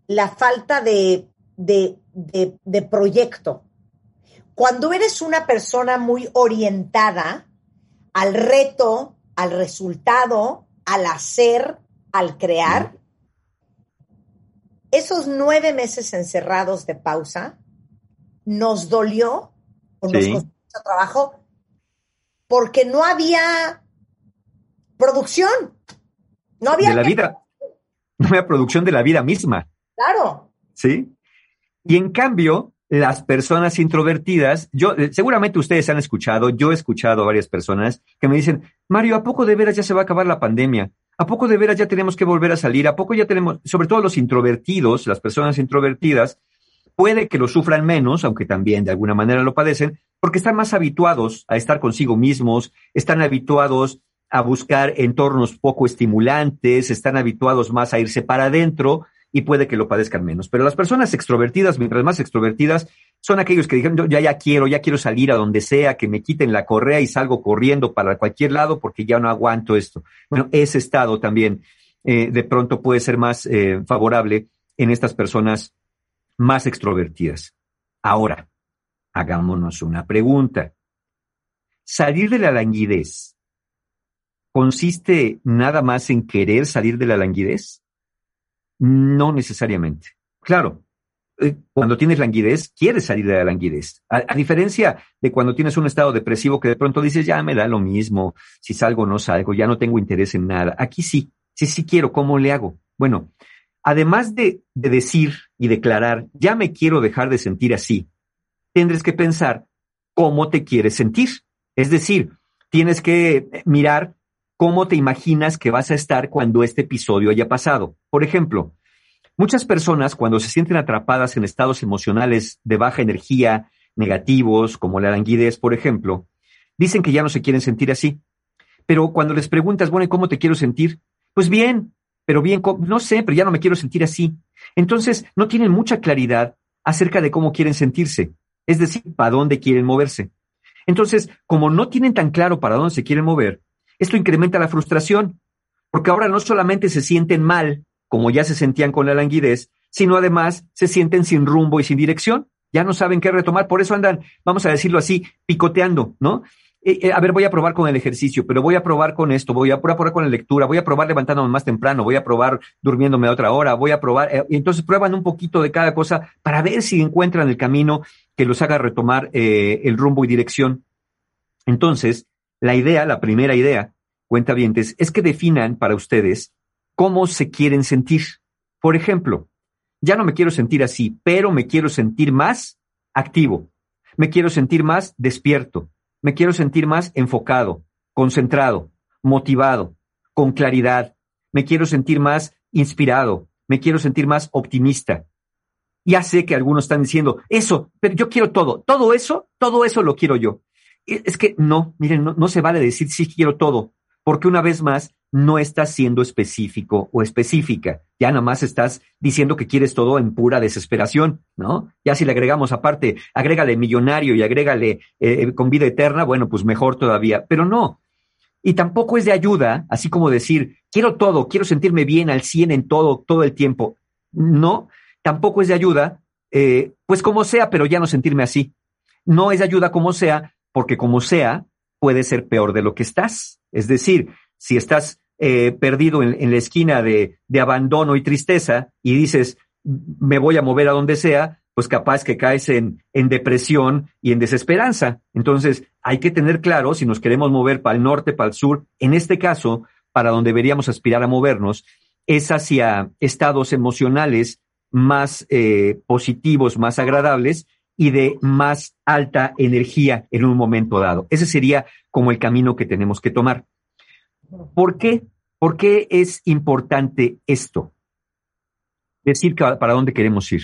la falta de, de, de, proyecto. Cuando eres una persona muy orientada al reto, al resultado, al hacer, al crear, esos nueve meses encerrados de pausa nos dolió o nos costó mucho trabajo porque no había producción. No había. De la vida. [LAUGHS] No había producción de la vida misma. Claro. Sí. Y en cambio, las personas introvertidas, yo, eh, seguramente ustedes han escuchado, yo he escuchado a varias personas que me dicen, Mario, ¿a poco de veras ya se va a acabar la pandemia? ¿A poco de veras ya tenemos que volver a salir? ¿A poco ya tenemos, sobre todo los introvertidos, las personas introvertidas, puede que lo sufran menos, aunque también de alguna manera lo padecen, porque están más habituados a estar consigo mismos, están habituados a buscar entornos poco estimulantes, están habituados más a irse para adentro y puede que lo padezcan menos. Pero las personas extrovertidas, mientras más extrovertidas, son aquellos que dijeron, ya, ya quiero, ya quiero salir a donde sea, que me quiten la correa y salgo corriendo para cualquier lado porque ya no aguanto esto. Bueno, ese estado también eh, de pronto puede ser más eh, favorable en estas personas más extrovertidas. Ahora, hagámonos una pregunta. Salir de la languidez consiste nada más en querer salir de la languidez? No necesariamente. Claro, eh, cuando tienes languidez, quieres salir de la languidez. A, diferencia de cuando tienes un estado depresivo que de pronto dices, ya me da lo mismo, si salgo o no salgo, ya no tengo interés en nada. Aquí sí, sí, sí quiero, ¿cómo le hago? Bueno, además de, de decir y declarar, ya me quiero dejar de sentir así, tendrás que pensar cómo te quieres sentir. Es decir, tienes que mirar cómo te imaginas que vas a estar cuando este episodio haya pasado. Por ejemplo, muchas personas cuando se sienten atrapadas en estados emocionales de baja energía, negativos, como la languidez, por ejemplo, dicen que ya no se quieren sentir así. Pero cuando les preguntas, bueno, ¿y cómo te quiero sentir? Pues bien, pero bien, no sé, pero ya no me quiero sentir así. Entonces, no tienen mucha claridad acerca de cómo quieren sentirse es decir, para dónde quieren moverse. Entonces, como no tienen tan claro para dónde se quieren mover, esto incrementa la frustración, porque ahora no solamente se sienten mal, como ya se sentían con la languidez, sino además se sienten sin rumbo y sin dirección, ya no saben qué retomar, por eso andan, vamos a decirlo así, picoteando, ¿no? Eh, eh, a ver, voy a probar con el ejercicio, pero voy a probar con esto, voy a, probar con la lectura, voy a probar levantándome más temprano, voy a probar durmiéndome a otra hora, voy a probar, eh, entonces prueban un poquito de cada cosa para ver si encuentran el camino que los haga retomar el rumbo y dirección. Entonces, la idea, la primera idea, cuenta vientes, es que definan para ustedes cómo se quieren sentir. Por ejemplo, ya no me quiero sentir así, pero me quiero sentir más activo, me quiero sentir más despierto, me quiero sentir más enfocado, concentrado, motivado, con claridad. Me quiero sentir más inspirado, me quiero sentir más optimista. Ya sé que algunos están diciendo, eso, pero yo quiero todo, todo eso, todo eso lo quiero yo. E, es que no, miren, no, no se vale decir sí quiero todo, porque una vez más no está siendo específico o específica. ya nada más estás diciendo que quieres todo en pura desesperación, ¿no? Ya si le agregamos aparte, agrégale millonario y agrégale eh, con vida eterna, bueno, pues mejor todavía, pero no. Y tampoco es de ayuda, así como decir, quiero todo, quiero sentirme bien al 100 en todo, todo el tiempo. No, tampoco es de ayuda, eh, pues como sea, pero ya no sentirme así. No es de ayuda como sea, porque como sea, puede ser peor de lo que estás. Es decir, si estás eh, perdido en, la esquina de, abandono y tristeza y dices, me voy a mover a donde sea, pues capaz que caes en, depresión y en desesperanza. Entonces, hay que tener claro si nos queremos mover para el norte, para el sur, en este caso, para donde deberíamos aspirar a movernos, es hacia estados emocionales más eh, positivos, más agradables y de más alta energía en un momento dado. Ese sería como el camino que tenemos que tomar. ¿Por qué? ¿Por qué es importante esto? Decir para dónde queremos ir.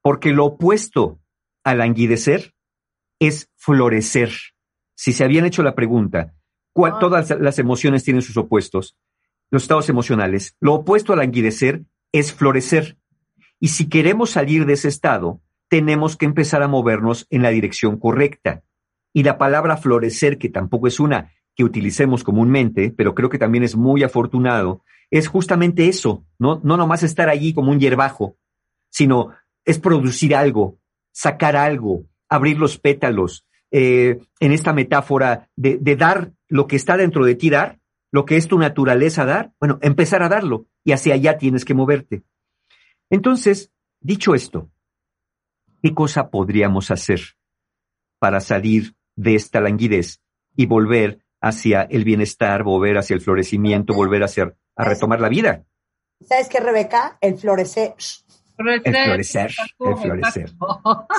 Porque lo opuesto al languidecer es florecer. Si se habían hecho la pregunta, ¿cuál, ah. todas las emociones tienen sus opuestos, los estados emocionales. Lo opuesto al languidecer es florecer. Y si queremos salir de ese estado, tenemos que empezar a movernos en la dirección correcta. Y la palabra florecer, que tampoco es una que utilicemos comúnmente, pero creo que también es muy afortunado, es justamente eso, no, no nomás estar allí como un hierbajo, sino es producir algo, sacar algo, abrir los pétalos, eh, en esta metáfora de, de, dar lo que está dentro de ti, dar, lo que es tu naturaleza dar, bueno, empezar a darlo y hacia allá tienes que moverte. Entonces, dicho esto, ¿qué cosa podríamos hacer para salir de esta languidez y volver hacia el bienestar, volver hacia el florecimiento, volver hacia a retomar la vida. ¿Sabes qué, Rebeca? El florecer. El florecer, el florecer.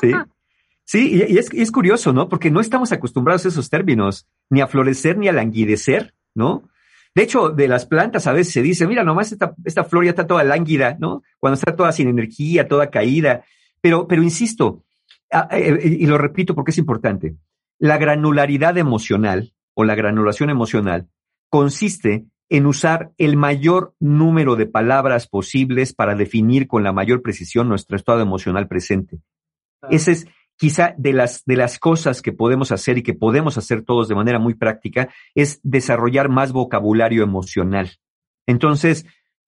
Sí, sí y, es, es, curioso, ¿no? Porque no estamos acostumbrados a esos términos, ni a florecer ni a languidecer, ¿no? De hecho, de las plantas a veces se dice, mira, nomás esta, esta flor ya está toda lánguida, ¿no? Cuando está toda sin energía, toda caída. Pero, pero insisto, ah, eh, eh, y lo repito porque es importante, la granularidad emocional o la granulación emocional consiste en usar el mayor número de palabras posibles para definir con la mayor precisión nuestro estado emocional presente. Esa es quizá de las, de las cosas que podemos hacer y que podemos hacer todos de manera muy práctica, es desarrollar más vocabulario emocional. Entonces,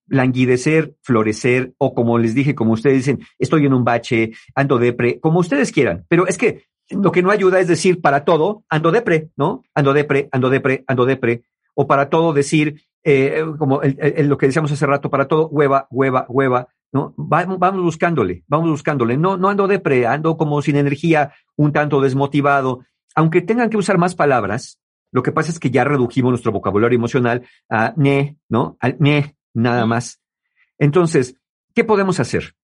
languidecer, florecer, o como les dije, como ustedes dicen, estoy en un bache, ando depre, como ustedes quieran. Pero es que lo que no ayuda es decir para todo, ando depre, ¿no? Ando depre, ando depre, ando depre. O para todo decir, eh, como lo que decíamos hace rato, para todo, hueva, hueva, hueva, ¿no? Vamos, vamos buscándole, vamos buscándole. No, no ando depre, ando como sin energía, un tanto desmotivado. Aunque tengan que usar más palabras, lo que pasa es que ya redujimos nuestro vocabulario emocional a ne, ¿no? Al ne, nada más. Entonces, ¿qué podemos hacer?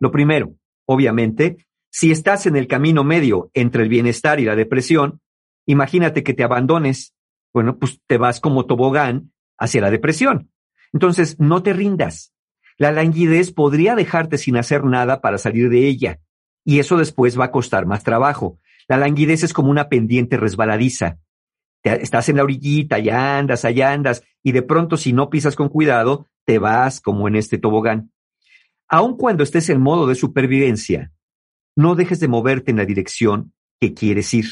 Lo primero, obviamente, si estás en el camino medio entre el bienestar y la depresión, imagínate que te abandones. Bueno, pues te vas como tobogán hacia la depresión. Entonces, no te rindas. La languidez podría dejarte sin hacer nada para salir de ella, y eso después va a costar más trabajo. La languidez es como una pendiente resbaladiza. Estás en la orillita, allá andas, allá andas, y de pronto si no pisas con cuidado, te vas como en este tobogán. Aun cuando estés en modo de supervivencia, no dejes de moverte en la dirección que quieres ir.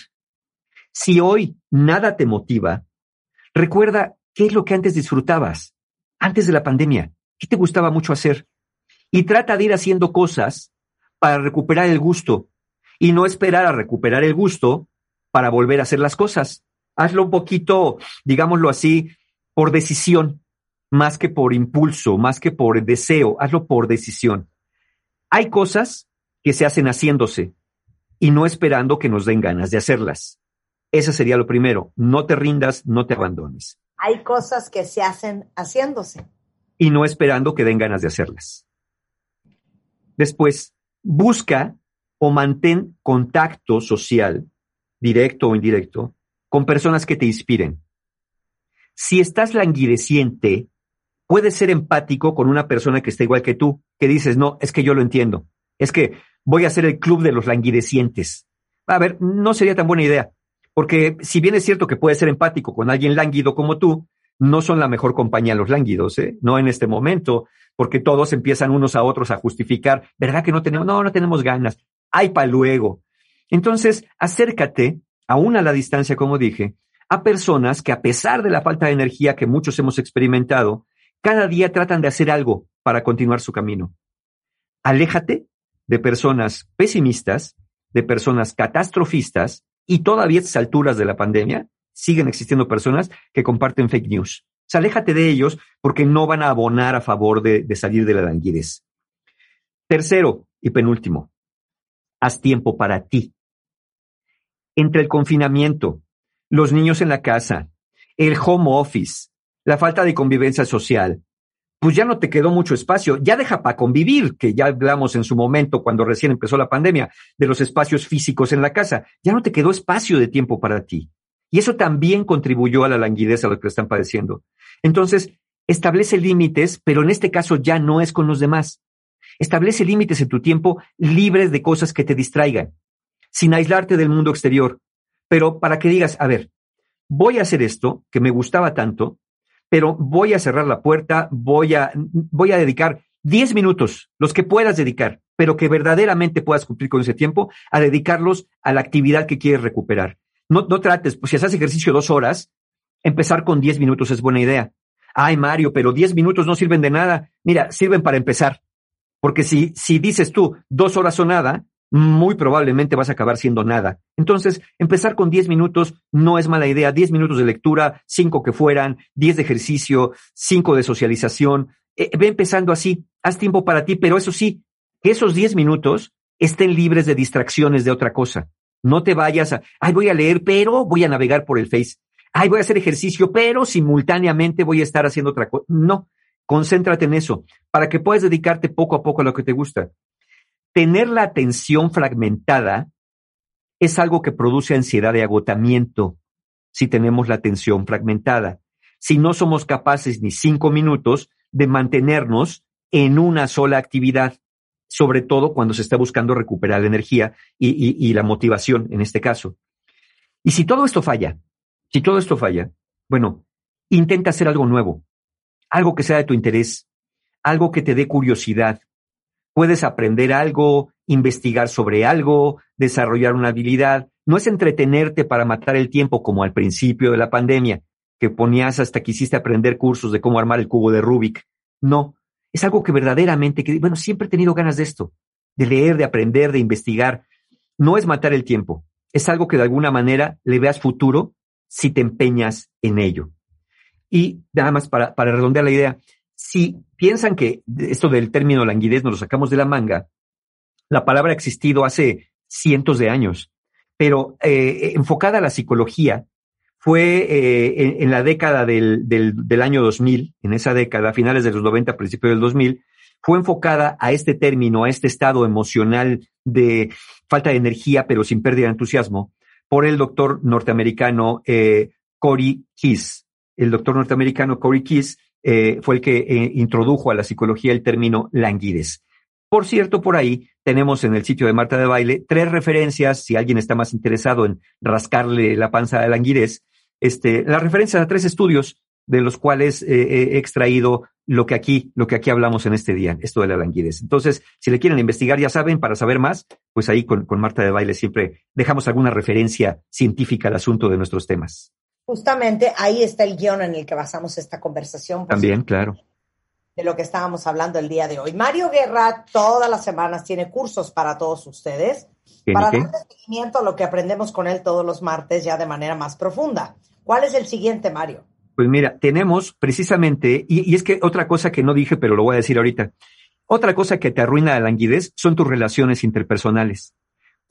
Si hoy nada te motiva, recuerda qué es lo que antes disfrutabas, antes de la pandemia, qué te gustaba mucho hacer. Y trata de ir haciendo cosas para recuperar el gusto y no esperar a recuperar el gusto para volver a hacer las cosas. Hazlo un poquito, digámoslo así, por decisión, más que por impulso, más que por deseo. Hazlo por decisión. Hay cosas que se hacen haciéndose y no esperando que nos den ganas de hacerlas. Ese sería lo primero. No te rindas, no te abandones. Hay cosas que se hacen haciéndose. Y no esperando que den ganas de hacerlas. Después, busca o mantén contacto social, directo o indirecto, con personas que te inspiren. Si estás languideciente, puedes ser empático con una persona que está igual que tú, que dices, no, es que yo lo entiendo. Es que voy a hacer el club de los languidecientes. A ver, no sería tan buena idea, porque si bien es cierto que puedes ser empático con alguien lánguido como tú, no son la mejor compañía los lánguidos, ¿eh? No en este momento. porque todos empiezan unos a otros a justificar, ¿verdad que no tenemos? No, no tenemos ganas. Hay para luego. Entonces, acércate, aún a la distancia, como dije, a personas que a pesar de la falta de energía que muchos hemos experimentado, cada día tratan de hacer algo para continuar su camino. Aléjate de personas pesimistas, de personas catastrofistas y todavía a alturas de la pandemia siguen existiendo personas que comparten fake news. O aléjate de ellos porque no van a abonar a favor de, de salir de la languidez. Tercero y penúltimo, haz tiempo para ti. Entre el confinamiento, los niños en la casa, el home office, la falta de convivencia social, pues ya no te quedó mucho espacio. Ya deja para convivir, que ya hablamos en su momento cuando recién empezó la pandemia, de los espacios físicos en la casa. Ya no te quedó espacio de tiempo para ti. Y eso también contribuyó a la languidez a lo que están padeciendo. Entonces, establece límites, pero en este caso ya no es con los demás. Establece límites en tu tiempo libres de cosas que te distraigan, sin aislarte del mundo exterior. Pero para que digas, a ver, voy a hacer esto que me gustaba tanto, pero voy a cerrar la puerta, voy a, voy a dedicar 10 minutos, los que puedas dedicar, pero que verdaderamente puedas cumplir con ese tiempo, a dedicarlos a la actividad que quieres recuperar. No, no trates, pues si haces ejercicio dos horas, empezar con 10 minutos es buena idea. Ay, Mario, pero 10 minutos no sirven de nada. Mira, sirven para empezar. Porque si, si dices tú dos horas o nada, muy probablemente vas a acabar siendo nada. Entonces, empezar con 10 minutos no es mala idea. 10 minutos de lectura, 5 que fueran, 10 de ejercicio, 5 de socialización. Eh, ve empezando así, haz tiempo para ti, pero eso sí, que esos 10 minutos estén libres de distracciones de otra cosa. No te vayas a, ay, voy a leer, pero voy a navegar por el Face. Ay, voy a hacer ejercicio, pero simultáneamente voy a estar haciendo otra cosa. No, concéntrate en eso, para que puedas dedicarte poco a poco a lo que te gusta. Tener la atención fragmentada es algo que produce ansiedad de agotamiento si tenemos la atención fragmentada. Si no somos capaces ni cinco minutos de mantenernos en una sola actividad, sobre todo cuando se está buscando recuperar la energía y, y la motivación en este caso. Y si todo esto falla, si todo esto falla, bueno, intenta hacer algo nuevo, algo que sea de tu interés, algo que te dé curiosidad, puedes aprender algo, investigar sobre algo, desarrollar una habilidad. No es entretenerte para matar el tiempo como al principio de la pandemia, que ponías hasta quisiste aprender cursos de cómo armar el cubo de Rubik. No, es algo que verdaderamente, que, bueno, siempre he tenido ganas de esto, de leer, de aprender, de investigar. No es matar el tiempo, es algo que de alguna manera le veas futuro si te empeñas en ello. Y nada más para, para redondear la idea, si piensan que esto del término languidez nos lo sacamos de la manga, la palabra ha existido hace cientos de años, pero eh, enfocada a la psicología, fue eh, en, la década del, del, año 2000, en esa década, finales de los 90, principios del 2000, fue enfocada a este término, a este estado emocional de falta de energía, pero sin pérdida de entusiasmo, por el doctor norteamericano eh, Corey Kiss. El doctor norteamericano Corey Kiss eh, fue el que eh, introdujo a la psicología el término languidez. Por cierto, por ahí tenemos en el sitio de Marta de Baile tres referencias, si alguien está más interesado en rascarle la panza la languidez, este, las referencias a tres estudios de los cuales eh, he extraído lo que aquí, lo que aquí hablamos en este día, esto de la languidez. Entonces, si le quieren investigar, ya saben, para saber más, pues ahí con Marta de Baile siempre dejamos alguna referencia científica al asunto de nuestros temas. Justamente ahí está el guion en el que basamos esta conversación. Pues, También, claro. De lo que estábamos hablando el día de hoy. Mario Guerra todas las semanas tiene cursos para todos ustedes para dar seguimiento a lo que aprendemos con él todos los martes ya de manera más profunda. ¿Cuál es el siguiente, Mario? Pues mira, tenemos precisamente, y, y, es que otra cosa que no dije, pero lo voy a decir ahorita, otra cosa que te arruina la languidez son tus relaciones interpersonales.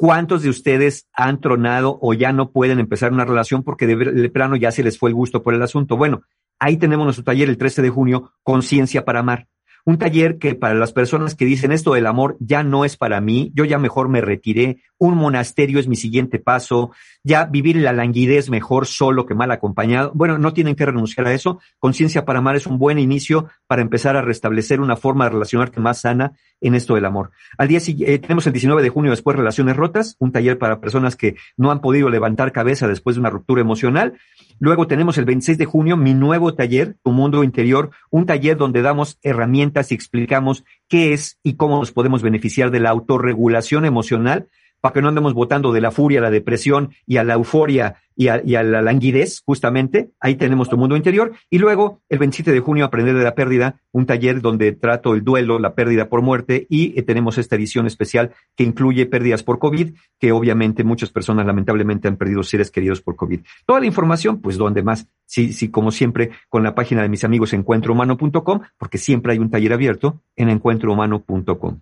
¿Cuántos de ustedes han tronado o ya no pueden empezar una relación porque de plano ya se les fue el gusto por el asunto? Bueno, ahí tenemos nuestro taller el 13 de junio, Conciencia para Amar. Un taller que para las personas que dicen esto del amor ya no es para mí, yo ya mejor me retiré, un monasterio es mi siguiente paso, ya vivir la languidez mejor solo que mal acompañado. Bueno, no tienen que renunciar a eso. Conciencia para amar es un buen inicio para empezar a restablecer una forma de relacionarte más sana en esto del amor. Al día siguiente, eh, tenemos el 19 de junio después Relaciones Rotas, un taller para personas que no han podido levantar cabeza después de una ruptura emocional. Luego tenemos el 26 de junio mi nuevo taller, Tu Mundo Interior, un taller donde damos herramientas y explicamos qué es y cómo nos podemos beneficiar de la autorregulación emocional para que no andemos votando de la furia a la depresión y a la euforia y a, la languidez, justamente. Ahí tenemos tu mundo interior. Y luego, el 27 de junio, Aprender de la Pérdida, un taller donde trato el duelo, la pérdida por muerte y eh, tenemos esta edición especial que incluye pérdidas por COVID, que obviamente muchas personas lamentablemente han perdido seres queridos por COVID. Toda la información, pues, ¿dónde más? Sí, sí, como siempre, con la página de mis amigos encuentrohumano.com, porque siempre hay un taller abierto en encuentrohumano.com.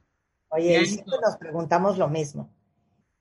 Oye, siempre nos preguntamos lo mismo.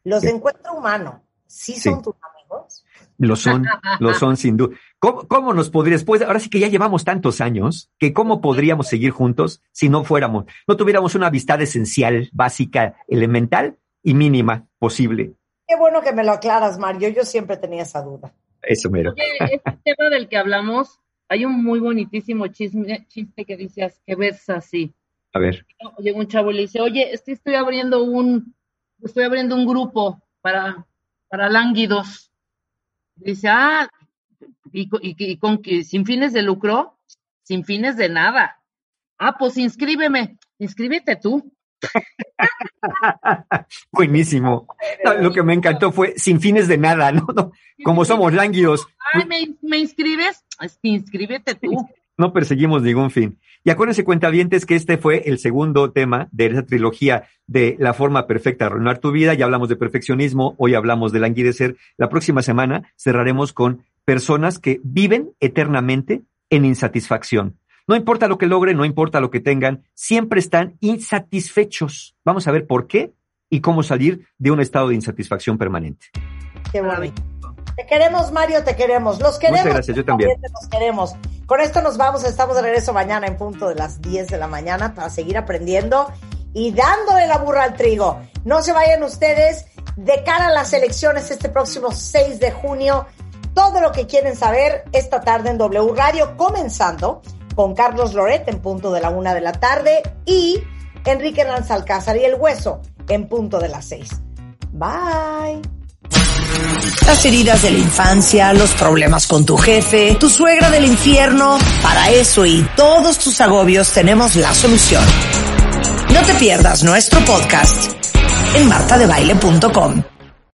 Los de encuentro humano, ¿sí son tus amigos? Lo son, lo [LAUGHS] son sin duda. ¿Cómo, nos podrías, pues ahora sí que ya llevamos tantos años, que cómo podríamos seguir juntos si no fuéramos, no tuviéramos una amistad esencial, básica, elemental y mínima posible? Qué bueno que me lo aclaras, Mario. Yo siempre tenía esa duda. Eso mero. este [LAUGHS] tema del que hablamos, hay un muy bonitísimo chisme, chiste que dices que ves así. A ver. Llega un chavo y le dice, oye, estoy abriendo un, estoy abriendo un grupo para, para lánguidos. Dice, ah, y, y, con sin fines de lucro, sin fines de nada. Ah, pues inscríbeme, inscríbete tú. [LAUGHS] Buenísimo. lo que me encantó fue sin fines de nada, ¿no? como somos lánguidos. Ay, ¿me, ¿me inscribes? Inscríbete tú. [LAUGHS] No perseguimos ningún fin. Y acuérdense, cuentavientes, que este fue el segundo tema de esa trilogía de La forma perfecta de arruinar tu vida. Ya hablamos de perfeccionismo, hoy hablamos de languidecer. La próxima semana cerraremos con personas que viven eternamente en insatisfacción. No importa lo que logren, no importa lo que tengan, siempre están insatisfechos. Vamos a ver por qué y cómo salir de un estado de insatisfacción permanente. Qué. Te queremos, Mario, te queremos. Los queremos. Muchas gracias, yo también. Los queremos. Con esto nos vamos, estamos de regreso mañana en punto de las 10 de la mañana para seguir aprendiendo y dándole la burra al trigo. No se vayan ustedes de cara a las elecciones este próximo 6 de junio. Todo lo que quieren saber esta tarde en W Radio, comenzando con Carlos Loret en punto de la una de la tarde y Enrique Alcázar y El Hueso en punto de las 6. Bye. Las heridas de la infancia, los problemas con tu jefe, tu suegra del infierno, para eso y todos tus agobios tenemos la solución. No te pierdas nuestro podcast en martadebaile.com.